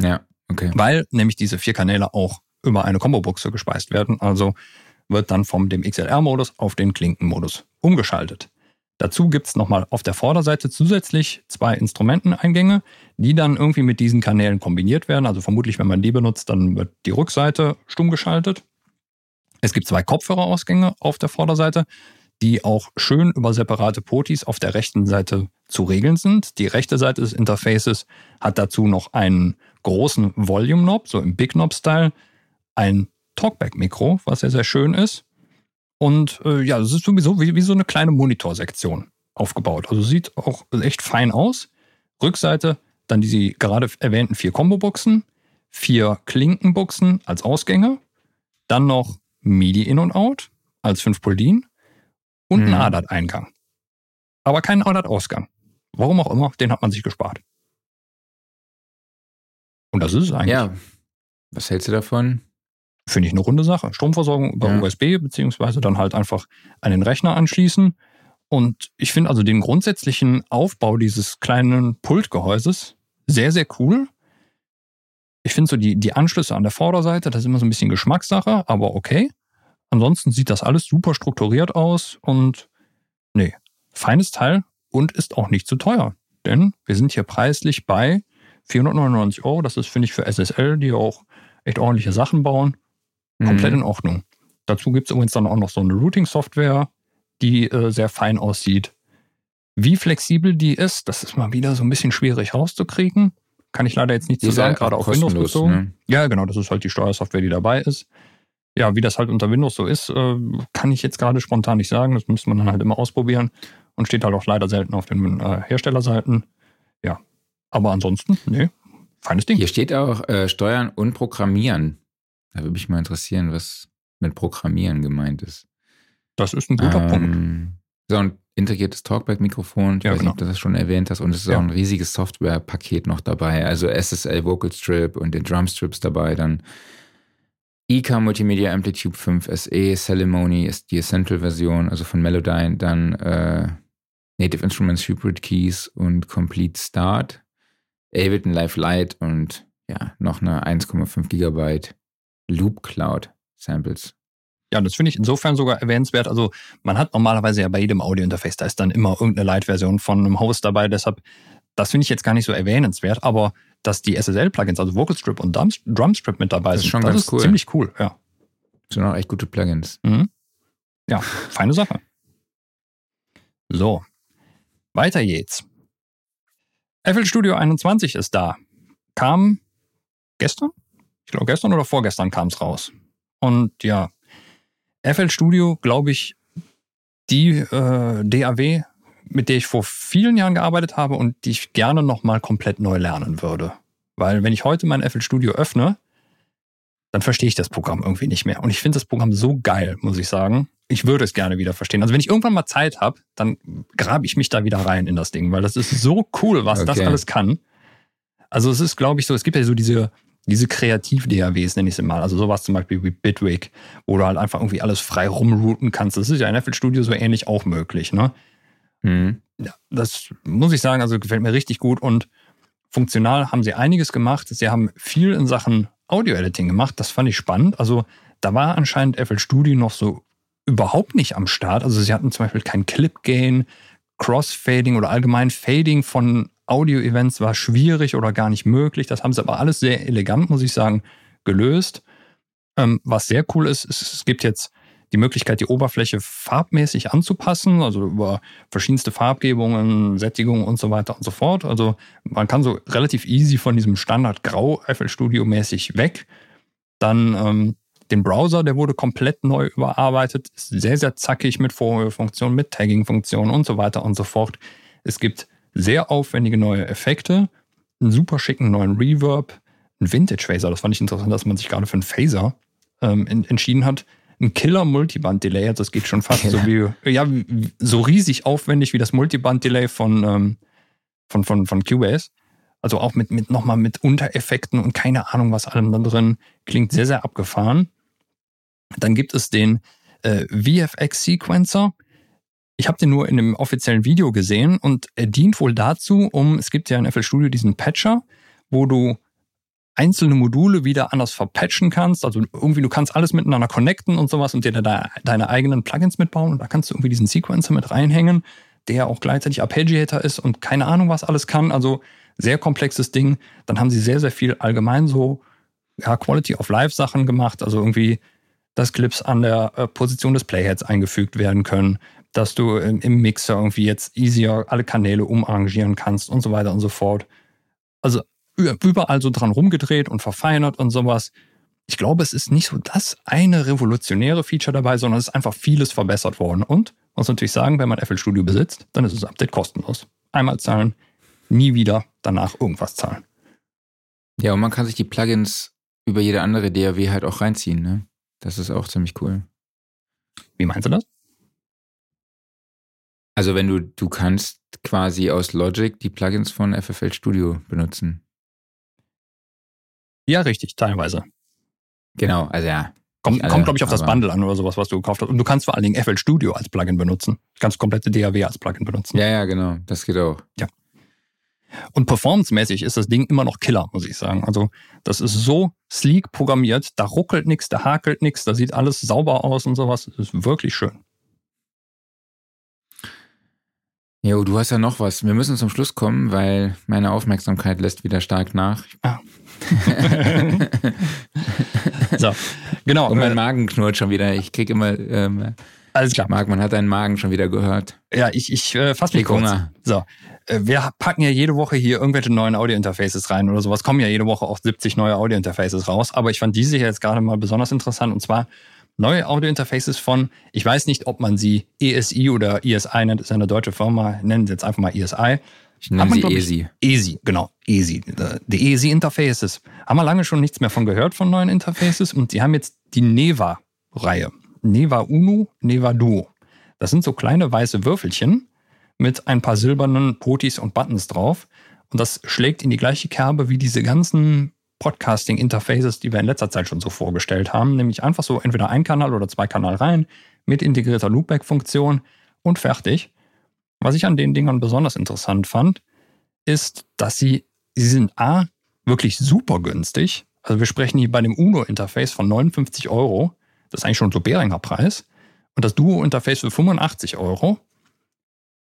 Ja, okay. Weil nämlich diese vier Kanäle auch über eine Combo-Buchse gespeist werden. Also wird dann vom dem XLR-Modus auf den Klinkenmodus umgeschaltet. Dazu gibt's nochmal auf der Vorderseite zusätzlich zwei Instrumenteneingänge, die dann irgendwie mit diesen Kanälen kombiniert werden. Also vermutlich, wenn man die benutzt, dann wird die Rückseite stumm geschaltet. Es gibt zwei Kopfhörerausgänge auf der Vorderseite, die auch schön über separate Potis auf der rechten Seite zu regeln sind. Die rechte Seite des Interfaces hat dazu noch einen großen Volume-Knob, so im Big Knob-Style, ein Talkback-Mikro, was sehr, sehr schön ist. Und äh, ja, das ist sowieso wie, wie so eine kleine Monitorsektion aufgebaut. Also sieht auch echt fein aus. Rückseite dann die gerade erwähnten vier Combo-Buchsen, vier Klinkenbuchsen als Ausgänge, dann noch MIDI In und Out als 5 Puldin und Mhm. ein ADAT-Eingang. Aber keinen ADAT-Ausgang. Warum auch immer, den hat man sich gespart. Und das ist es eigentlich. Ja. Was hältst du davon? Finde ich eine runde Sache. Stromversorgung über Ja. USB, beziehungsweise dann halt einfach an den Rechner anschließen. Und ich finde also den grundsätzlichen Aufbau dieses kleinen Pultgehäuses sehr, sehr cool. Ich finde so die, die Anschlüsse an der Vorderseite, das ist immer so ein bisschen Geschmackssache, aber okay. Ansonsten sieht das alles super strukturiert aus und nee, feines Teil und ist auch nicht zu teuer. Denn wir sind hier preislich bei 499 Euro. Das ist, finde ich, für SSL, die auch echt ordentliche Sachen bauen, komplett Mhm. in Ordnung. Dazu gibt es übrigens dann auch noch so eine Routing-Software, die äh, sehr fein aussieht. Wie flexibel die ist, das ist mal wieder so ein bisschen schwierig rauszukriegen. Kann ich leider jetzt nicht zu ist sagen, gerade auf Windows bezogen. ne? Ja, genau, das ist halt die Steuersoftware, die dabei ist. Ja, wie das halt unter Windows so ist, äh, kann ich jetzt gerade spontan nicht sagen. Das müsste man dann halt immer ausprobieren und steht halt auch leider selten auf den äh, Herstellerseiten. Ja, aber ansonsten, nee, feines Ding. Hier steht auch äh, Steuern und Programmieren. Da würde mich mal interessieren, was mit Programmieren gemeint ist. Das ist ein guter Punkt. Ähm, So ein integriertes Talkback-Mikrofon, ich Ja, weiß genau. nicht, ob du das schon erwähnt hast, und es ist Ja. auch ein riesiges Softwarepaket noch dabei, also SSL Vocal Strip und den Drum Strips dabei, dann IK Multimedia Amplitude 5 SE, Ceremony ist die Essential-Version, also von Melodyne, dann äh, Native Instruments Hybrid Keys und Complete Start, Ableton Live Lite und ja, noch eine 1,5 Gigabyte Loop Cloud Samples. Ja, das finde ich insofern sogar erwähnenswert. Also man hat normalerweise ja bei jedem Audio-Interface, da ist dann immer irgendeine Light-Version von einem Host dabei. Deshalb, das finde ich jetzt gar nicht so erwähnenswert. Aber dass die SSL-Plugins, also Vocal Strip und Drum- Strip mit dabei Das ist sind, schon das ganz ist cool. ziemlich cool. Ja, Das sind auch echt gute Plugins. mhm. ja feine Sache. So, weiter geht's. FL Studio 21 ist da. Kam gestern? Ich Ich glaube, gestern oder vorgestern kam es raus. Und ja, FL Studio, glaube ich, die äh, DAW, mit der ich vor vielen Jahren gearbeitet habe und die ich gerne nochmal komplett neu lernen würde. Weil wenn ich heute mein FL Studio öffne, dann verstehe ich das Programm irgendwie nicht mehr. Und ich finde das Programm so geil, muss ich sagen. Ich würde es gerne wieder verstehen. Also wenn ich irgendwann mal Zeit habe, dann grabe ich mich da wieder rein in das Ding, weil das ist so cool, was okay. das alles kann. Also es ist, glaube ich, so, es gibt ja so diese, diese Kreativ-DAWs, nenne ich sie mal. Also sowas zum Beispiel wie Bitwig, wo du halt einfach irgendwie alles frei rumrouten kannst. Das ist ja in FL Studio so ähnlich auch möglich, ne? Mhm. Ja, das muss ich sagen, also gefällt mir richtig gut und funktional haben sie einiges gemacht. Sie haben viel in Sachen Audio-Editing gemacht. Das fand ich spannend. Also da war anscheinend FL Studio noch so überhaupt nicht am Start. Also sie hatten zum Beispiel kein Clip-Gain, Crossfading oder allgemein Fading von Audio-Events war schwierig oder gar nicht möglich. Das haben sie aber alles sehr elegant, muss ich sagen, gelöst. Ähm, was sehr cool ist, ist, es gibt jetzt die Möglichkeit, die Oberfläche farbmäßig anzupassen, also über verschiedenste Farbgebungen, Sättigungen und so weiter und so fort. Also man kann so relativ easy von diesem Standard Grau FL Studio mäßig weg. Dann ähm, den Browser, der wurde komplett neu überarbeitet, ist sehr, sehr zackig mit Vorhöhefunktionen, mit Tagging-Funktionen und so weiter und so fort. Es gibt sehr aufwendige neue Effekte, einen super schicken neuen Reverb, einen Vintage Phaser. Das fand ich interessant, dass man sich gerade für einen Phaser ähm, entschieden hat. Ein Killer Multiband Delay, also das geht schon fast Killer. so wie, ja, so riesig aufwendig wie das Multiband Delay von, ähm, von, von, von Cubase. Also auch mit, mit nochmal mit Untereffekten und keine Ahnung, was allem da drin. Klingt sehr, sehr abgefahren. Dann gibt es den äh, VFX Sequencer. Ich habe den nur in einem offiziellen Video gesehen und er dient wohl dazu, um, es gibt ja in FL Studio diesen Patcher, wo du einzelne Module wieder anders verpatchen kannst. Also irgendwie, du kannst alles miteinander connecten und sowas und dir da deine eigenen Plugins mitbauen und da kannst du irgendwie diesen Sequencer mit reinhängen, der auch gleichzeitig Arpeggiator ist und keine Ahnung, was alles kann. Also sehr komplexes Ding. Dann haben sie sehr, sehr viel allgemein so ja, Quality of Life Sachen gemacht. Also irgendwie, dass Clips an der äh, Position des Playheads eingefügt werden können, dass du im Mixer irgendwie jetzt easier alle Kanäle umarrangieren kannst und so weiter und so fort. Also überall so dran rumgedreht und verfeinert und sowas. Ich glaube, es ist nicht so das eine revolutionäre Feature dabei, sondern es ist einfach vieles verbessert worden. Und muss natürlich sagen, wenn man FL Studio besitzt, dann ist das Update kostenlos. Einmal zahlen, nie wieder danach irgendwas zahlen. Ja, und man kann sich die Plugins über jede andere DAW halt auch reinziehen, ne? Das ist auch ziemlich cool. Wie meinst du das? Also wenn du, du kannst quasi aus Logic die Plugins von FFL Studio benutzen. Ja, richtig, teilweise. Genau, also ja. Kommt, kommt glaube ich, auf das Bundle an oder sowas, was du gekauft hast. Und du kannst vor allen Dingen FL Studio als Plugin benutzen. Du kannst komplette DAW als Plugin benutzen. Ja, ja, genau. Das geht auch. Ja. Und performancemäßig ist das Ding immer noch Killer, muss ich sagen. Also das ist so sleek programmiert, da ruckelt nichts, da hakelt nichts, da sieht alles sauber aus und sowas. Das ist wirklich schön. Jo, du hast ja noch was. Wir müssen zum Schluss kommen, weil meine Aufmerksamkeit lässt wieder stark nach. Ah. so, genau. Und mein Magen knurrt schon wieder. Ich krieg immer. Ähm, Alles klar. Marc, man hat deinen Magen schon wieder gehört. Ja, ich, ich äh, fasse mich kurz. Hunger. So, äh, wir packen ja jede Woche hier irgendwelche neuen Audio-Interfaces rein oder sowas. Kommen ja jede Woche auch 70 neue Audio-Interfaces raus. Aber ich fand diese hier jetzt gerade mal besonders interessant. Und zwar neue Audio-Interfaces von, ich weiß nicht, ob man sie ESI oder ESI nennt, ist eine deutsche Firma, nennen sie jetzt einfach mal ESI. Ich nenne sie ESI. ESI, genau, ESI. Die ESI-Interfaces. Haben wir lange schon nichts mehr von gehört von neuen Interfaces und die haben jetzt die Neva-Reihe. Neva Uno, Neva Duo. Das sind so kleine weiße Würfelchen mit ein paar silbernen Potis und Buttons drauf. Und das schlägt in die gleiche Kerbe wie diese ganzen Podcasting-Interfaces, die wir in letzter Zeit schon so vorgestellt haben, nämlich einfach so entweder ein Kanal oder zwei Kanal rein mit integrierter Loopback-Funktion und fertig. Was ich an den Dingern besonders interessant fand, ist, dass sie, sie sind A, wirklich super günstig. Also wir sprechen hier bei dem UNO-Interface von 59 Euro. Das ist eigentlich schon so Beringer Preis. Und das Duo-Interface für 85 Euro.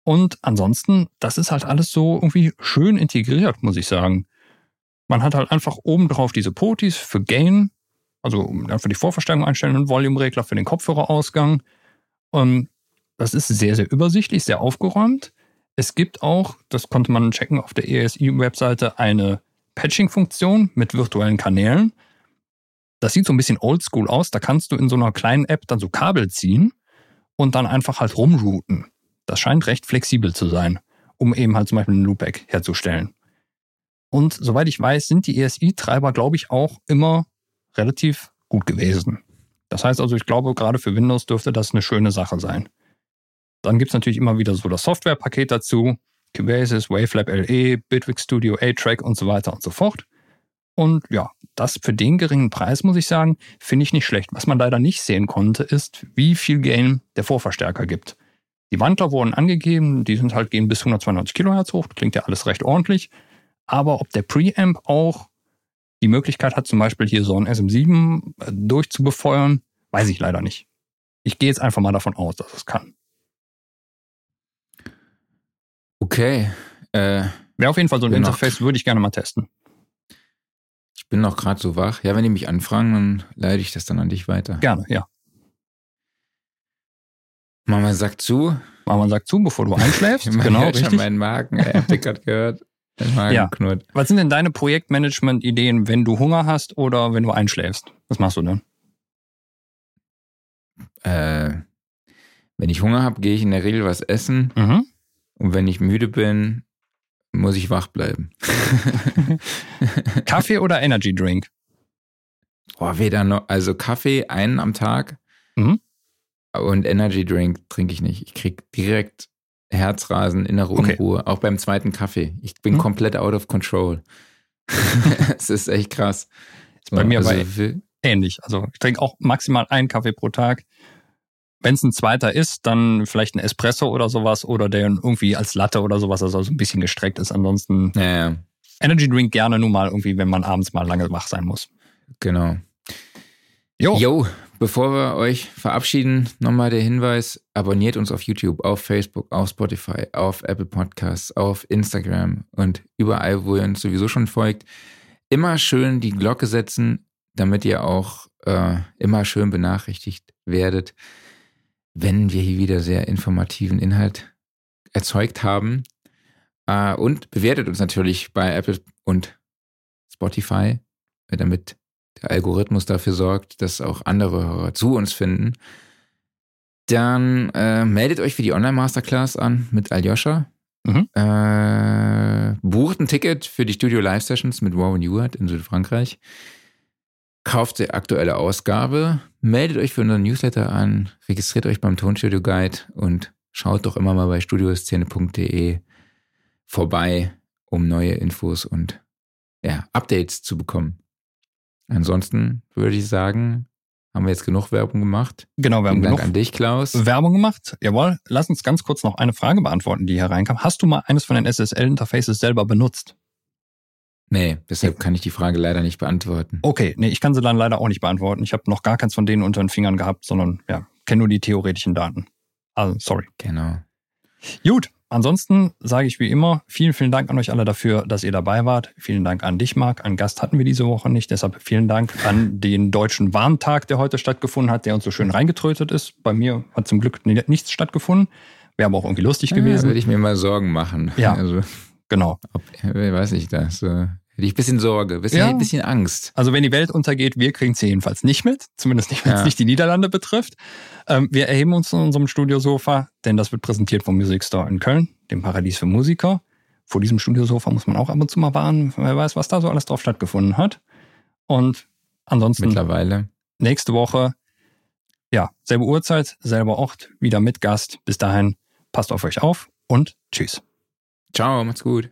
Und ansonsten, das ist halt alles so irgendwie schön integriert, muss ich sagen. Man hat halt einfach oben drauf diese Potis für Gain, also für die Vorverstärkung einstellen, einen Volume-Regler für den Kopfhörerausgang. Und das ist sehr, sehr übersichtlich, sehr aufgeräumt. Es gibt auch, das konnte man checken auf der ESI-Webseite, eine Patching-Funktion mit virtuellen Kanälen. Das sieht so ein bisschen oldschool aus. Da kannst du in so einer kleinen App dann so Kabel ziehen und dann einfach halt rumrouten. Das scheint recht flexibel zu sein, um eben halt zum Beispiel einen Loopback herzustellen. Und soweit ich weiß, sind die ESI-Treiber, glaube ich, auch immer relativ gut gewesen. Das heißt also, ich glaube, gerade für Windows dürfte das eine schöne Sache sein. Dann gibt es natürlich immer wieder so das Softwarepaket dazu. Cubasis, Wavelab LE, Bitwig Studio, A-Track und so weiter und so fort. Und ja, das für den geringen Preis, muss ich sagen, finde ich nicht schlecht. Was man leider nicht sehen konnte, ist, wie viel Gain der Vorverstärker gibt. Die Wandler wurden angegeben, die sind halt gehen bis 192 Kilohertz hoch, klingt ja alles recht ordentlich. Aber ob der Preamp auch die Möglichkeit hat, zum Beispiel hier so ein SM7 äh, durchzubefeuern, weiß ich leider nicht. Ich gehe jetzt einfach mal davon aus, dass es kann. Okay. Äh, Wäre auf jeden Fall so ein Interface, würde ich gerne mal testen. Ich bin noch gerade so wach. Ja, wenn die mich anfragen, dann leite ich das dann an dich weiter. Gerne, ja. Mama sagt zu. Mama sagt zu, bevor du einschläfst. genau, richtig. Schon meinen Magen, ey, habt ihr gerade gehört? Ja. Was sind denn deine Projektmanagement-Ideen, wenn du Hunger hast oder wenn du einschläfst? Was machst du denn? Äh, wenn ich Hunger habe, gehe ich in der Regel was essen. Mhm. Und wenn ich müde bin, muss ich wach bleiben. Kaffee oder Energy Drink? Boah, weder noch. Also Kaffee einen am Tag mhm. und Energy Drink trinke ich nicht. Ich kriege direkt Herzrasen, innere okay. Unruhe, auch beim zweiten Kaffee. Ich bin mhm. komplett out of control. Es ist echt krass. Ist bei mir also, aber ähnlich. Also ich trinke auch maximal einen Kaffee pro Tag. Wenn es ein zweiter ist, dann vielleicht ein Espresso oder sowas oder der irgendwie als Latte oder sowas, also so ein bisschen gestreckt ist. Ansonsten ja, ja. Energy Drink gerne nur mal irgendwie, wenn man abends mal lange wach sein muss. Genau. Jo. Jo, bevor wir euch verabschieden, nochmal der Hinweis, abonniert uns auf YouTube, auf Facebook, auf Spotify, auf Apple Podcasts, auf Instagram und überall, wo ihr uns sowieso schon folgt. Immer schön die Glocke setzen, damit ihr auch äh, immer schön benachrichtigt werdet, wenn wir hier wieder sehr informativen Inhalt erzeugt haben. Äh, und bewertet uns natürlich bei Apple und Spotify, damit der Algorithmus dafür sorgt, dass auch andere Hörer zu uns finden. Dann äh, meldet euch für die Online-Masterclass an mit Aljoscha. Mhm. Äh, bucht ein Ticket für die Studio Live Sessions mit Warren Ewart in Südfrankreich kauft die aktuelle Ausgabe, meldet euch für unseren Newsletter an, registriert euch beim Tonstudio Guide und schaut doch immer mal bei studioszene.de vorbei, um neue Infos und ja, Updates zu bekommen. Ansonsten würde ich sagen, haben wir jetzt genug Werbung gemacht. Genau, wir haben Dank genug an dich, Klaus. Werbung gemacht. Jawohl. Lass uns ganz kurz noch eine Frage beantworten, die hier reinkam. Hast du mal eines von den SSL-Interfaces selber benutzt? Nee, deshalb kann ich die Frage leider nicht beantworten. Okay, nee, ich kann sie dann leider auch nicht beantworten. Ich habe noch gar keins von denen unter den Fingern gehabt, sondern ja, kenne nur die theoretischen Daten. Also, sorry. Genau. Gut, ansonsten sage ich wie immer, vielen, vielen Dank an euch alle dafür, dass ihr dabei wart. Vielen Dank an dich, Marc. Einen Gast hatten wir diese Woche nicht, deshalb vielen Dank an den Deutschen Warntag, der heute stattgefunden hat, der uns so schön reingetrötet ist. Bei mir hat zum Glück nichts stattgefunden. Wäre aber auch irgendwie lustig gewesen. Ja, würde ich mir mal Sorgen machen. Ja. Also. Genau. Ob, weiß ich das. Hätte ich ein bisschen Sorge, bisschen, ja. ein bisschen Angst. Also wenn die Welt untergeht, wir kriegen sie jedenfalls nicht mit. Zumindest nicht, wenn es nicht die Niederlande betrifft. Ähm, wir erheben uns in unserem Studiosofa, denn das wird präsentiert vom Music Store in Köln, dem Paradies für Musiker. Vor diesem Studiosofa muss man auch ab und zu mal warnen. Wer weiß, was da so alles drauf stattgefunden hat. Und ansonsten. Mittlerweile. Nächste Woche, ja, selbe Uhrzeit, selber Ort, wieder mit Gast. Bis dahin, passt auf euch auf und tschüss. Ciao, macht's gut.